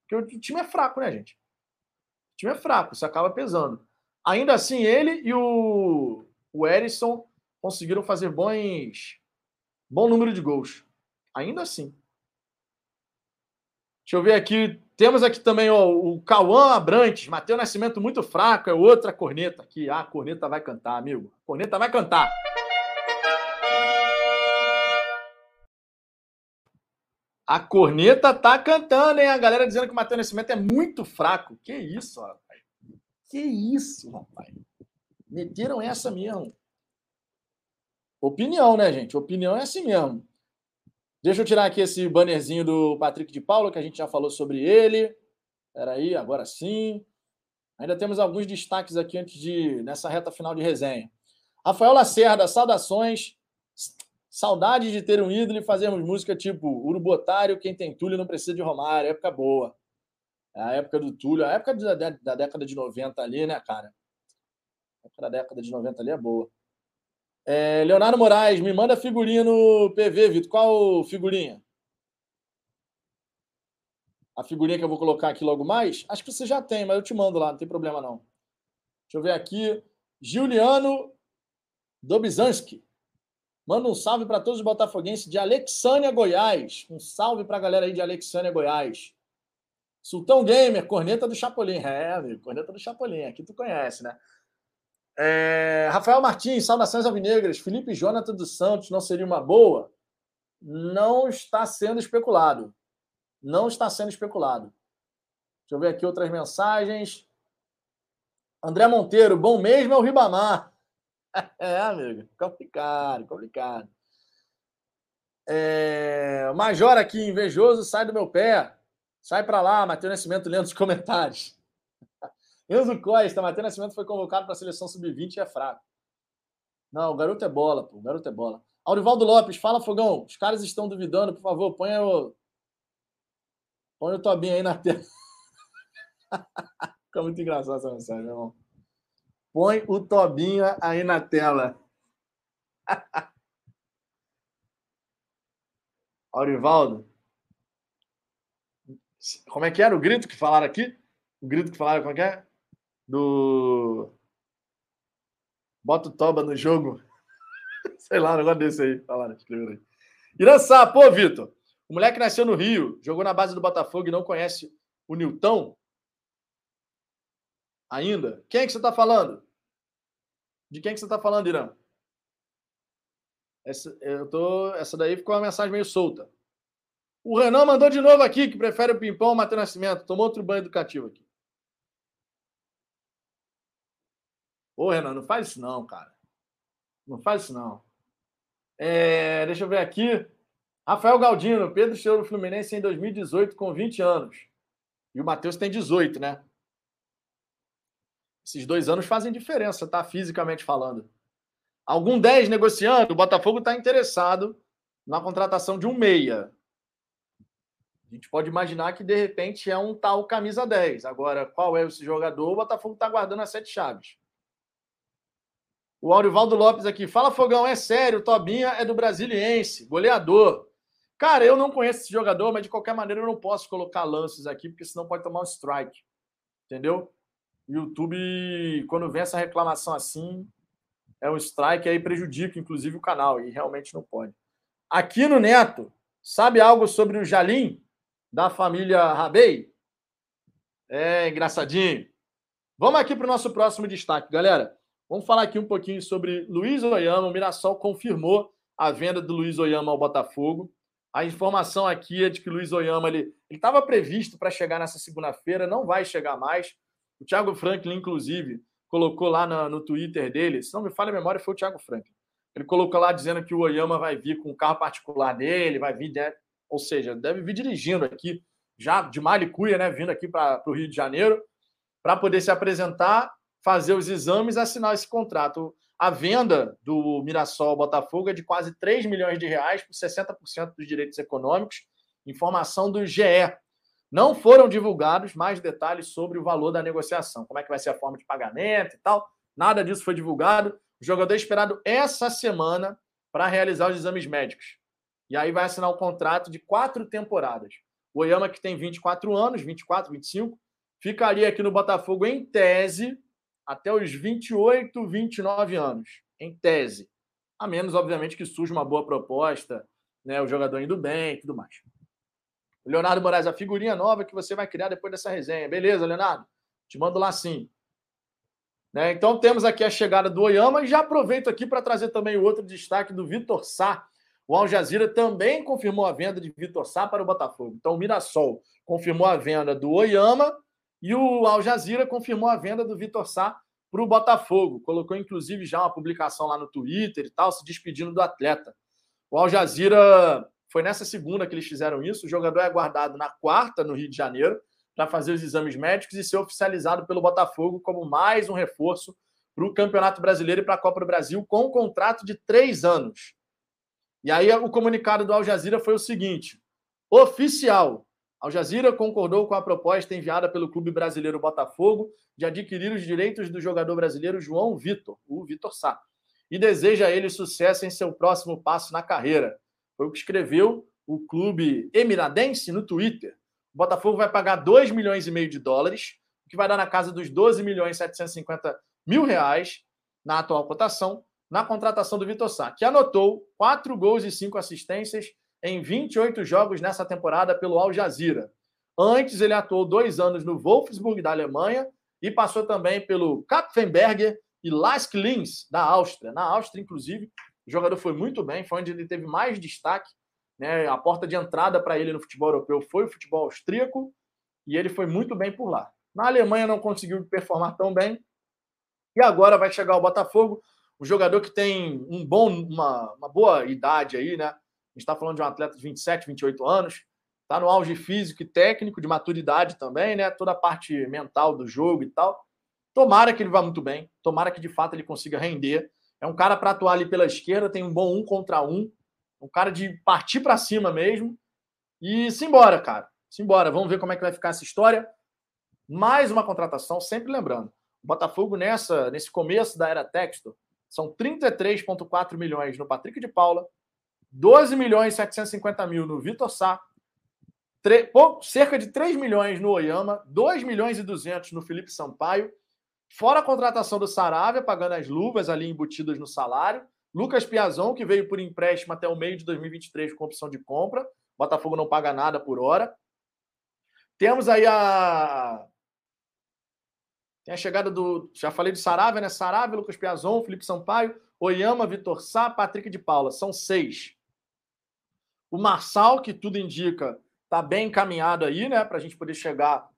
Porque o time é fraco, né, gente? O time é fraco, isso acaba pesando. Ainda assim, ele e o, o Erisson conseguiram fazer bons bom número de gols. Ainda assim. Deixa eu ver aqui. Temos aqui também ó, o Cauã Abrantes. Matheus Nascimento muito fraco. É outra corneta aqui. Ah, a corneta vai cantar, amigo. A corneta vai cantar. A corneta tá cantando, hein? A galera dizendo que o Matheus Nascimento é muito fraco. Que isso, rapaz. Que isso, rapaz. Meteram essa mesmo. Opinião, né, gente? Opinião é assim mesmo. Deixa eu tirar aqui esse bannerzinho do Patrick de Paula, que a gente já falou sobre ele. Espera aí, agora sim. Ainda temos alguns destaques aqui antes de nessa reta final de resenha. Rafael Lacerda, saudações. Saudades de ter um ídolo e fazermos música tipo Urubotário, quem tem Túlio não precisa de Romário. Época boa. É a época do Túlio, a época da, da década de 90 ali, né, cara? A época da década de 90 ali é boa. É, Leonardo Moraes, me manda figurinha no PV, Vitor. Qual figurinha? A figurinha que eu vou colocar aqui logo mais? Acho que você já tem, mas eu te mando lá, não tem problema não. Deixa eu ver aqui. Juliano Dobizanski. Manda um salve para todos os botafoguenses de Alexânia, Goiás. Um salve para a galera aí de Alexânia, Goiás. Sultão Gamer, corneta do Chapolin. É, amigo, corneta do Chapolin. Aqui tu conhece, né? É, Rafael Martins, saudações alvinegras. Felipe Jonathan dos Santos não seria uma boa? não está sendo especulado. Não está sendo especulado. Deixa eu ver aqui outras mensagens. André Monteiro, bom mesmo é o Ribamar. É, amigo, complicado, complicado. É... Major aqui, invejoso, sai do meu pé. Sai para lá, Matheus Nascimento lendo os comentários. Enzo Costa, Matheus Nascimento foi convocado para a seleção sub-20 e é fraco. Não, o garoto é bola, pô. O garoto é bola. Aurivaldo Lopes, fala, Fogão. Os caras estão duvidando, por favor, põe o. Põe o Tobinho aí na tela. Fica muito engraçado essa mensagem, meu irmão. Põe o Tobinho aí na tela. Aurivaldo. Como é que era o grito que falaram aqui? O grito que falaram, como é que é? Do. Bota o Toba no jogo. Sei lá, um negócio desse aí. Falaram, escreveram aí. Irançá, pô, Vitor. O moleque nasceu no Rio, jogou na base do Botafogo e não conhece o Nilton? Ainda? Quem é que você está falando? De quem é que você está falando, Irã? Essa, eu tô, essa daí ficou uma mensagem meio solta. O Renan mandou de novo aqui que prefere o Pimpão ao Matheus Nascimento. Tomou outro banho educativo aqui. Ô, Renan, não faz isso não, cara. Não faz isso não. É, deixa eu ver aqui. Rafael Galdino, Pedro chegou no Fluminense em 2018 com 20 anos. E o Matheus tem 18, né? Esses dois anos fazem diferença, tá? Fisicamente falando. Algum 10 negociando, o Botafogo está interessado na contratação de um meia. A gente pode imaginar que, de repente, é um tal camisa 10. Agora, qual é esse jogador? O Botafogo está guardando as sete chaves. O Aurivaldo Lopes aqui. Fala, Fogão, é sério. O Tobinha é do Brasiliense, goleador. Cara, eu não conheço esse jogador, mas de qualquer maneira eu não posso colocar lances aqui, porque senão pode tomar um strike. Entendeu? YouTube, quando vem essa reclamação assim, é um strike aí prejudica, inclusive, o canal, e realmente não pode. Aqui no Neto, sabe algo sobre o Jalim, da família Rabei? É engraçadinho. Vamos aqui para o nosso próximo destaque, galera. Vamos falar aqui um pouquinho sobre Luiz Oyama. O Mirassol confirmou a venda do Luiz Oyama ao Botafogo. A informação aqui é de que Luiz Oyama ele estava previsto para chegar nessa segunda-feira, não vai chegar mais. O Thiago Franklin, inclusive, colocou lá no, no Twitter dele, se não me falha a memória, foi o Thiago Franklin. Ele colocou lá dizendo que o Oyama vai vir com o carro particular dele, vai vir, né? ou seja, deve vir dirigindo aqui, já de Malicuia, né? Vindo aqui para o Rio de Janeiro, para poder se apresentar, fazer os exames, assinar esse contrato. A venda do Mirassol Botafogo é de quase 3 milhões de reais por 60% dos direitos econômicos. Informação do GE. Não foram divulgados mais detalhes sobre o valor da negociação, como é que vai ser a forma de pagamento e tal. Nada disso foi divulgado. O jogador é esperado essa semana para realizar os exames médicos. E aí vai assinar o contrato de quatro temporadas. O Oyama, que tem 24 anos, 24, 25, ficaria aqui no Botafogo em tese até os 28, 29 anos. Em tese. A menos, obviamente, que surja uma boa proposta, né, o jogador indo bem e tudo mais. Leonardo Moraes, a figurinha nova que você vai criar depois dessa resenha. Beleza, Leonardo? Te mando lá sim. Né? Então temos aqui a chegada do Oyama e já aproveito aqui para trazer também o outro destaque do Vitor Sá. O Al Jazeera também confirmou a venda de Vitor Sá para o Botafogo. Então o Mirassol confirmou a venda do Oyama e o Al Jazeera confirmou a venda do Vitor Sá para o Botafogo. Colocou inclusive já uma publicação lá no Twitter e tal, se despedindo do atleta. O Al Jazeera foi nessa segunda que eles fizeram isso. O jogador é aguardado na quarta, no Rio de Janeiro, para fazer os exames médicos e ser oficializado pelo Botafogo como mais um reforço para o Campeonato Brasileiro e para a Copa do Brasil, com um contrato de três anos. E aí o comunicado do Al Jazeera foi o seguinte: oficial. Al Jazeera concordou com a proposta enviada pelo Clube Brasileiro Botafogo de adquirir os direitos do jogador brasileiro João Vitor, o Vitor Sá, e deseja a ele sucesso em seu próximo passo na carreira. Foi o que escreveu o clube emiradense no Twitter. O Botafogo vai pagar 2 milhões e meio de dólares, o que vai dar na casa dos 12 milhões e 750 mil reais na atual cotação, na contratação do Vitor Sá, que anotou 4 gols e 5 assistências em 28 jogos nessa temporada pelo Al Jazeera. Antes, ele atuou dois anos no Wolfsburg, da Alemanha, e passou também pelo Kapfenberger e Lask Linz, da Áustria. Na Áustria, inclusive, o jogador foi muito bem, foi onde ele teve mais destaque Né? A porta de entrada para ele no futebol europeu foi o futebol austríaco e ele foi muito bem por lá. Na Alemanha não conseguiu performar tão bem e agora vai chegar o Botafogo, um jogador que tem um bom, uma, uma boa idade aí, né? Gente está falando de um atleta de 27, 28 anos, está no auge físico e técnico, de maturidade também, né? Toda a parte mental do jogo e tal. Tomara que ele vá muito bem, tomara que de fato ele consiga render. É um cara para atuar ali pela esquerda, tem um bom um contra um, um cara de partir para cima mesmo. E simbora, cara. Simbora. Vamos ver como é que vai ficar essa história. Mais uma contratação, sempre lembrando. O Botafogo nessa, nesse começo da era Texto, são 33,4 milhões no Patrick de Paula, 12 milhões e 750 mil no Vitor Sá, cerca de 3 milhões no Oyama, 2 milhões e 200 no Felipe Sampaio, fora a contratação do Saravia, pagando as luvas ali embutidas no salário, Lucas Piazon, que veio por empréstimo até o meio de 2023 com opção de compra, Botafogo não paga nada por hora. Temos aí a tem a chegada do. Já falei de Saravia, né? Saravia, Lucas Piazon, Felipe Sampaio, Oyama, Vitor Sá, Patrick de Paula. São seis. O Marçal, que tudo indica, está bem encaminhado aí, né? Para a gente poder chegar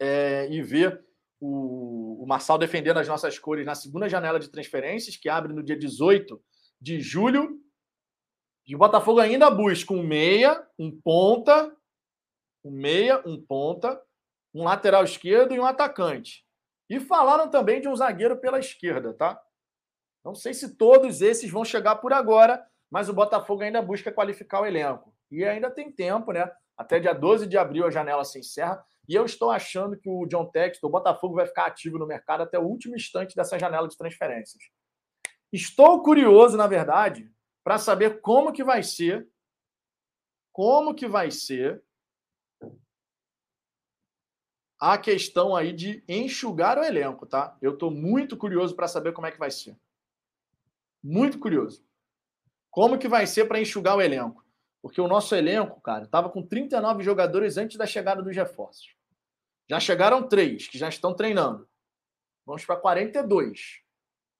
é, e ver o, o Marçal defendendo as nossas cores na segunda janela de transferências, que abre no dia 18 de julho. E o Botafogo ainda busca um meia, um ponta, um meia, um ponta, um lateral esquerdo e um atacante. E falaram também de um zagueiro pela esquerda, tá? Não sei se todos esses vão chegar por agora, mas o Botafogo ainda busca qualificar o elenco. E ainda tem tempo, né? Até dia 12 de abril a janela se encerra. E eu estou achando que o John Textor, o Botafogo, vai ficar ativo no mercado até o último instante dessa janela de transferências. Estou curioso, na verdade, para saber como que vai ser, como que vai ser a questão aí de enxugar o elenco, tá? Eu estou muito curioso para saber como é que vai ser. Muito curioso. Como que vai ser para enxugar o elenco? Porque o nosso elenco, cara, estava com 39 jogadores antes da chegada dos reforços. Já chegaram três que já estão treinando. Vamos para 42.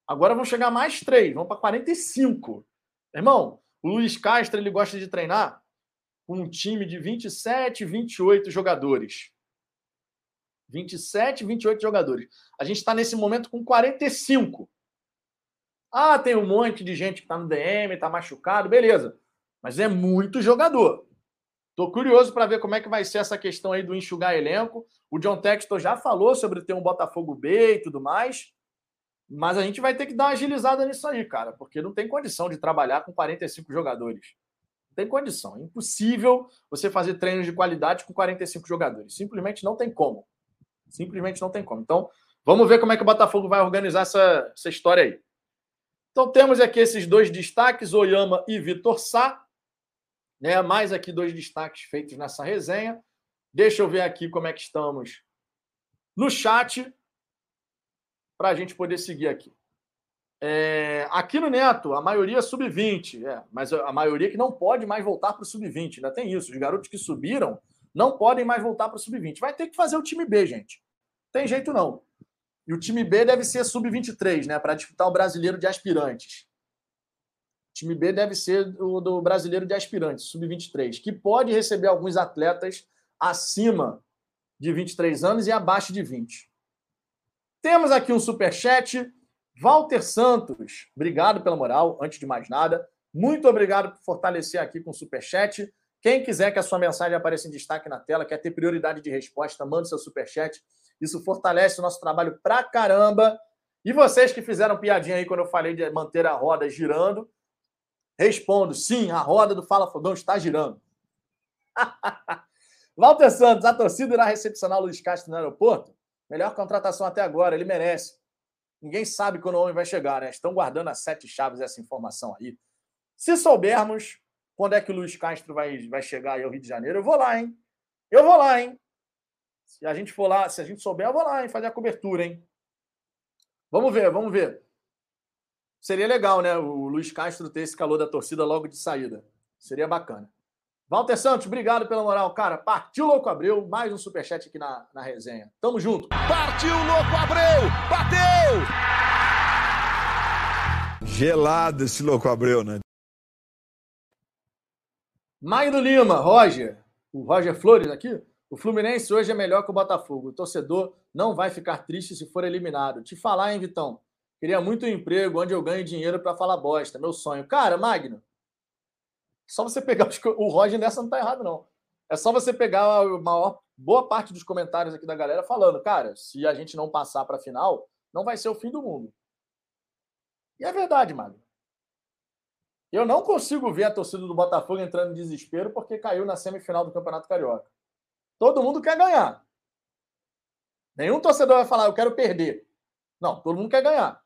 Agora vão chegar mais três, vamos para 45. Irmão, o Luiz Castro ele gosta de treinar com um time de 27, 28 jogadores. 27, 28 jogadores. A gente está nesse momento com 45. Ah, tem um monte de gente que está no DM, está machucado, beleza. Mas é muito jogador. Estou curioso para ver como é que vai ser essa questão aí do enxugar elenco. O John Textor já falou sobre ter um Botafogo B e tudo mais. Mas a gente vai ter que dar uma agilizada nisso aí, cara, porque não tem condição de trabalhar com 45 jogadores. Não tem condição. É impossível você fazer treinos de qualidade com 45 jogadores. Simplesmente não tem como. Simplesmente não tem como. Então, vamos ver como é que o Botafogo vai organizar essa, essa história aí. Então, temos aqui esses dois destaques, Oyama e Vitor Sá. Né? Mais aqui dois destaques feitos nessa resenha. Deixa eu ver aqui como é que estamos no chat para a gente poder seguir aqui. É, aqui no Neto, a maioria é sub-20, é, mas a maioria que não pode mais voltar para o sub-20. Ainda tem isso. Os garotos que subiram não podem mais voltar para o sub-20. Vai ter que fazer o time B, gente. Tem jeito não. E o time B deve ser sub-23, né? Para disputar o brasileiro de aspirantes. O time B deve ser o do brasileiro de aspirantes, sub-23, que pode receber alguns atletas acima de 23 anos e abaixo de 20. Temos aqui um super chat. Walter Santos, obrigado pela moral, antes de mais nada. Muito obrigado por fortalecer aqui com o super chat. Quem quiser que a sua mensagem apareça em destaque na tela, quer ter prioridade de resposta, manda seu superchat. Isso fortalece o nosso trabalho pra caramba. E vocês que fizeram piadinha aí quando eu falei de manter a roda girando, respondo: sim, a roda do Fala Fogão está girando. Walter Santos, a torcida irá recepcionar o Luiz Castro no aeroporto? Melhor contratação até agora, ele merece. Ninguém sabe quando o homem vai chegar, né? Estão guardando as sete chaves essa informação aí. Se soubermos, quando é que o Luiz Castro vai, vai chegar aí ao Rio de Janeiro? Eu vou lá, hein? Eu vou lá, hein? Se a gente for lá, se a gente souber, eu vou lá, hein? Fazer a cobertura, hein? Vamos ver, vamos ver. Seria legal, né? O Luiz Castro ter esse calor da torcida logo de saída. Seria bacana. Walter Santos, obrigado pela moral, cara. Partiu Louco Abreu, mais um superchat aqui na, na resenha. Tamo junto. Partiu Louco Abreu, bateu! Gelado esse Louco Abreu, né? Magno Lima, Roger, o Roger Flores aqui. O Fluminense hoje é melhor que o Botafogo. O torcedor não vai ficar triste se for eliminado. Te falar, hein, Vitão? Queria muito um emprego onde eu ganho dinheiro para falar bosta. Meu sonho. Cara, Magno, só você pegar. Os... O Roger nessa não tá errado, não. É só você pegar a maior, boa parte dos comentários aqui da galera falando, cara, se a gente não passar para a final, não vai ser o fim do mundo. E é verdade, Magno. Eu não consigo ver a torcida do Botafogo entrando em desespero porque caiu na semifinal do Campeonato Carioca. Todo mundo quer ganhar. Nenhum torcedor vai falar, eu quero perder. Não, todo mundo quer ganhar.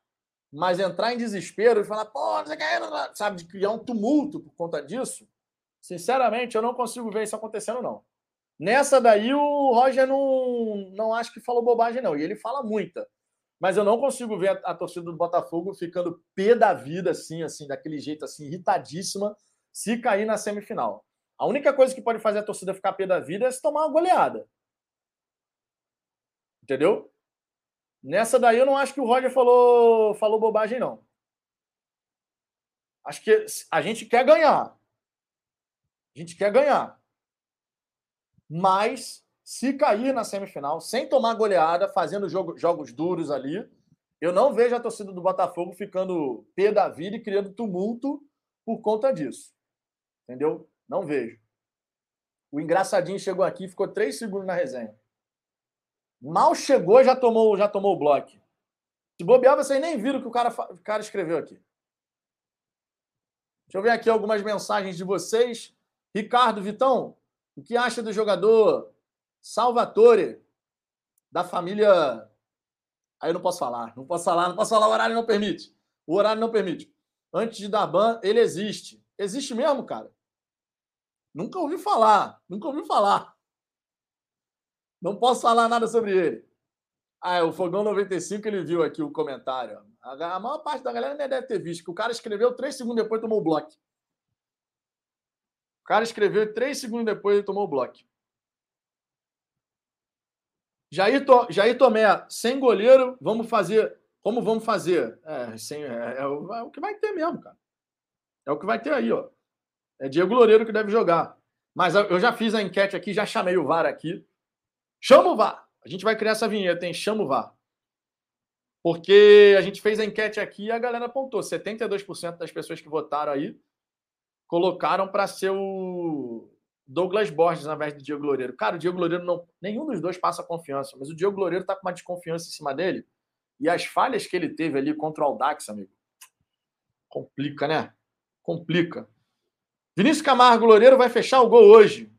Mas entrar em desespero e falar, pô, você quer, sabe, de criar um tumulto por conta disso, sinceramente, eu não consigo ver isso acontecendo, não. Nessa daí, o Roger não, não acho que falou bobagem, não. E ele fala muita. Mas eu não consigo ver a, a torcida do Botafogo ficando pé da vida, assim, assim, daquele jeito, assim, irritadíssima, se cair na semifinal. A única coisa que pode fazer a torcida ficar pé da vida é se tomar uma goleada. Entendeu? Nessa daí eu não acho que o Roger falou, falou bobagem, não. Acho que a gente quer ganhar. A gente quer ganhar. Mas, se cair na semifinal, sem tomar goleada, fazendo jogo, jogos duros ali, eu não vejo a torcida do Botafogo ficando pé da vida e criando tumulto por conta disso. Entendeu? Não vejo. O engraçadinho chegou aqui e ficou três segundos na resenha. Mal chegou, já tomou, já tomou o bloco. Se bobear, vocês nem viram o que o cara, o cara escreveu aqui. Deixa eu ver aqui algumas mensagens de vocês. Ricardo Vitão, o que acha do jogador Salvatore, da família. Aí eu não posso falar, não posso falar, não posso falar, o horário não permite. O horário não permite. Antes de dar ban, ele existe. Existe mesmo, cara? Nunca ouvi falar, nunca ouvi falar. Não posso falar nada sobre ele. Ah, é, o Fogão 95, ele viu aqui o comentário. A maior parte da galera nem deve ter visto, que o cara escreveu três segundos depois tomou o bloco. O cara escreveu três segundos depois e tomou o bloco. Jair, to, Jair Tomé, sem goleiro, vamos fazer. Como vamos fazer? É, sem, é, é, o, é o que vai ter mesmo, cara. É o que vai ter aí, ó. É Diego Loureiro que deve jogar. Mas eu já fiz a enquete aqui, já chamei o VAR aqui. Chama o VAR! A gente vai criar essa vinheta, hein? Chama o VAR. Porque a gente fez a enquete aqui e a galera apontou. 72% das pessoas que votaram aí colocaram para ser o Douglas Borges na vez do Diego Loureiro. Cara, o Diego Loureiro não. Nenhum dos dois passa confiança, mas o Diego Loureiro tá com uma desconfiança em cima dele. E as falhas que ele teve ali contra o Aldax, amigo. Complica, né? Complica. Vinícius Camargo Loureiro vai fechar o gol hoje.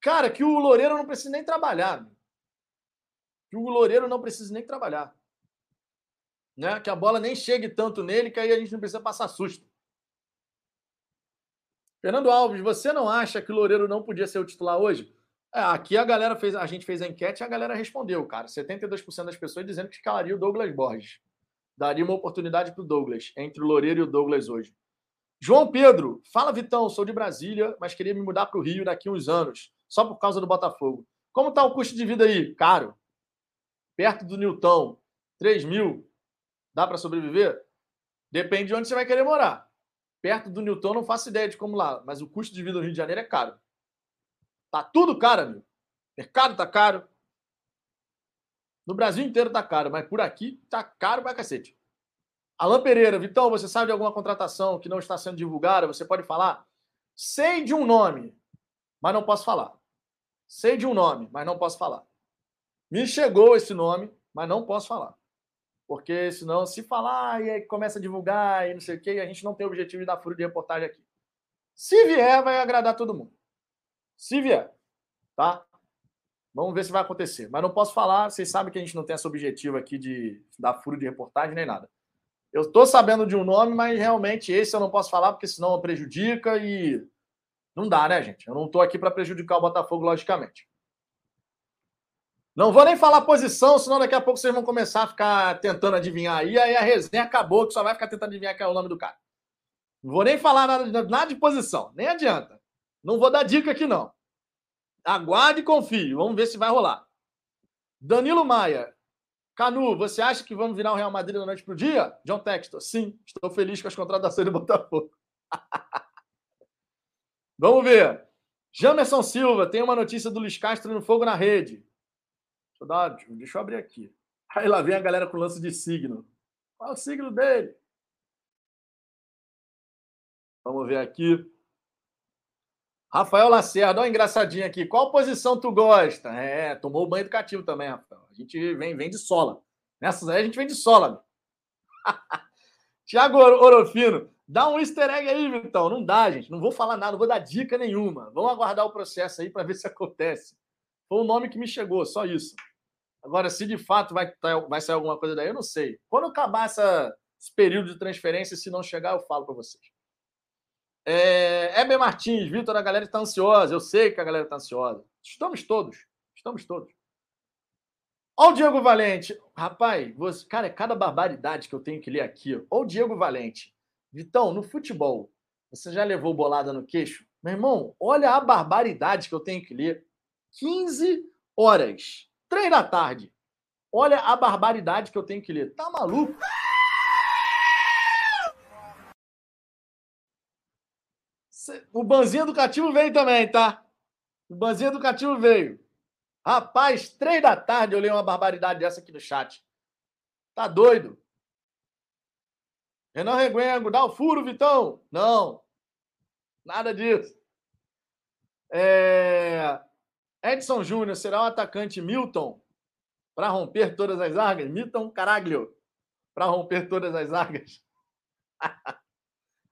Cara, que o Loureiro não precisa nem trabalhar. Que o Loureiro não precisa nem trabalhar. Né? Que a bola nem chegue tanto nele, que aí a gente não precisa passar susto. Fernando Alves, você não acha que o Loureiro não podia ser o titular hoje? É, aqui a galera fez, a gente fez a enquete e a galera respondeu, cara. 72% das pessoas dizendo que escalaria o Douglas Borges. Daria uma oportunidade para o Douglas, entre o Loureiro e o Douglas hoje. João Pedro, fala Vitão, sou de Brasília, mas queria me mudar para o Rio daqui uns anos, só por causa do Botafogo. Como está o custo de vida aí? Caro. Perto do Newton, 3 mil. Dá para sobreviver? Depende de onde você vai querer morar. Perto do Newton, não faço ideia de como lá, mas o custo de vida no Rio de Janeiro é caro. Tá tudo caro, amigo. Mercado tá caro. No Brasil inteiro tá caro, mas por aqui tá caro pra cacete. Alan Pereira, Vitão, você sabe de alguma contratação que não está sendo divulgada? Você pode falar? Sei de um nome, mas não posso falar. Sei de um nome, mas não posso falar. Me chegou esse nome, mas não posso falar. Porque senão, se falar e aí começa a divulgar e não sei o quê, a gente não tem o objetivo de dar furo de reportagem aqui. Se vier, vai agradar todo mundo. Se vier, tá? Vamos ver se vai acontecer. Mas não posso falar, vocês sabem que a gente não tem esse objetivo aqui de dar furo de reportagem nem nada. Eu estou sabendo de um nome, mas realmente esse eu não posso falar, porque senão prejudica e não dá, né, gente? Eu não estou aqui para prejudicar o Botafogo, logicamente. Não vou nem falar posição, senão daqui a pouco vocês vão começar a ficar tentando adivinhar aí, aí a resenha acabou, que só vai ficar tentando adivinhar qual é o nome do cara. Não vou nem falar nada, nada de posição, nem adianta. Não vou dar dica aqui, não. Aguarde e confie, vamos ver se vai rolar. Danilo Maia, Canu, você acha que vamos virar o Real Madrid da noite para o dia? John Textor, sim, estou feliz com as contratações do Botafogo. vamos ver. Jamerson Silva, tem uma notícia do Luiz Castro no fogo na rede. Deixa eu, dar, deixa eu abrir aqui. Aí lá vem a galera com lance de signo. Qual é o signo dele? Vamos ver aqui. Rafael Lacerda, olha engraçadinho aqui. Qual posição tu gosta? É, tomou o banho educativo também, Rafael. A gente vem, vem de sola. Nessas aí a gente vem de sola. Tiago Orofino, dá um easter egg aí, Vitão. Não dá, gente. Não vou falar nada, não vou dar dica nenhuma. Vamos aguardar o processo aí para ver se acontece. Foi o nome que me chegou, só isso. Agora, se de fato vai, tá, vai sair alguma coisa daí, eu não sei. Quando acabar essa, esse período de transferência, se não chegar, eu falo para vocês. É, Heber Martins, Vitor, a galera está ansiosa. Eu sei que a galera está ansiosa. Estamos todos. Estamos todos. Olha o Diego Valente. Rapaz, você, cara, é cada barbaridade que eu tenho que ler aqui. Olha o Diego Valente. Vitão, no futebol, você já levou bolada no queixo? Meu irmão, olha a barbaridade que eu tenho que ler. 15 horas, 3 da tarde. Olha a barbaridade que eu tenho que ler. Tá maluco? O banzinho educativo veio também, tá? O banzinho educativo veio. Rapaz, três da tarde eu leio uma barbaridade dessa aqui no chat. Tá doido? Renan Reguengo, dá o furo, Vitão. Não. Nada disso. É... Edson Júnior será o atacante Milton para romper todas as argas? Milton Caraglio para romper todas as argas.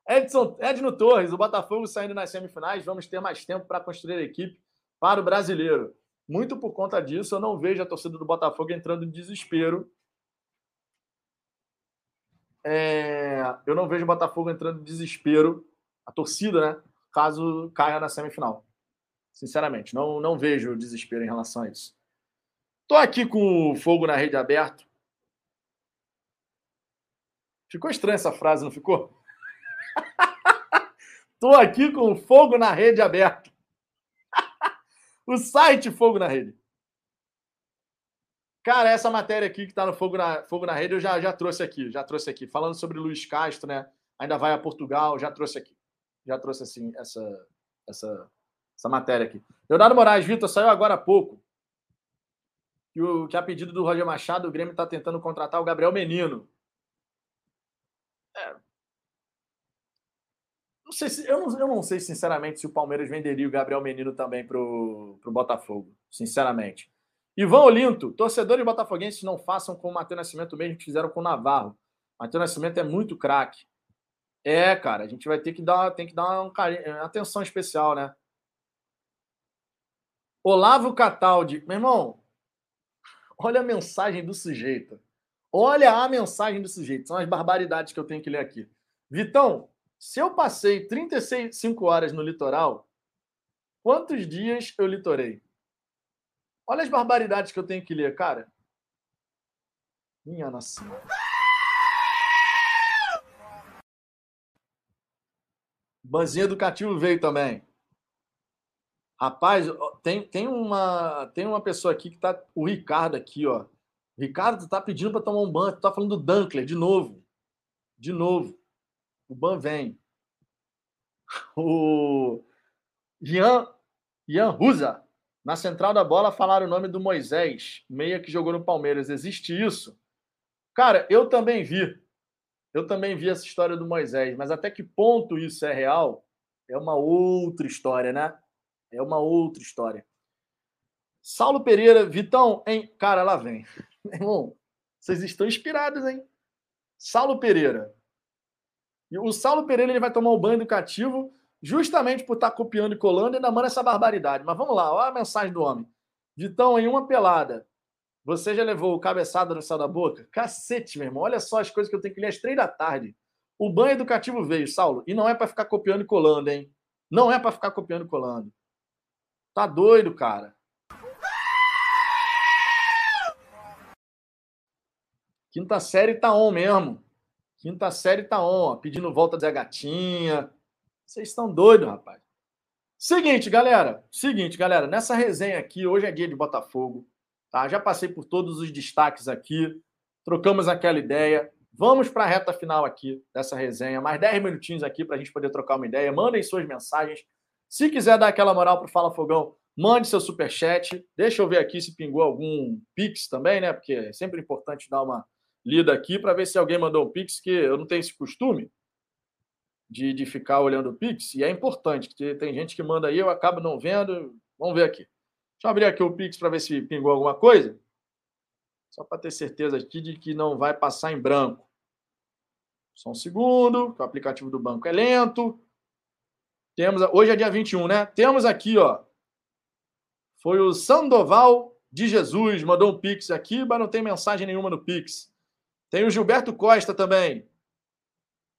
Edson, Edno Torres, o Botafogo saindo nas semifinais, vamos ter mais tempo para construir a equipe para o brasileiro. Muito por conta disso, eu não vejo a torcida do Botafogo entrando em desespero. É, eu não vejo o Botafogo entrando em desespero, a torcida, né? Caso caia na semifinal. Sinceramente, não, não vejo desespero em relação a isso. Tô aqui com o fogo na rede aberto. Ficou estranha essa frase, não ficou? Estou aqui com fogo na rede aberto. o site Fogo na Rede. Cara, essa matéria aqui que está no Fogo na, Fogo na Rede, eu já, já trouxe aqui, já trouxe aqui. Falando sobre Luiz Castro, né? Ainda vai a Portugal, já trouxe aqui. Já trouxe, assim, essa, essa, essa matéria aqui. Leonardo Moraes, Vitor, saiu agora há pouco. Que, o, que a pedido do Roger Machado, o Grêmio está tentando contratar o Gabriel Menino. É, não sei se, eu, não, eu não sei, sinceramente, se o Palmeiras venderia o Gabriel Menino também para o Botafogo. Sinceramente. Ivan Olinto, torcedores botafoguenses não façam com o Matheus Nascimento mesmo que fizeram com o Navarro. Matheus Nascimento é muito craque. É, cara, a gente vai ter que dar, tem que dar um carinho, atenção especial, né? Olavo Cataldi, meu irmão, olha a mensagem do sujeito. Olha a mensagem do sujeito. São as barbaridades que eu tenho que ler aqui. Vitão, se eu passei 35 horas no litoral, quantos dias eu litorei? Olha as barbaridades que eu tenho que ler, cara. Minha nossa. Banzinho educativo veio também. Rapaz, tem, tem, uma, tem uma pessoa aqui que tá. O Ricardo aqui, ó. Ricardo, tá pedindo para tomar um banho. Tu tá falando do Dunkler de novo. De novo. O Ban vem. O Ian, Ian Ruza, na central da bola, falaram o nome do Moisés, meia que jogou no Palmeiras. Existe isso? Cara, eu também vi. Eu também vi essa história do Moisés, mas até que ponto isso é real é uma outra história, né? É uma outra história. Saulo Pereira, Vitão, hein? Cara, lá vem. Meu irmão, vocês estão inspirados, hein? Saulo Pereira, o Saulo Pereira ele vai tomar o banho educativo justamente por estar tá copiando e colando e ainda manda essa barbaridade. Mas vamos lá, olha a mensagem do homem. Vitão, em uma pelada, você já levou o cabeçada no céu da boca? Cacete, meu irmão. Olha só as coisas que eu tenho que ler às três da tarde. O banho educativo veio, Saulo. E não é para ficar copiando e colando, hein? Não é para ficar copiando e colando. Tá doido, cara. Quinta série tá on mesmo. Quinta série tá on, pedindo volta da gatinha. Vocês estão doidos, rapaz. Seguinte, galera. Seguinte, galera. Nessa resenha aqui, hoje é dia de Botafogo. Tá? Já passei por todos os destaques aqui. Trocamos aquela ideia. Vamos para a reta final aqui dessa resenha. Mais 10 minutinhos aqui para a gente poder trocar uma ideia. Mandem suas mensagens. Se quiser dar aquela moral pro Fala Fogão, mande seu superchat. Deixa eu ver aqui se pingou algum Pix também, né? Porque é sempre importante dar uma lida aqui para ver se alguém mandou um Pix, que eu não tenho esse costume de, de ficar olhando o Pix, e é importante, porque tem gente que manda aí, eu acabo não vendo. Vamos ver aqui. Deixa eu abrir aqui o Pix para ver se pingou alguma coisa. Só para ter certeza aqui de que não vai passar em branco. Só um segundo, que o aplicativo do banco é lento. Temos, hoje é dia 21, né? Temos aqui, ó. Foi o Sandoval de Jesus, mandou um Pix aqui, mas não tem mensagem nenhuma no Pix. Tem o Gilberto Costa também.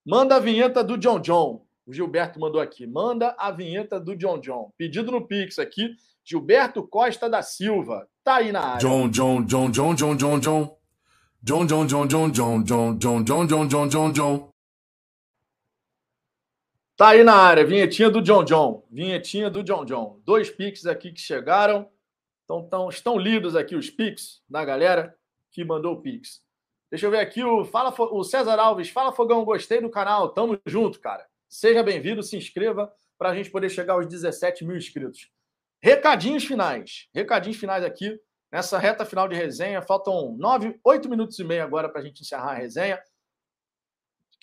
Manda a vinheta do John John. O Gilberto mandou aqui. Manda a vinheta do John John. Pedido no Pix aqui. Gilberto Costa da Silva. Tá aí na área. John John John John John John John. John John John John John John John John John John John John. Tá aí na área, vinhetinha do John John. Vinhetinha do John John. Dois Pix aqui que chegaram. Então, tão, estão lidos aqui os Pix da galera que mandou o Pix. Deixa eu ver aqui o, fala, o César Alves. Fala, Fogão, gostei do canal. Tamo junto, cara. Seja bem-vindo, se inscreva para a gente poder chegar aos 17 mil inscritos. Recadinhos finais. Recadinhos finais aqui nessa reta final de resenha. Faltam nove, oito minutos e meio agora para a gente encerrar a resenha.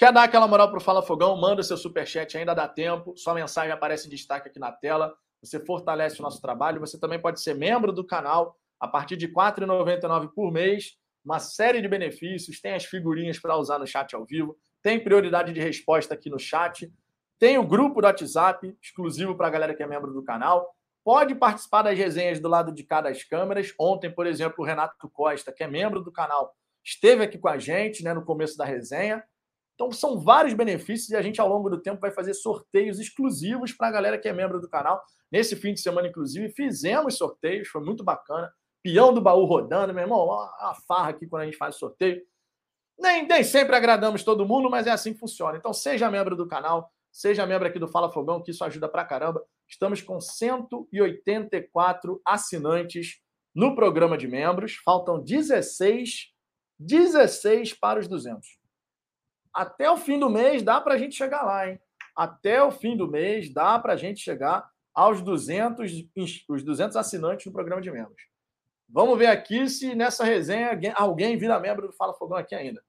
Quer dar aquela moral para o Fala Fogão? Manda seu superchat, ainda dá tempo. Sua mensagem aparece em destaque aqui na tela. Você fortalece o nosso trabalho. Você também pode ser membro do canal a partir de R$ 4,99 por mês. Uma série de benefícios. Tem as figurinhas para usar no chat ao vivo. Tem prioridade de resposta aqui no chat. Tem o grupo do WhatsApp, exclusivo para a galera que é membro do canal. Pode participar das resenhas do lado de cada das câmeras. Ontem, por exemplo, o Renato Costa, que é membro do canal, esteve aqui com a gente né, no começo da resenha. Então, são vários benefícios e a gente, ao longo do tempo, vai fazer sorteios exclusivos para a galera que é membro do canal. Nesse fim de semana, inclusive, fizemos sorteios, foi muito bacana. Peão do baú rodando, meu irmão, uma farra aqui quando a gente faz sorteio. Nem, nem sempre agradamos todo mundo, mas é assim que funciona. Então, seja membro do canal, seja membro aqui do Fala Fogão, que isso ajuda pra caramba. Estamos com 184 assinantes no programa de membros. Faltam 16, 16 para os 200 até o fim do mês dá para a gente chegar lá, hein? Até o fim do mês dá para a gente chegar aos 200, os 200 assinantes no programa de membros. Vamos ver aqui se nessa resenha alguém vira membro do Fala Fogão aqui ainda.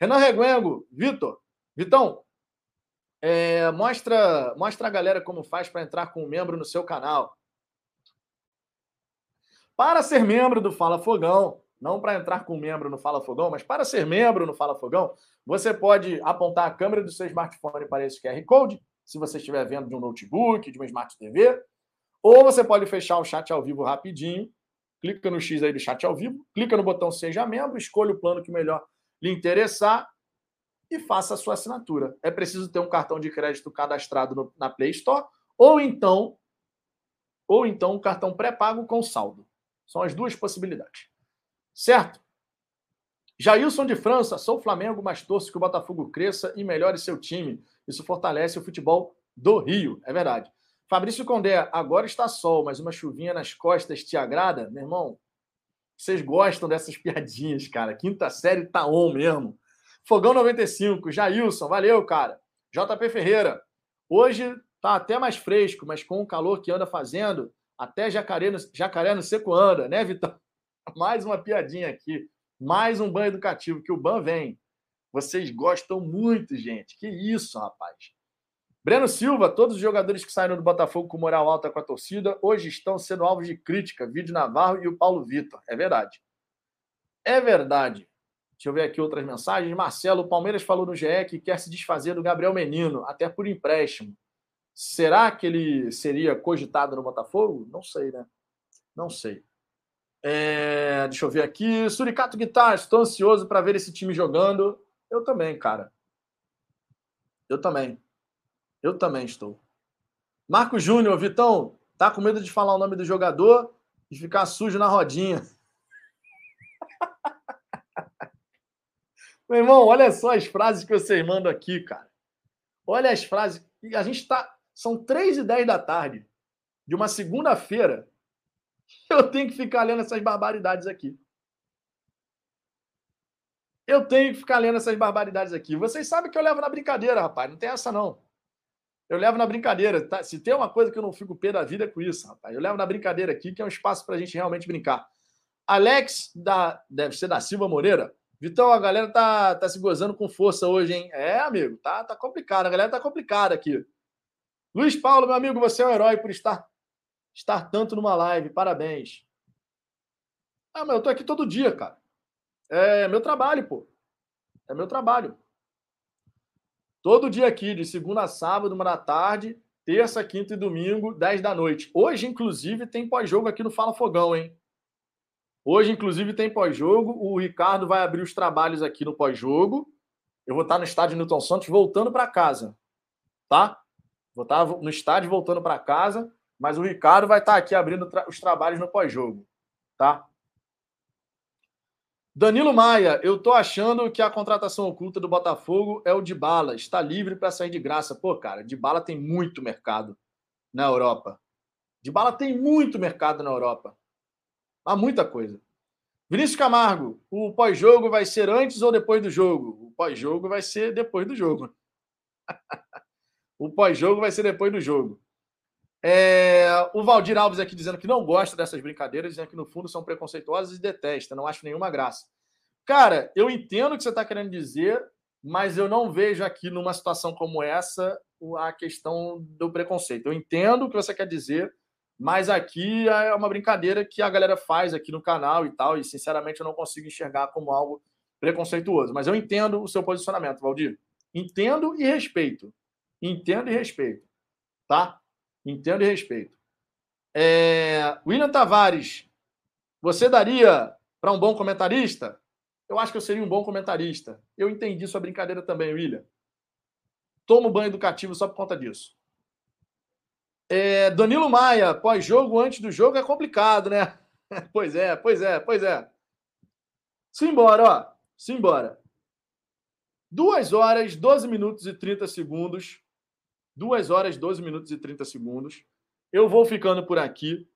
Renan Reguengo, Vitor, Vitão, é, mostra, mostra a galera como faz para entrar com um membro no seu canal. Para ser membro do Fala Fogão, não para entrar com membro no Fala Fogão, mas para ser membro no Fala Fogão, você pode apontar a câmera do seu smartphone para esse QR Code, se você estiver vendo de um notebook, de uma Smart TV, ou você pode fechar o chat ao vivo rapidinho, clica no X aí do chat ao vivo, clica no botão Seja Membro, escolha o plano que melhor lhe interessar e faça a sua assinatura. É preciso ter um cartão de crédito cadastrado no, na Play Store, ou então, ou então um cartão pré-pago com saldo. São as duas possibilidades. Certo? Jailson de França, sou Flamengo, mas torço que o Botafogo cresça e melhore seu time. Isso fortalece o futebol do Rio. É verdade. Fabrício Condé, agora está sol, mas uma chuvinha nas costas te agrada? Meu irmão, vocês gostam dessas piadinhas, cara. Quinta série tá on mesmo. Fogão 95, Jailson, valeu, cara. JP Ferreira, hoje tá até mais fresco, mas com o calor que anda fazendo, até jacaré no, jacaré no seco anda, né, Vitão? Mais uma piadinha aqui. Mais um banho educativo que o ban vem. Vocês gostam muito, gente. Que isso, rapaz. Breno Silva, todos os jogadores que saíram do Botafogo com moral alta com a torcida, hoje estão sendo alvos de crítica. Vídeo Navarro e o Paulo Vitor. É verdade. É verdade. Deixa eu ver aqui outras mensagens. Marcelo, o Palmeiras falou no GE que quer se desfazer do Gabriel Menino, até por empréstimo. Será que ele seria cogitado no Botafogo? Não sei, né? Não sei. É, deixa eu ver aqui. Suricato Guitar, estou ansioso para ver esse time jogando. Eu também, cara. Eu também. Eu também estou. Marco Júnior, Vitão, tá com medo de falar o nome do jogador e ficar sujo na rodinha. Meu irmão, olha só as frases que vocês mandam aqui, cara. Olha as frases. A gente tá. São 3 e 10 da tarde de uma segunda-feira eu tenho que ficar lendo essas barbaridades aqui. Eu tenho que ficar lendo essas barbaridades aqui. Vocês sabem que eu levo na brincadeira, rapaz. Não tem essa, não. Eu levo na brincadeira. Tá? Se tem uma coisa que eu não fico pé da vida é com isso, rapaz. Eu levo na brincadeira aqui, que é um espaço para a gente realmente brincar. Alex, da, deve ser da Silva Moreira. Vitão, a galera tá, tá se gozando com força hoje, hein? É, amigo, tá, tá complicado. A galera tá complicada aqui. Luiz Paulo, meu amigo, você é um herói por estar, estar tanto numa live. Parabéns. Ah, mas eu tô aqui todo dia, cara. É meu trabalho, pô. É meu trabalho. Todo dia aqui, de segunda a sábado, uma da tarde, terça, quinta e domingo, 10 da noite. Hoje, inclusive, tem pós-jogo aqui no Fala Fogão, hein? Hoje, inclusive, tem pós-jogo. O Ricardo vai abrir os trabalhos aqui no pós-jogo. Eu vou estar no estádio Newton Santos voltando para casa. Tá? Vou estar no estádio voltando para casa, mas o Ricardo vai estar aqui abrindo tra os trabalhos no pós-jogo. Tá? Danilo Maia, eu tô achando que a contratação oculta do Botafogo é o de bala. Está livre para sair de graça. Pô, cara, de bala tem muito mercado na Europa. De bala tem muito mercado na Europa. Há muita coisa. Vinícius Camargo, o pós-jogo vai ser antes ou depois do jogo? O pós-jogo vai ser depois do jogo. o pós-jogo vai ser depois do jogo. É, o Valdir Alves aqui dizendo que não gosta dessas brincadeiras, dizendo que no fundo são preconceituosas e detesta, não acho nenhuma graça. Cara, eu entendo o que você está querendo dizer, mas eu não vejo aqui numa situação como essa a questão do preconceito. Eu entendo o que você quer dizer, mas aqui é uma brincadeira que a galera faz aqui no canal e tal, e sinceramente eu não consigo enxergar como algo preconceituoso. Mas eu entendo o seu posicionamento, Valdir. Entendo e respeito. Entendo e respeito. Tá? Entendo e respeito. É... William Tavares, você daria para um bom comentarista? Eu acho que eu seria um bom comentarista. Eu entendi sua brincadeira também, William. Tomo banho educativo só por conta disso. É... Danilo Maia, pós-jogo, antes do jogo é complicado, né? pois é, pois é, pois é. Simbora, ó. Simbora. Duas horas, 12 minutos e 30 segundos 2 horas, 12 minutos e 30 segundos. Eu vou ficando por aqui.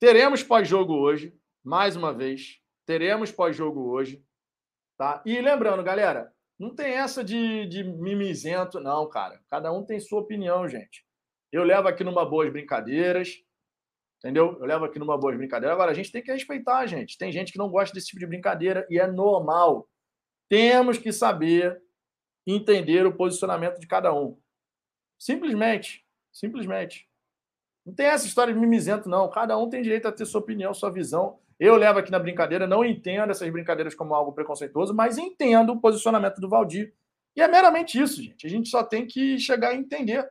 Teremos pós-jogo hoje, mais uma vez. Teremos pós-jogo hoje. Tá? E lembrando, galera, não tem essa de, de mimizento, não, cara. Cada um tem sua opinião, gente. Eu levo aqui numa boas brincadeiras. Entendeu? Eu levo aqui numa boas brincadeiras. Agora, a gente tem que respeitar, gente. Tem gente que não gosta desse tipo de brincadeira e é normal. Temos que saber entender o posicionamento de cada um. Simplesmente. Simplesmente. Não tem essa história de mimizento, não. Cada um tem direito a ter sua opinião, sua visão. Eu levo aqui na brincadeira, não entendo essas brincadeiras como algo preconceituoso, mas entendo o posicionamento do Valdir. E é meramente isso, gente. A gente só tem que chegar a entender.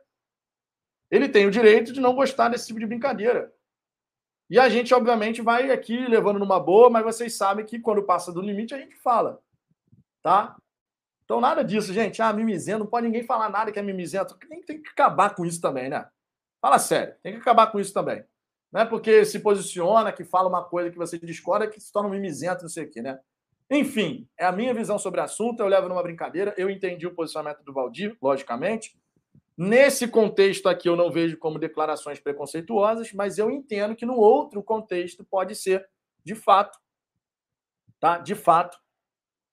Ele tem o direito de não gostar desse tipo de brincadeira. E a gente, obviamente, vai aqui levando numa boa, mas vocês sabem que quando passa do limite, a gente fala. Tá? Então, nada disso, gente. Ah, mimizento, não pode ninguém falar nada que é mimizento. Tem, tem que acabar com isso também, né? Fala sério, tem que acabar com isso também. Não é porque se posiciona, que fala uma coisa que você discorda, que se torna um mimizento, não sei o quê, né? Enfim, é a minha visão sobre o assunto, eu levo numa brincadeira, eu entendi o posicionamento do Valdir, logicamente. Nesse contexto aqui, eu não vejo como declarações preconceituosas, mas eu entendo que no outro contexto pode ser, de fato, tá? De fato,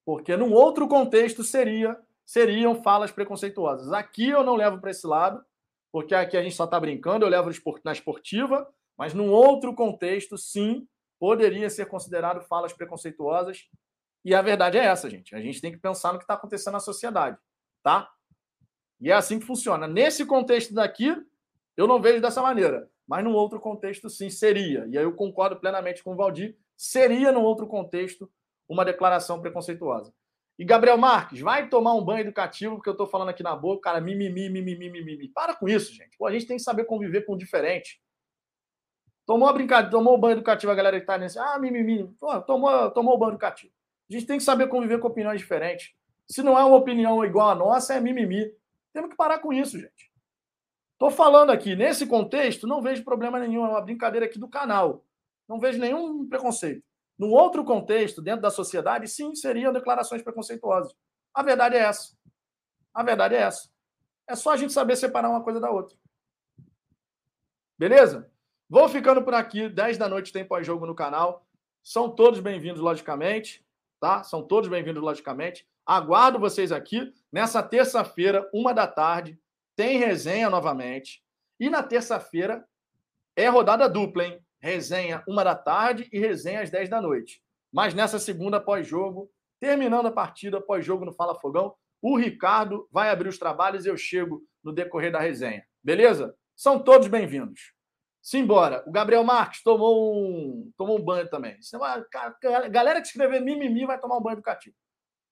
porque num outro contexto seria seriam falas preconceituosas. Aqui eu não levo para esse lado, porque aqui a gente só está brincando, eu levo na esportiva, mas num outro contexto, sim, poderia ser considerado falas preconceituosas. E a verdade é essa, gente. A gente tem que pensar no que está acontecendo na sociedade, tá? E é assim que funciona. Nesse contexto daqui, eu não vejo dessa maneira, mas num outro contexto, sim, seria. E aí eu concordo plenamente com o Valdir, seria num outro contexto uma declaração preconceituosa. E Gabriel Marques, vai tomar um banho educativo, porque eu estou falando aqui na boca, cara, mimimi, mimimi, mimimi. Para com isso, gente. Pô, a gente tem que saber conviver com o diferente. Tomou a brincadeira, tomou o banho educativo, a galera que está nesse, ah, mimimi, Pô, tomou, tomou o banho educativo. A gente tem que saber conviver com opiniões diferentes. Se não é uma opinião igual a nossa, é mimimi. Temos que parar com isso, gente. Estou falando aqui, nesse contexto, não vejo problema nenhum, é uma brincadeira aqui do canal. Não vejo nenhum preconceito. Num outro contexto, dentro da sociedade, sim, seriam declarações preconceituosas. A verdade é essa. A verdade é essa. É só a gente saber separar uma coisa da outra. Beleza? Vou ficando por aqui. 10 da noite tem pós-jogo no canal. São todos bem-vindos, logicamente. Tá? São todos bem-vindos, logicamente. Aguardo vocês aqui. Nessa terça-feira, uma da tarde, tem resenha novamente. E na terça-feira é rodada dupla, hein? Resenha uma da tarde e resenha às 10 da noite. Mas nessa segunda pós-jogo, terminando a partida pós-jogo no Fala Fogão, o Ricardo vai abrir os trabalhos e eu chego no decorrer da resenha. Beleza? São todos bem-vindos. Simbora. O Gabriel Marques tomou um, tomou um banho também. A galera que escrever mimimi vai tomar um banho educativo.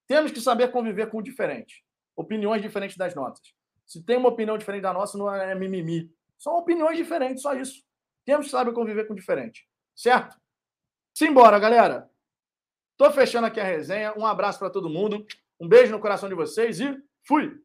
Temos que saber conviver com o diferente. Opiniões diferentes das nossas. Se tem uma opinião diferente da nossa, não é mimimi. São opiniões diferentes, só isso. Temos que saber conviver com o diferente. Certo? Simbora, galera. Tô fechando aqui a resenha. Um abraço para todo mundo. Um beijo no coração de vocês e fui!